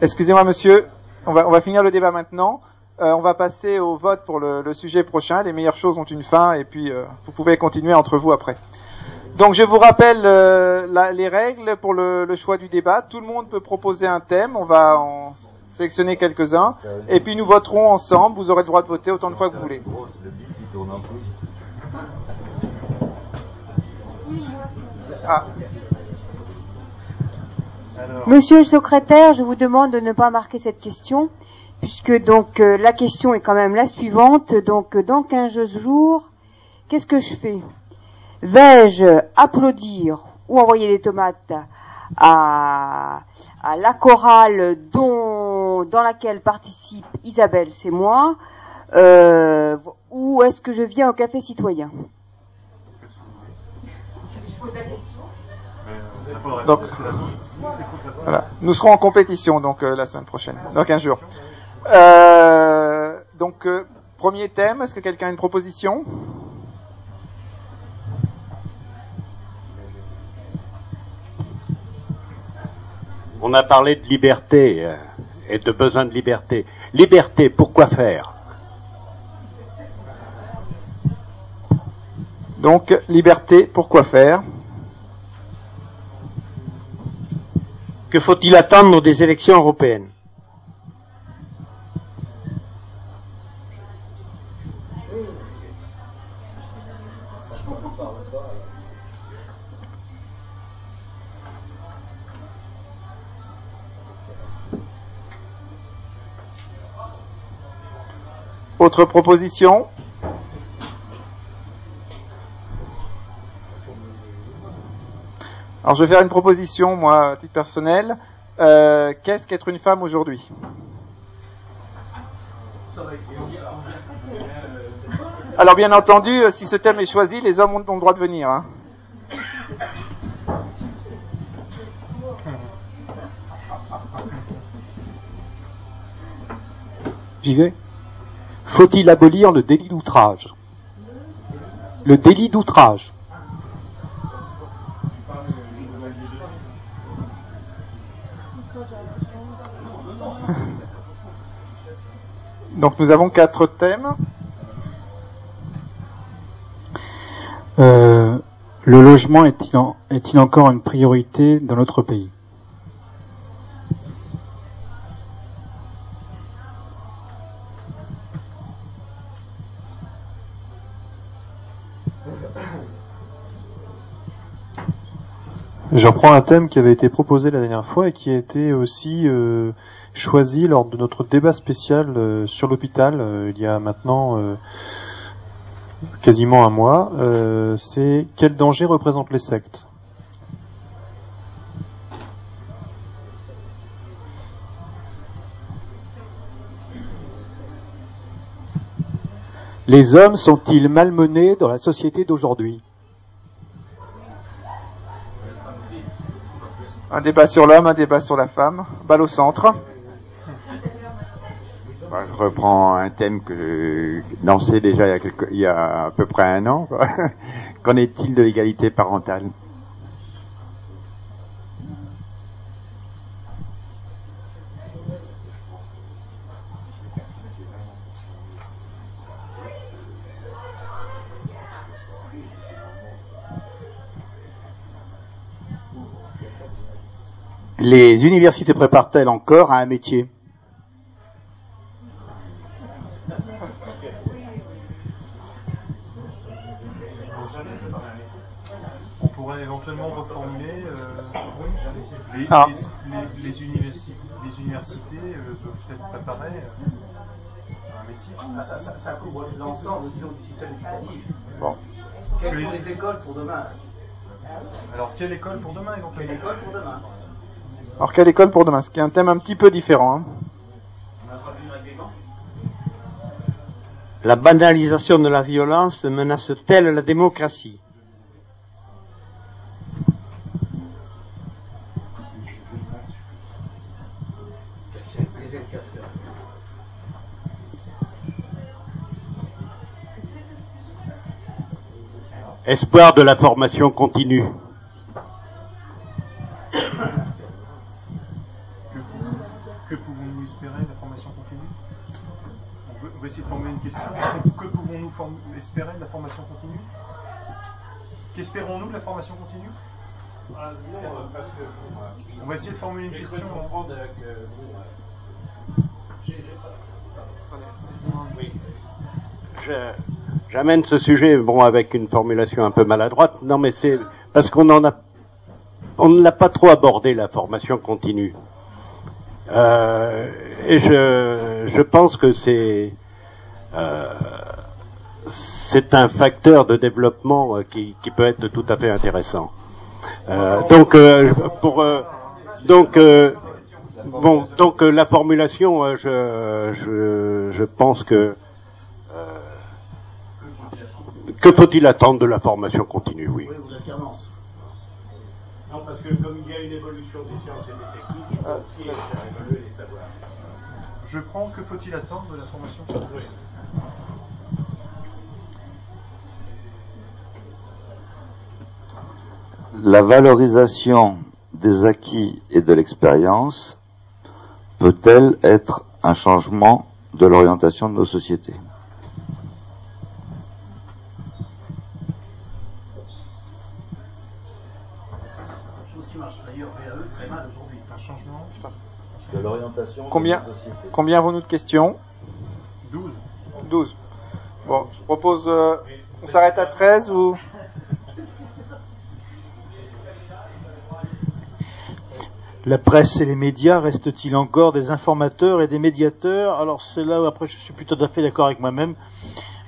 excusez-moi, monsieur. On va, on va finir le débat maintenant. Euh, on va passer au vote pour le, le sujet prochain. Les meilleures choses ont une fin, et puis euh, vous pouvez continuer entre vous après. Donc je vous rappelle euh, les règles pour le, le choix du débat. Tout le monde peut proposer un thème. On va en sélectionner quelques-uns, et puis nous voterons ensemble. Vous aurez le droit de voter autant de fois que vous voulez. Ah. Monsieur le secrétaire, je vous demande de ne pas marquer cette question, puisque donc euh, la question est quand même la suivante. Donc euh, dans 15 jours, qu'est-ce que je fais? Vais-je applaudir ou envoyer des tomates à, à la chorale dont, dans laquelle participe Isabelle, c'est moi, euh, ou est-ce que je viens au café citoyen? Donc, voilà. Nous serons en compétition donc euh, la semaine prochaine, dans 15 jours. Euh, donc, euh, premier thème, est-ce que quelqu'un a une proposition? On a parlé de liberté euh, et de besoin de liberté. Liberté, pourquoi faire? Donc, liberté, pourquoi faire? Que faut-il attendre des élections européennes? Autre proposition? Alors je vais faire une proposition, moi, à titre personnel. Euh, Qu'est-ce qu'être une femme aujourd'hui? Alors bien entendu, euh, si ce thème est choisi, les hommes ont, le droit de venir. hein. J'y vais. Faut-il abolir le délit d'outrage? Le délit d'outrage. Donc nous avons quatre thèmes. Euh, le logement est-il encore une priorité dans notre pays? Je reprends un thème qui avait été proposé la dernière fois et qui a été aussi euh, choisi lors de notre débat spécial euh, sur l'hôpital euh, il y a maintenant quasiment un mois. C'est quel danger représentent les sectes? Les hommes sont-ils malmenés dans la société d'aujourd'hui? Un débat sur l'homme, un débat sur la femme. Balle au centre. Bah, je reprends un thème que j'ai lancé déjà il y a, à peu près un an. Qu'en est-il de l'égalité parentale? Les universités préparent-elles encore à un métier? On pourrait éventuellement reformuler euh, les, Ah. les- les- les universi- les universités euh, doivent être préparées euh, à un métier. Ah, ça, ça- ça couvre l'ensemble du système éducatif. Bon. Quelles sont les écoles pour demain? Alors, quelle école pour demain éventuellement? Quelle école pour demain? Alors quelle école pour demain? Ce qui est un thème un petit peu différent. hein. La banalisation de la violence menace-t-elle la démocratie? Espoir de la formation continue. Que pouvons-nous espérer de la formation continue? Qu'espérons-nous de la formation continue? On va essayer de formuler une question. Je- J'amène ce sujet, bon, avec une formulation un peu maladroite. Non, mais c'est parce qu'on en a, on ne l'a pas trop abordé la formation continue. Euh, et je, je pense que c'est, c'est un facteur de développement euh, qui, qui peut être tout à fait intéressant. Euh, donc, euh, pour, euh, donc, euh, bon, donc euh, la formulation, euh, je, je, je pense que euh, que faut-il attendre de la formation continue, oui. Oui, ou l'alternance. Non, parce que comme il y a une évolution des sciences et des techniques, il faut aussi faire évoluer les savoirs. Je prends que faut-il attendre de la formation continue La valorisation des acquis et de l'expérience peut-elle être un changement de l'orientation de nos sociétés? Combien, combien avons-nous de questions? 12. 12. Bon, je propose, euh, on s'arrête à 13 ou? La presse et les médias restent-ils encore des informateurs et des médiateurs? Alors c'est là où après je suis plutôt tout à fait d'accord avec moi-même.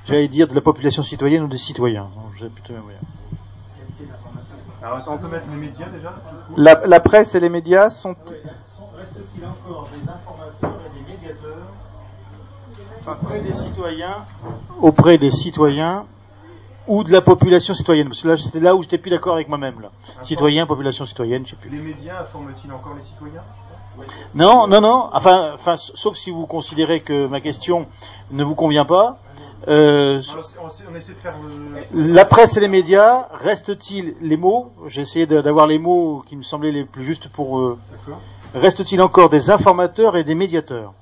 J'allais dire de la population citoyenne ou des citoyens. Donc, plutôt-. Alors, qu'on peut mettre les médias déjà la, la presse et les médias sont encore des informateurs auprès des citoyens auprès des citoyens ou de la population citoyenne Parce que là, c'était là où j'étais plus d'accord avec moi-même. Là. Citoyen, population citoyenne, je sais plus. Les médias informent-ils encore les citoyens? Non, non, non. Enfin, enfin, sauf si vous considérez que ma question ne vous convient pas. Euh, Alors, on, on essaie de faire le... la presse et les médias, reste-t-il les mots? J'ai essayé d'avoir les mots qui me semblaient les plus justes pour eux. Reste-t-il encore des informateurs et des médiateurs?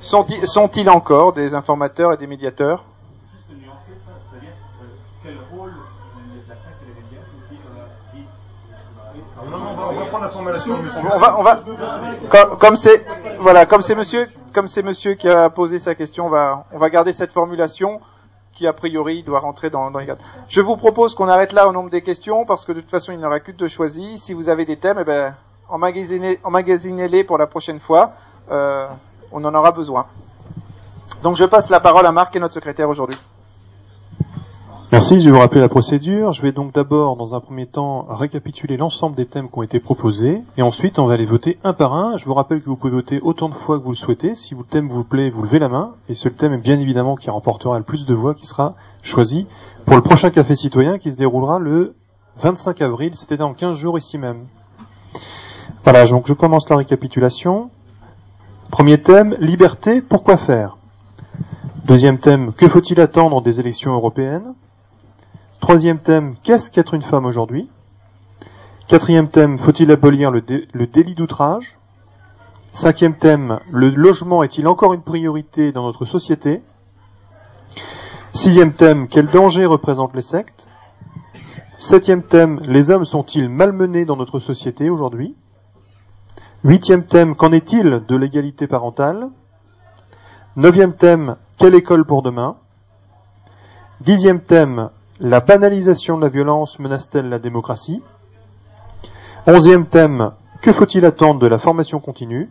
Sont-ils encore des informateurs et des médiateurs? On va, on va, comme c'est, voilà, comme c'est monsieur, comme c'est monsieur qui a posé sa question, on va, on va garder cette formulation qui a priori doit rentrer dans, dans les cadres. Je vous propose qu'on arrête là au nombre des questions parce que de toute façon il n'y aura que deux choisis. Si vous avez des thèmes, eh ben, emmagasinez-les pour la prochaine fois. Euh, on en aura besoin. Donc je passe la parole à Marc qui est notre secrétaire aujourd'hui. Merci, je vais vous rappeler la procédure. Je vais donc d'abord, dans un premier temps, récapituler l'ensemble des thèmes qui ont été proposés, et ensuite on va les voter un par un. Je vous rappelle que vous pouvez voter autant de fois que vous le souhaitez. Si le thème vous plaît, vous levez la main, et c'est le thème bien évidemment qui remportera le plus de voix qui sera choisi pour le prochain café citoyen qui se déroulera le 25 avril, c'était dans 15 jours ici même. Voilà, donc je commence la récapitulation. Premier thème, liberté, pourquoi faire? Deuxième thème, que faut-il attendre des élections européennes? Troisième thème, qu'est-ce qu'être une femme aujourd'hui? Quatrième thème, faut-il abolir le, dé- le délit d'outrage? Cinquième thème, le logement est-il encore une priorité dans notre société? Sixième thème, quel danger représentent les sectes? Septième thème, les hommes sont-ils malmenés dans notre société aujourd'hui? Huitième thème, qu'en est-il de l'égalité parentale? Neuvième thème, quelle école pour demain? Dixième thème, la banalisation de la violence menace-t-elle la démocratie? Onzième thème, que faut-il attendre de la formation continue?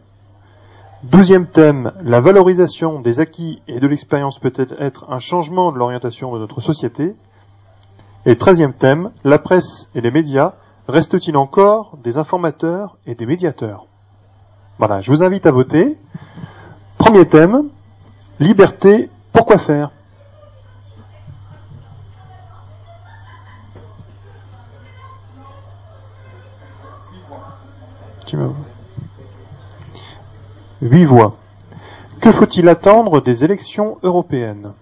Douzième thème, la valorisation des acquis et de l'expérience peut être un changement de l'orientation de notre société? Et treizième thème, la presse et les médias restent-ils encore des informateurs et des médiateurs? Voilà, je vous invite à voter. Premier thème, liberté, pourquoi faire? Huit voix. Que faut-il attendre des élections européennes?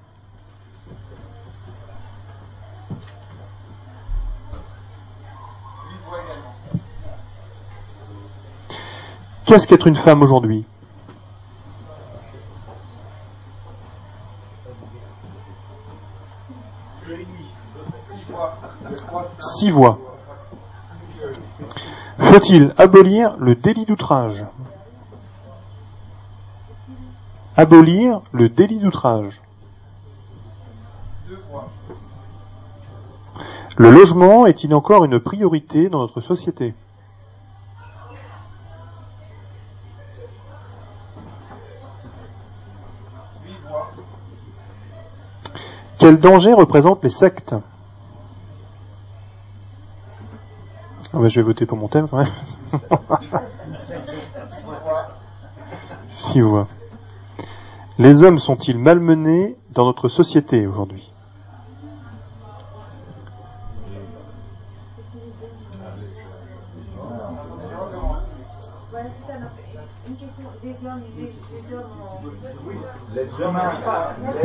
Qu'est-ce qu'être une femme aujourd'hui Six voix. Faut-il abolir le délit d'outrage Abolir le délit d'outrage. Le logement est-il encore une priorité dans notre société Quel danger représentent les sectes Ah Je vais voter pour mon thème quand même. Six voix. Les hommes sont-ils malmenés dans notre société aujourd'hui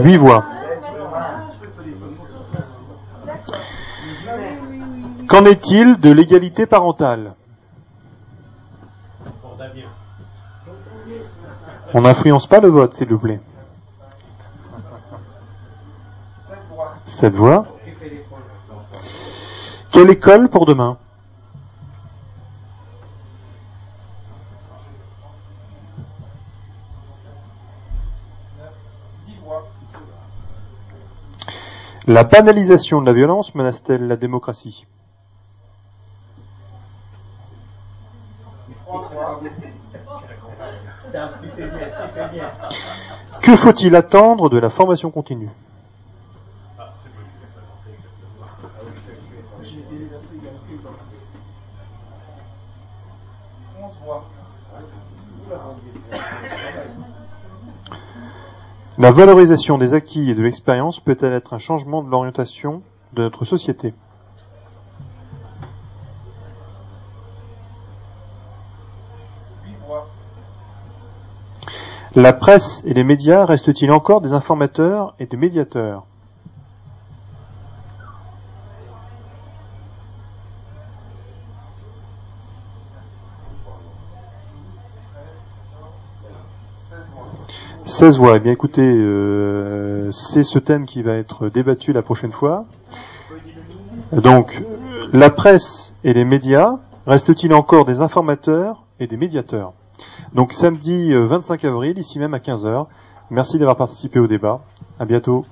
Huit voix. Qu'en est-il de l'égalité parentale? On n'influence pas le vote, s'il vous plaît. Cette voix? Quelle école pour demain? La banalisation de la violence menace-t-elle la démocratie? Que faut-il attendre de la formation continue? La valorisation des acquis et de l'expérience peut-elle être un changement de l'orientation de notre société? La presse et les médias restent-ils encore des informateurs et des médiateurs? Seize voix. Eh bien, écoutez, euh, c'est ce thème qui va être débattu la prochaine fois. Donc, la presse et les médias Reste-t-il encore des informateurs et des médiateurs? Donc samedi euh, 25 avril, ici même à 15h. Merci d'avoir participé au débat. À bientôt.